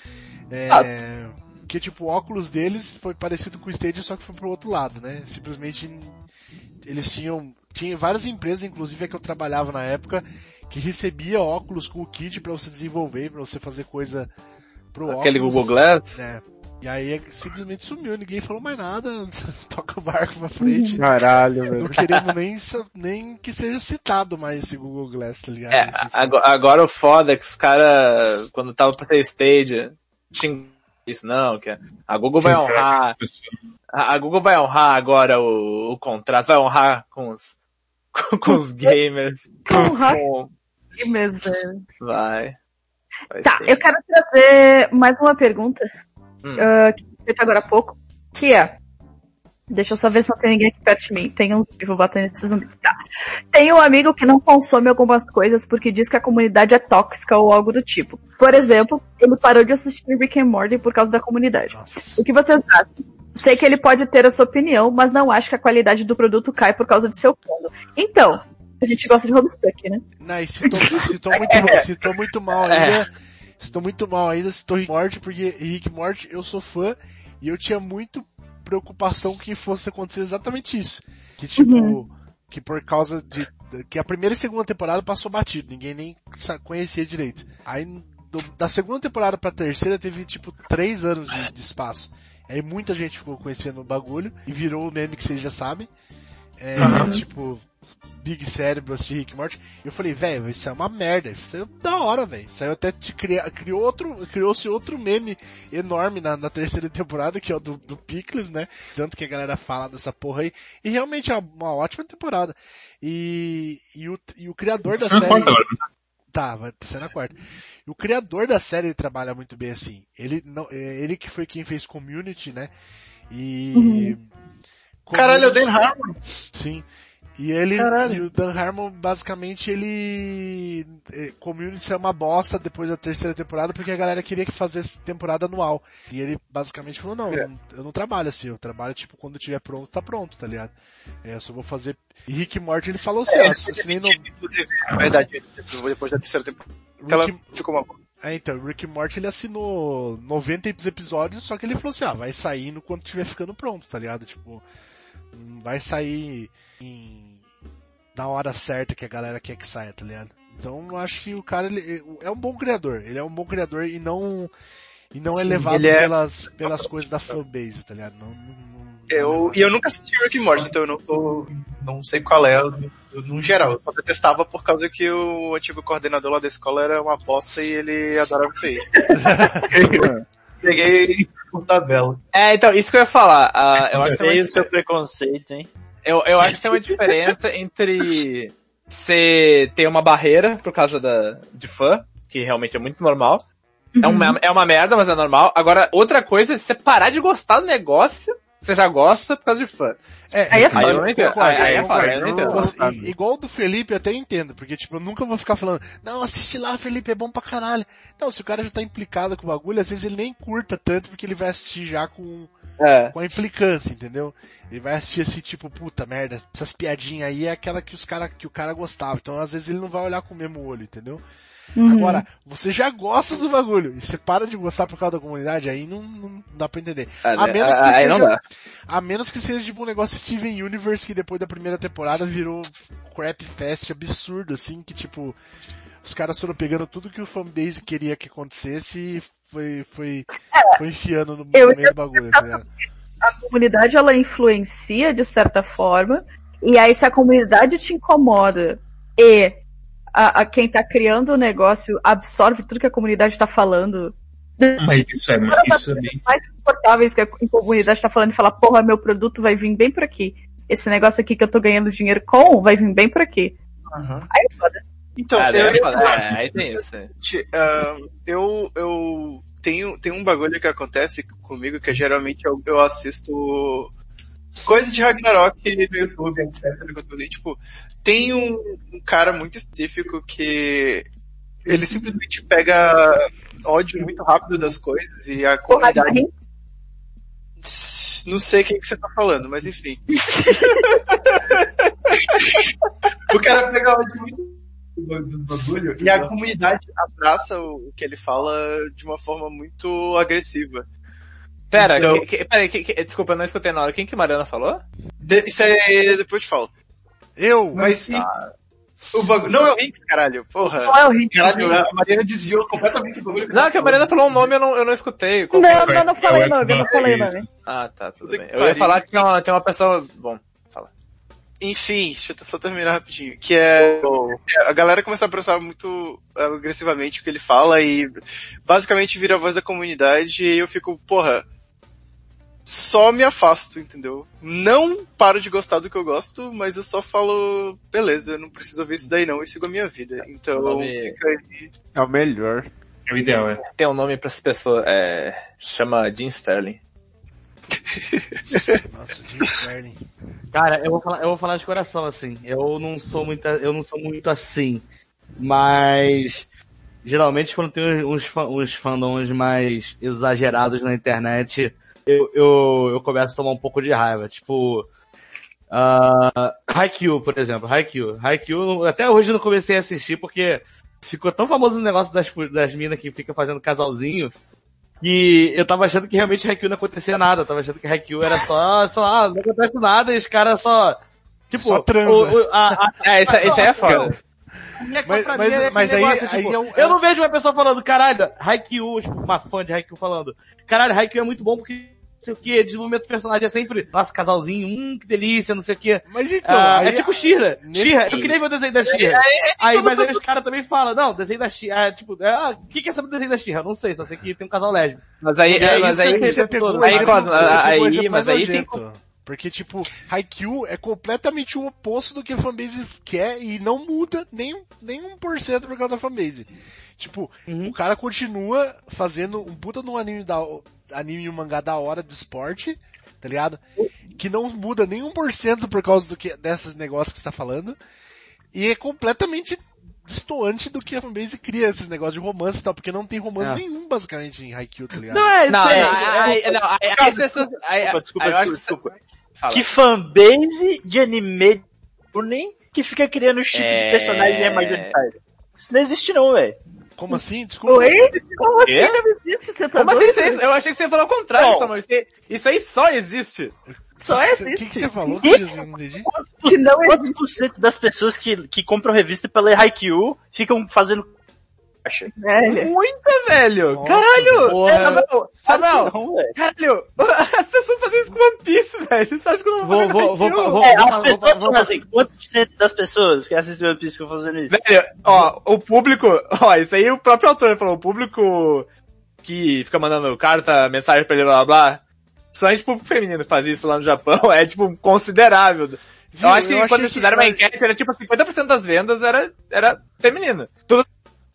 É, Ah. que tipo, o óculos deles foi parecido com o stage, só que foi pro outro lado, né? Simplesmente eles tinham, tinha várias empresas, inclusive a que eu trabalhava na época, que recebia óculos com o kit pra você desenvolver, pra você fazer coisa pro Aquele óculos. Google Glass. É. E aí simplesmente sumiu, ninguém falou mais nada, toca o barco pra frente. Caralho, Não velho. queremos nem, nem que seja citado mais esse Google Glass, tá ligado? É, Tipo, agora, agora o foda é que os caras, quando tava pra ter stage, tinha isso não, que a Google vai honrar, a Google vai honrar agora o, o contrato, vai honrar com os, com, com os gamers. Honrar. Com- mesmo, velho. vai. vai Tá, ser. eu quero trazer mais uma pergunta, Hum. ah, que foi feita agora há pouco, que é, deixa eu só ver se não tem ninguém aqui perto de mim, tem um zumbi, vou bater nesse zumbi, tá. Tem um amigo que não consome algumas coisas porque diz que a comunidade é tóxica ou algo do tipo. Por exemplo, ele parou de assistir Rick and Morty por causa da comunidade. nossa. O que vocês acham? Sei que ele pode ter a sua opinião, mas não acho que a qualidade do produto cai por causa de seu plano. Então, a gente gosta de Homestuck, né? Não, e citou, citou muito, citou muito mal ainda. Citou muito mal ainda, citou Rick Morty, porque Rick Morty eu sou fã e eu tinha muito preocupação que fosse acontecer exatamente isso. Que tipo, que por causa de, que a primeira e segunda temporada passou batido, ninguém nem conhecia direito. Aí do- da segunda temporada pra terceira teve tipo três anos de, de espaço. Aí muita gente ficou conhecendo o bagulho e virou o meme que vocês já sabem. É, tipo, Big Cérebro assistir Rick Morty. E eu falei, velho, isso é uma merda. Isso é da hora, velho. Saiu até te criar, criou outro, criou-se outro meme enorme na, na terceira temporada, que é o do, do Pickles, né? Tanto que a galera fala dessa porra aí. E realmente é uma, uma ótima temporada. E, e, o, e o criador da não série. agora. Tá, vai ser na quarta. E o criador da série ele trabalha muito bem assim. Ele não, é, ele que foi quem fez Community, né? E Caralho, é o Dan Harmon. Sim. E ele, Caralho. e o Dan Harmon, basicamente, ele, eh, Community é uma bosta depois da terceira temporada, porque a galera queria que fizesse temporada anual. E ele, basicamente, falou, não, eu não, eu não trabalho assim, eu trabalho, tipo, quando tiver pronto, tá pronto, tá ligado? É, eu só vou fazer... E Rick Morty, ele falou assim, É, ó, assinei no... Inclusive, na verdade, depois da terceira temporada. que Ela Rick, ficou uma é, então, o Rick Morty, ele assinou 90 episódios, só que ele falou assim, ah, vai saindo quando tiver ficando pronto, tá ligado? Tipo, vai sair em... na hora certa que a galera quer que saia, tá ligado? Então, eu acho que o cara, ele é um bom criador, ele é um bom criador e não... E não é Sim, levado ele é- pelas, pelas coisas da fanbase, tá ligado? Não, não, não- Eu, e eu nunca assisti Rick and Morty, então eu não, tô, não sei qual é, no geral. Eu só detestava por causa que o antigo coordenador lá da escola era uma aposta e ele adorava isso aí. Peguei por tabela. É, então, isso que eu ia falar. ah, eu, acho que tem Feio uma, o seu preconceito, hein? Eu, eu acho que tem uma diferença entre você ter uma barreira por causa da, de fã, que realmente é muito normal. É, uma, é uma merda, mas é normal. Agora, outra coisa é você parar de gostar do negócio que você já gosta por causa de fã. É, Aí é eu foda. Aí eu não entendo. Aí- é foda, entendo. Você- i- igual o do Felipe, eu até entendo, porque tipo, eu nunca vou ficar falando, não, assiste lá, Felipe, é bom pra caralho. Não, se o cara já tá implicado com o bagulho, às vezes ele nem curta tanto, porque ele vai assistir já com, É. com a implicância, entendeu? Ele vai assistir assim, tipo, puta merda, essas piadinhas aí é aquela que os cara, que o cara gostava. Então às vezes ele não vai olhar com o mesmo olho, entendeu? Uhum. Agora, você já gosta do bagulho, e você para de gostar por causa da comunidade, aí não, não dá pra entender. A menos que aí não seja-. A menos que seja tipo um negócio Steven Universe que depois da primeira temporada virou crap fest absurdo, assim, que tipo, os caras foram pegando tudo que o fanbase queria que acontecesse e foi, foi, foi enfiando no, no Eu meio do bagulho, tá a comunidade ela influencia de certa forma, e aí se a comunidade te incomoda e a, a quem tá criando o negócio absorve tudo que a comunidade tá falando, Mas isso é, isso é bem. mais confortáveis que a comunidade tá falando e falar, porra, meu produto vai vir bem por aqui. Esse negócio aqui que eu tô ganhando dinheiro com vai vir bem por aqui. Aí é foda. Então, Ah, eu, daí é. É, tem isso. ah, eu, eu tenho, tem um bagulho que acontece comigo que é, geralmente eu, eu assisto coisa de Ragnarok no YouTube, etc. eu e, Tipo, tem um, um cara muito específico que ele simplesmente pega ódio muito rápido das coisas e a comunidade Não sei quem que você tá falando, mas enfim. o cara pega ódio muito do bagulho e a comunidade abraça o que ele fala de uma forma muito agressiva. Pera, Então- que, que, pera aí, que, que, desculpa, eu não escutei na hora. Quem que Mariana falou? De- isso aí depois eu te falo. Eu? Mas sim. O bagulho. Não é o Hinks, caralho. Porra. Não é o Hinks. Caralho, a Mariana desviou completamente o bagulho. Não, que a Mariana falou um nome eu não, eu não escutei. Qual Não, foi? não, não falei É nome, eu não falei nome. Ah, tá, tudo bem. Eu ia falar que tem uma, tem uma pessoa... Bom. Enfim, deixa eu só terminar rapidinho. Que é. A galera começa a processar muito agressivamente o que ele fala e basicamente vira a voz da comunidade e eu fico, porra. Só me afasto, entendeu? Não paro de gostar do que eu gosto, mas eu só falo, beleza, eu não preciso ouvir isso daí não e sigo a minha vida. Então, Nome- fica aí. É o melhor. É o ideal, é. Tem um nome pra essa pessoa, é... Chama Jim Sterling. Nossa, Jim Sterling. Cara, eu vou falar, eu vou falar de coração assim. Eu não sou muito, eu não sou muito assim, mas geralmente quando tem uns, uns fandoms mais exagerados na internet, eu, eu, eu começo a tomar um pouco de raiva. Tipo, uh, Haikyuu, por exemplo. Haikyuu. Haikyuu, até hoje eu não comecei a assistir porque ficou tão famoso o negócio das, das minas que fica fazendo casalzinho que eu tava achando que realmente Haikyuu não acontecia nada. Eu tava achando que Haikyuu era só, só, ah, não acontece nada e os caras só, tipo, Só transa. o- o- a- a- É, isso, isso aí é foda. minha- Mas- é mas aí- tipo, é um- eu não vejo uma pessoa falando, caralho, Haikyuu, tipo, uma fã de Haikyuu falando, caralho, Haikyuu é muito bom porque sei o que, desenvolvimento do personagem é sempre, nossa, casalzinho, hum, que delícia, não sei o que. Mas então, Ah, aí- é tipo Shira. nesse- Shira, eu queria ver o desenho da Shira. Aí, mas aí os caras também falam, não, desenho da Shira, ah, tipo, ah, o que que é sobre o desenho da Shira? Não sei, só sei que tem um casal lésbico. Mas aí, É mas aí, você pegou o aí, você pegou aí, exemplo mas aí tem. Porque, tipo, Haikyuu é completamente o oposto do que a fanbase quer e não muda nem, nem 1% por causa da fanbase. Tipo, Uhum. o cara continua fazendo um puta no anime da, anime e um mangá da hora de esporte, tá ligado? Que não muda nem 1% por causa do que, desses negócios que você tá falando. E é completamente distoante do que a fanbase cria, esses negócios de romance e tal, porque não tem romance É. nenhum, basicamente, em Haikyuu, tá ligado? Não, é, Não, é- não, você- aí, Desculpa, desculpa, aí eu acho desculpa, que. Que fanbase de anime nem que fica criando chip É. de personagem é majoritário. Isso não existe não, velho. Como assim? Desculpa. Oi? Como assim não existe? Você tá Como assim? doido? Isso aí- Eu achei que você ia falar o contrário, Bom. Samuel. Isso, aí- isso aí só existe. Só O existe. que, que você falou, não entendi. Que não Quantos por cento das pessoas que, que compram revista pela Haikyuu ficam fazendo caixa? Velho. Muita, velho. Nossa, Caralho. porra. É, Samuel, Samuel, Não, velho. caralho. As pessoas fazem isso com One Piece, velho. Você acha que eu não Vou, fazendo vou, vou, Haikyuu? vou, É, vou, as vou, pessoas vou, vou, fazem quantos por cento das pessoas que assistem One Piece ficam fazendo isso? Velho, ó, o público, ó, isso aí o próprio autor falou, o público que fica mandando carta, mensagem pra ele, blá blá blá, somente o público feminino que faz isso lá no Japão, é tipo considerável. Viu? eu acho que Eu quando eles fizeram uma que- enquete, era tipo 50% das vendas era, era feminina. Tudo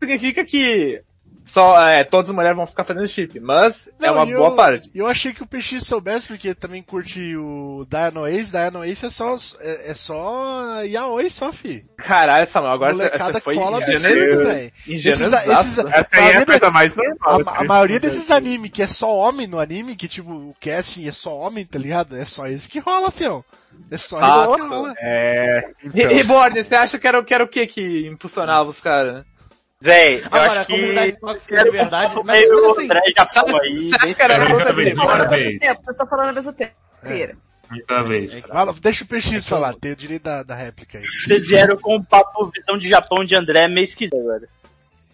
significa que só, é, todas as mulheres vão ficar fazendo chip, mas é Não, uma e boa eu, parte. Eu achei que o PX soubesse, porque também curte o Dino Ace. Dino Ace é só, é, é só Yaoi só, fi. Caralho, Samuel, agora você, foi ingênuo. velho. Esses, esses, Essa aí é a maioria coisa mais normal. a, a maioria desses animes que é só homem no anime, que tipo, o casting é só homem, tá ligado? É só isso que rola, fião. É só isso que rola. É, então. e Borne, você acha que era, o- que era o que que impulsionava os caras? Véi, eu Agora, acho a comunidade que... de verdade, mas meio assim, André Japão aí. Você acha que era outra vez, eu tô falando ao mesmo tempo. Pera. Muita vez. Deixa o PX falar, tem o direito da, da réplica aí. Vocês vieram com um papo visão de Japão de André meio esquisito agora.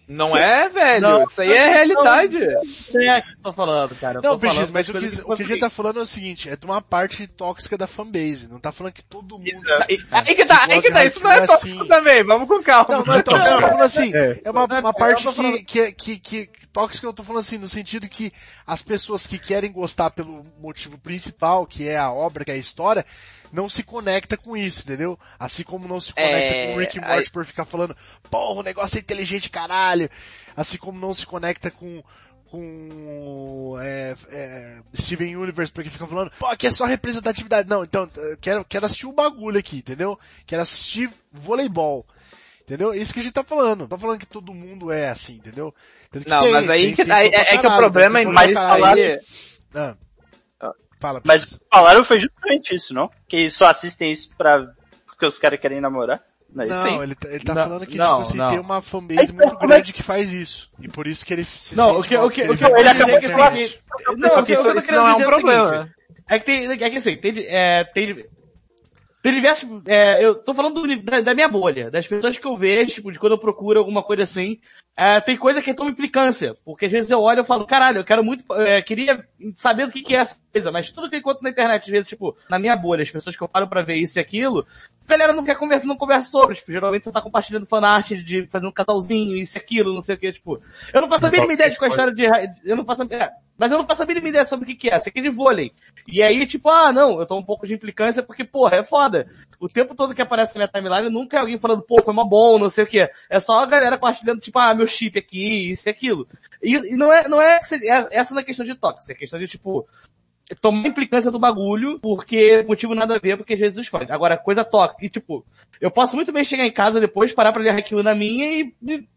Não é, velho. Não, isso aí é realidade. Não é que eu tô falando, cara. Eu Não, PX, mas o que, coisas o que a gente tá falando é o seguinte, é de uma parte tóxica da fanbase, não tá falando que todo mundo... Aí aí que tá, aí que tá. Isso não é tóxico assim. também. Vamos com calma. Não, não é tóxico, eu tô falando assim, É. é uma, uma parte que, que, que, que, que tóxica eu tô falando assim, no sentido que as pessoas que querem gostar pelo motivo principal, que é a obra, que é a história, não se conecta com isso, entendeu? Assim como não se conecta É, com o Rick aí- Morty por ficar falando, porra, o negócio é inteligente caralho. Assim como não se conecta com com é, é, Steven Universe porque fica falando, pô, aqui é só representatividade. Não, então, eu quero, quero assistir o bagulho aqui, entendeu? Quero assistir voleibol. Entendeu? É Isso que a gente tá falando. Não tô falando que todo mundo é assim, entendeu? Não, tem, mas aí tem- que tem tá, é, é que o problema é mais falar. caralho. Ah. Fala, Mas falaram foi justamente isso, não? Que só assistem isso pra... porque os caras querem namorar. Não, é? Não, ele tá, ele tá Não, falando que, não, tipo assim, não. tem uma fanbase Então, muito como é grande que faz isso. E por isso que ele se Não, o que, mal, o que, o que muita quero dizer é gente que não, o que, isso- isso não é um o problema. É que tem, é que assim, tem, é, tem, tem diversos, é, eu tô falando do- da, da minha bolha, das pessoas que eu vejo, tipo, de quando eu procuro alguma coisa assim, é, tem coisa que toma implicância, porque às vezes eu olho e falo, caralho, eu quero muito, é, queria saber o que que é essa coisa, mas tudo que eu encontro na internet, às vezes, tipo, na minha bolha, as pessoas que eu paro pra ver isso e aquilo, a galera não quer conversar, não conversa sobre, tipo, geralmente você tá compartilhando fanart de fazendo um casalzinho, isso e aquilo, não sei o que, tipo, eu não faço a mínima ideia de qual é a história de, eu não faço, é, mas eu não faço a mínima ideia sobre o que que é, isso aqui é de vôlei. E aí, tipo, ah, não, eu tô um pouco de implicância porque, porra, é foda. O tempo todo que aparece na minha timeline nunca é alguém falando, pô, foi uma bom, não sei o que. É só a galera compartilhando, tipo, ah, meu chip aqui, isso e aquilo. E, e não é, não é, é- essa não é questão de tóxico, é questão de, tipo, tomar implicância do bagulho, porque motivo nada a ver, porque Jesus faz. Agora, coisa toca. E tipo, eu posso muito bem chegar em casa depois, parar pra ler aquilo na minha e, e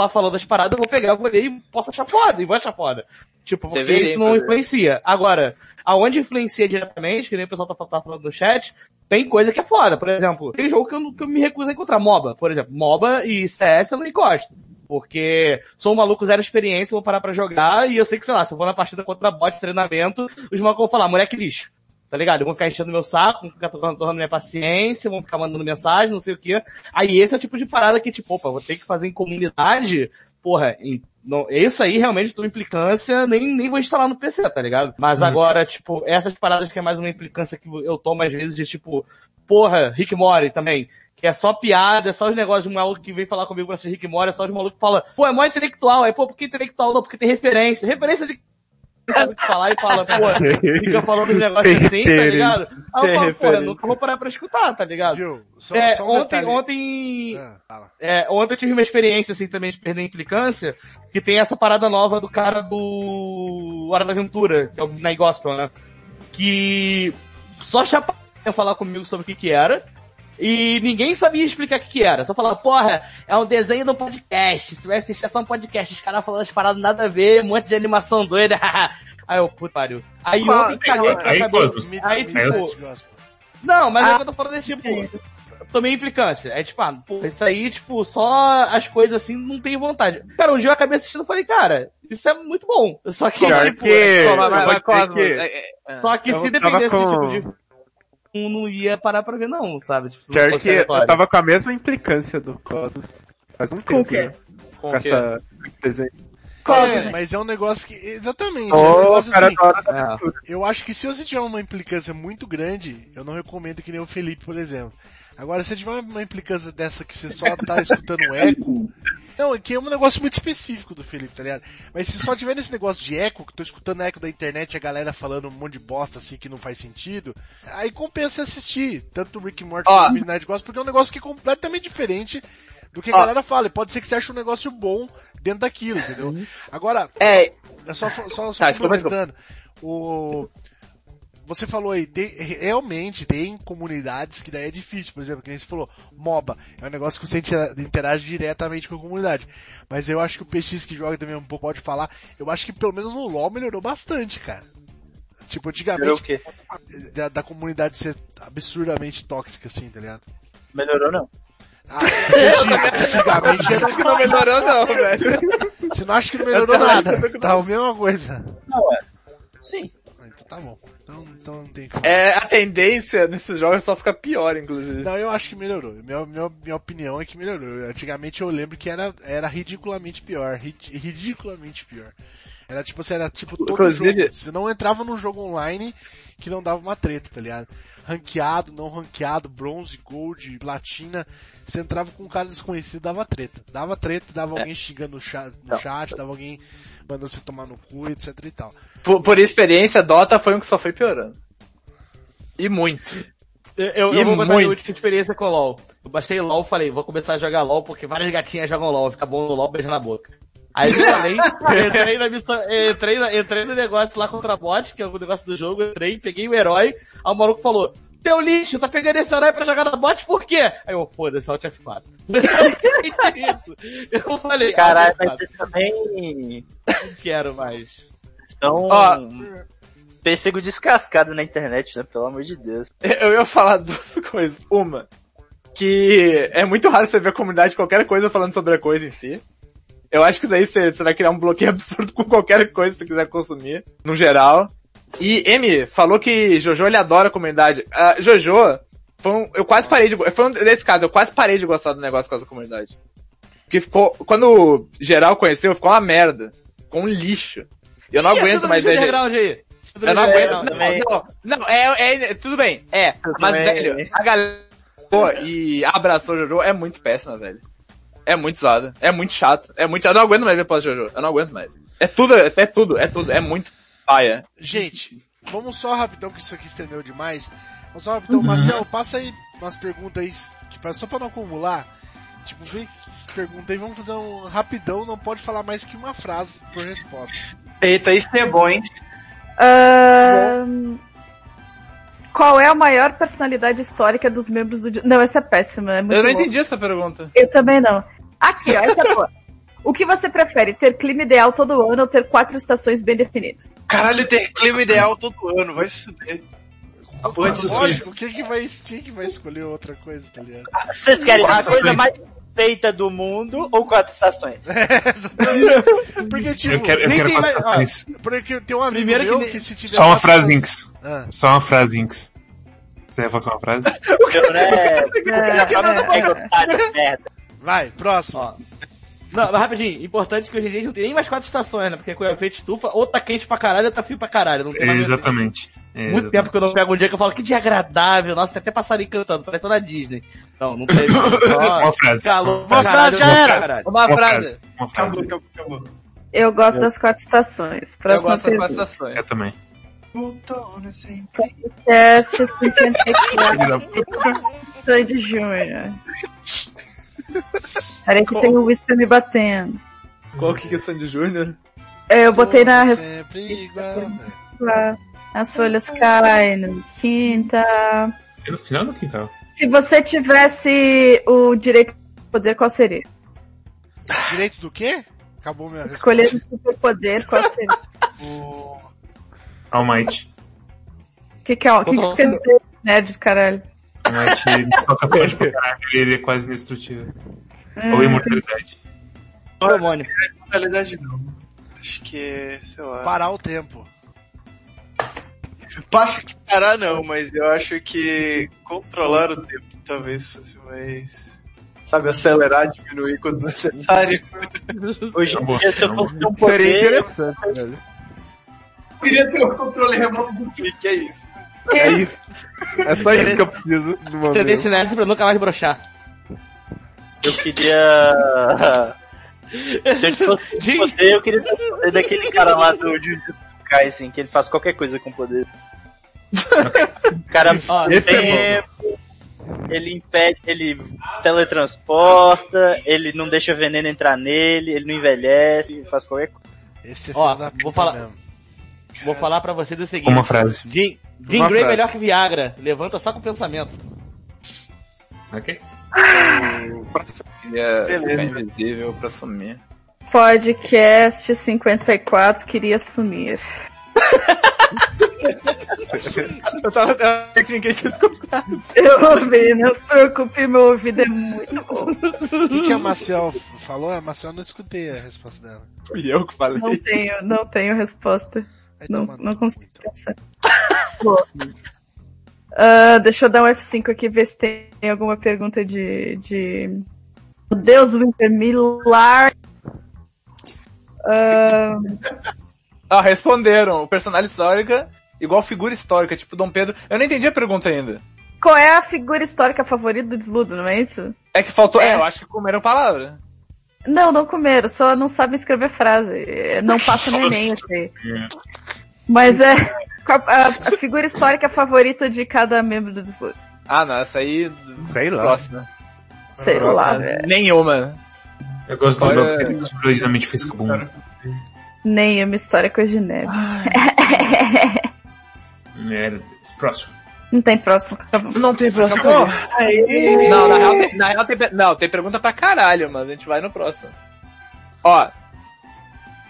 lá falando das paradas, eu vou pegar, eu vou ler e posso achar foda, e vou achar foda. Tipo, porque Deveria, isso não inclusive. influencia. Agora, aonde influencia diretamente, que nem o pessoal tá, tá falando no chat, tem coisa que é foda. Por exemplo, tem jogo que eu, não- que eu me recuso a encontrar. MOBA, por exemplo. MOBA e CS eu não encosto. Porque sou um maluco zero experiência, vou parar pra jogar e eu sei que, sei lá, se eu vou na partida contra bot de treinamento, os malucos vão falar, moleque lixo. Tá ligado? Vão ficar enchendo meu saco, vão ficar torrando minha paciência, vão ficar mandando mensagem, não sei o quê. Aí esse é o tipo de parada que, tipo, opa, vou ter que fazer em comunidade, porra, em, não, esse aí realmente tô implicância, nem, nem vou instalar no PC, tá ligado? Mas agora, tipo, essas paradas que é mais uma implicância que eu tomo às vezes de tipo, porra, Rick Mori também. Que é só piada, é só os negócios de um maluco que vem falar comigo pra ser Rick Mori, é só os malucos que falam, pô, é mó intelectual, aí, pô, por que intelectual? Não, porque tem referência. Referência de sabe o que falar e fala, pô, fica falando uns negócios assim, tá ligado? Aí eu falo, pô, eu nunca vou parar pra escutar, tá ligado? Viu? Só, É, só um ontem, detalhe. ontem, Ah, é, ontem eu tive uma experiência assim também de perder a implicância, que tem essa parada nova do cara do Hora da Aventura, que é o Night Gospel, né? Que só chapa falar comigo sobre o que que era, e ninguém sabia explicar o que que era. Só falava, porra, é um desenho de um podcast, você vai assistir é só um podcast, os caras falando as paradas nada a ver, um monte de animação doida, Aí eu, puta pariu. Aí Ah, ontem caguei pra aí, saber. Cosmos, Me- Aí, tipo, gospel. não, mas é Ah. que eu tô falando desse tipo, tomei implicância. É tipo, ah, pô, isso aí, tipo, só as coisas assim não tem vontade. Cara, um dia eu acabei assistindo e falei, cara, isso é muito bom. Só que, Pior tipo, que- é, Só, mas- mas- Cosmo, dizer que- é- é- só que eu se dependesse com- tipo de não ia parar pra ver não, sabe? Tipo, não Pior que eu tava com a mesma implicância do Cosmos. Faz um tempo. quê? né? com Com o quê? essa, com desenho. É, mas é um negócio que, exatamente, é um negócio cara, assim, da É. eu acho que se você tiver uma implicância muito grande, eu não recomendo que nem o Felipe, por exemplo. Agora, se você tiver uma implicância dessa que você só tá escutando eco, não, é que é um negócio muito específico do Felipe, tá ligado? Mas se só tiver nesse negócio de eco, que tô escutando eco da internet e a galera falando um monte de bosta assim que não faz sentido, aí compensa assistir, tanto o Rick Morty Ó. quanto o Midnight Gospel, porque é um negócio que é completamente diferente do que a Ó. galera fala. E pode ser que você ache um negócio bom dentro daquilo, entendeu? Agora, É, é só, só, só Tá, desculpa, complementando. O... Você falou aí, tem- realmente tem comunidades que daí é difícil, por exemplo, que nem você falou, MOBA, é um negócio que você intera- interage diretamente com a comunidade. Mas eu acho que o PX que joga também um pouco pode falar, eu acho que pelo menos no LoL melhorou bastante, cara. Tipo, antigamente, quê? da, da comunidade ser absurdamente tóxica, assim, tá ligado? Melhorou não. Ah, PX, antigamente era acho que não melhorou não, velho. Você não acha que não melhorou nada? Tá a mesma coisa. Sim. Então tá bom. Então, então não tem como. É, a tendência nesses jogos é só ficar pior, inclusive. Não, eu acho que melhorou. Minha, minha, minha opinião é que melhorou. Antigamente eu lembro que era, era ridiculamente pior. Rid- ridiculamente pior. Era tipo, você era tipo todo Inclusive- jogo. Você não entrava num jogo online que não dava uma treta, tá ligado? Ranqueado, não ranqueado, bronze, gold, platina. Você entrava com um cara desconhecido, dava treta. Dava treta, dava alguém xingando no chat, no chat, dava alguém mandando você tomar no cu, etc e tal. Por, por experiência, Dota foi um que só foi piorando. E muito. Eu, eu, E eu vou contar muito. minha última experiência com LOL. Eu baixei LOL e falei, vou começar a jogar LOL porque várias gatinhas jogam LOL, fica bom no LOL, beijo na boca. Aí eu falei, entrei na missão, entrei, entrei no negócio lá contra a bot, que é o negócio do jogo, entrei, peguei o herói, aí o maluco falou, teu lixo, tá pegando esse herói pra jogar na bot por quê? Aí eu, foda-se, Alt F4. eu falei, Caralho, Alt mas F4, você também não quero mais. estão... Ó, pêssego descascado na internet, né? Pelo amor de Deus. Eu ia falar duas coisas. Uma, que é muito raro você ver a comunidade de qualquer coisa falando sobre a coisa em si. Eu acho que isso aí você, você vai criar um bloqueio absurdo com qualquer coisa que você quiser consumir, no geral. E M falou que Jojo ele adora a comunidade. Uh, Jojo, foi um, eu quase parei de, foi um desse caso, eu quase parei de gostar do negócio por causa da comunidade. Que ficou, quando geral conheceu, ficou uma merda. Ficou um lixo. Eu não E aguento mais ver. Eu não aguento. Underground Não, também. não, não, é, é, tudo bem, é. Mas, bem. velho, a galera pô, e abraçou Jojo é muito péssima, velho. É muito zoada. É muito chato. É muito chato. Eu não aguento mais ver pós Jojo. Eu não aguento mais. É tudo, é, é tudo, é tudo. É muito paia. Gente, vamos só rapidão, que isso aqui estendeu demais. Vamos só rapidão. Marcel, passa aí umas perguntas aí, só pra não acumular. Tipo, vem que pergunta aí, vamos fazer um rapidão, não pode falar mais que uma frase por resposta. Eita, isso é bom, hein? Ahn, Qual é a maior personalidade histórica dos membros do... Não, essa é péssima, é muito Eu não entendi essa pergunta. Eu também não. Aqui, ó, essa é boa. O que você prefere, ter clima ideal todo ano ou ter quatro estações bem definidas? Caralho, ter clima ideal todo ano, vai se fuder. Porra Lógico, quem que vai, quem que vai escolher outra coisa, tá ligado? Vocês querem a coisa mais feita do mundo ou quatro estações? Porque, tipo, Eu quero, eu quero quatro mais, ó, estações. porque tem um amigo Primeiro que meu nem- que, se tiver Só uma frase, Inks. Ah, Só uma frase, Inks. Você ia fazer uma frase? Né? É, É vai, próximo. Ó. Não, mas rapidinho, importante que hoje em dia a gente não tem nem mais quatro estações, né? Porque com o efeito estufa, ou tá quente pra caralho, ou tá frio pra caralho. Não tem mais Exatamente. É, Muito exatamente. tempo que eu não pego um dia que eu falo que dia agradável, nossa, tem até passarinho cantando, parece na Disney. Não, não. Só Uma frase. calor, Uma frase já era. Uma, Uma frase. Uma frase. Acabou, acabou, acabou. Eu gosto das quatro estações. Eu Próxima gosto das pergunta. quatro estações. Eu também. Outono sempre. Teste 54 Filho da puta. Peraí que tem o Whisper me batendo. Qual que é Sandy Júnior? É, Eu botei na resposta. né? As folhas caem no quinta. É no final do quintal. Se você tivesse o direito de poder, qual seria? Direito do quê? Acabou minha Escolher resposta. um superpoder, qual seria? O... All Might. O que, que é? O que, que isso quer dizer? Nerd caralho. Might ele toca forte pra caralho, ele é quase indestrutível. Ou Hum, imortalidade. Hormônio. Realidade não. Acho que é, sei lá. Parar o tempo. Acho que parar não, mas eu acho que controlar o tempo talvez fosse mais. Sabe, acelerar, diminuir quando necessário. Hoje É em dia, se eu fosse um Seria poder, interessante, velho. Eu queria ter o controle remoto do clique, é isso. É isso. É só isso que eu preciso nessa pra nunca mais brochar. eu queria... Se eu fosse poder, eu queria ter o poder daquele cara lá do Jujutsu Kaisen, que ele faz qualquer coisa com poder. O cara Ó, é tempo, ele impede, ele teletransporta, ele não deixa veneno entrar nele, ele não envelhece, ele faz qualquer coisa. Esse é Ó, vou falar- mesmo. Vou falar pra vocês o seguinte. Uma frase. Jim, Jim Uma Grey frase. melhor que Viagra. Levanta só com o pensamento. Ok? Queria Beleza. ficar invisível pra sumir. Podcast 54 queria sumir. Eu tava, que ninguém tinha escutado. Eu ouvi, não se preocupe, meu ouvido é muito bom. O que, que a Marcel falou? A Marcel não escutei a resposta dela. Fui eu que falei. Não tenho, não tenho resposta. Aí Não, não consigo então. pensar. Ah, deixa eu dar um F5 aqui, ver se tem alguma pergunta de. de... Meu Deus, Winter Millar. Ah, Ah, responderam. O personagem histórica, igual figura histórica, tipo Dom Pedro. Eu não entendi a pergunta ainda. qual é a figura histórica favorita do Desludo, não é isso? É que faltou. É, É. eu acho que comeram palavra. Não, não comeram, só não sabem escrever frase. Não passa no Enem, eu sei. Mas é a, a figura histórica favorita de cada membro do Desludo. Ah, não, essa aí. Sei lá. Próxima. Sei lá, velho. Nenhuma. Eu gosto História- do meu que originalmente fez com boom. Nem uma história com a Geneve. Merda. Próximo. Não tem próximo. acabou. Não tem próximo. Acabou? Não, na real, tem, na real tem, não, tem pergunta pra caralho, mas a gente vai no próximo. Ó.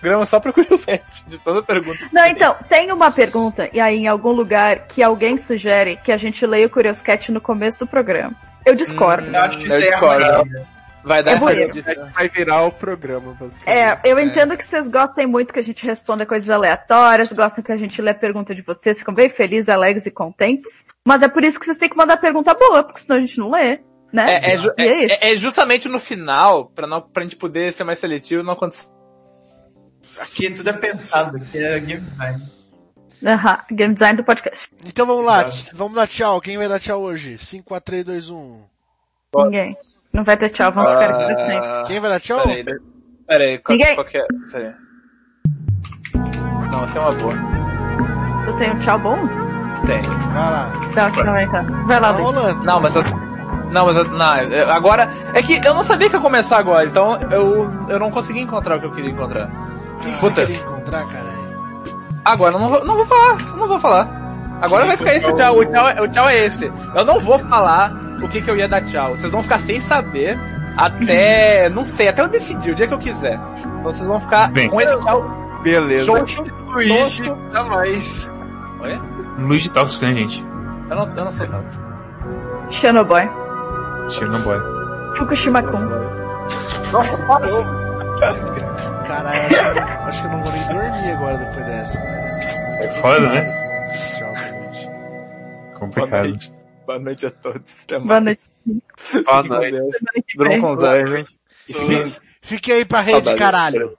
programa só pra curiosidade de toda pergunta. Não, então, tem uma pergunta, e aí em algum lugar que alguém sugere que a gente leia o Curioscat no começo do programa. Eu discordo. Eu acho que isso aí é discordo. Vai dar É acredito. Vai virar o programa, basicamente. É, eu entendo que vocês gostem muito que a gente responda coisas aleatórias, gostam que a gente lê a pergunta de vocês, ficam bem felizes, alegres e contentes. Mas é por isso que vocês têm que mandar pergunta boa, porque senão a gente não lê, né? É, é, é isso. é- é justamente no final, pra, não, pra gente poder ser mais seletivo, não acontecer. Aqui tudo é pensado, aqui é game design. Aham, game design do podcast. Então vamos lá, Exato. vamos dar tchau. Quem vai dar tchau hoje? 5, 4, 3, 2, 1. Ninguém. Não vai ter tchau, vamos ficar aqui pra. Ah, Quem vai dar tchau? Peraí, peraí, qual, Ninguém. qual que é? Peraí. Não, essa é uma boa. Tu tem um tchau bom? Tem. Vai lá. Um tchau então. Vai lá, Tá Luiz. rolando. Não, mas eu. Não, mas eu, não, eu- agora. É que eu não sabia que ia começar agora, então eu, eu não consegui encontrar o que eu queria encontrar. Quem Puta. você encontrar, caralho? Agora eu não vou, não vou falar, não vou falar. Agora vai ficar esse o tchau, o tchau, é- o tchau é esse. Eu não vou falar o que que eu ia dar tchau. Vocês vão ficar sem saber até, não sei, até eu decidir, o dia que eu quiser. Então vocês vão ficar Bem. com esse tchau. Beleza. Xoxo. Luigi, jamais. Oi? Luigi tóxico, né, gente? Eu não, eu não sou tanto. Chernobyl. Chernobyl. Fukushima-kun. Caralho, acho eu não, acho que eu não vou nem dormir agora depois dessa. É foda, né? Gente. Boa Complicado. noite. Boa noite a todos. Até mais. Boa noite. Boa noite. com Deus. Semana que Durmam vem. com os anjos. E Sou- fiquem- Fique aí pra rede, Saudade. caralho.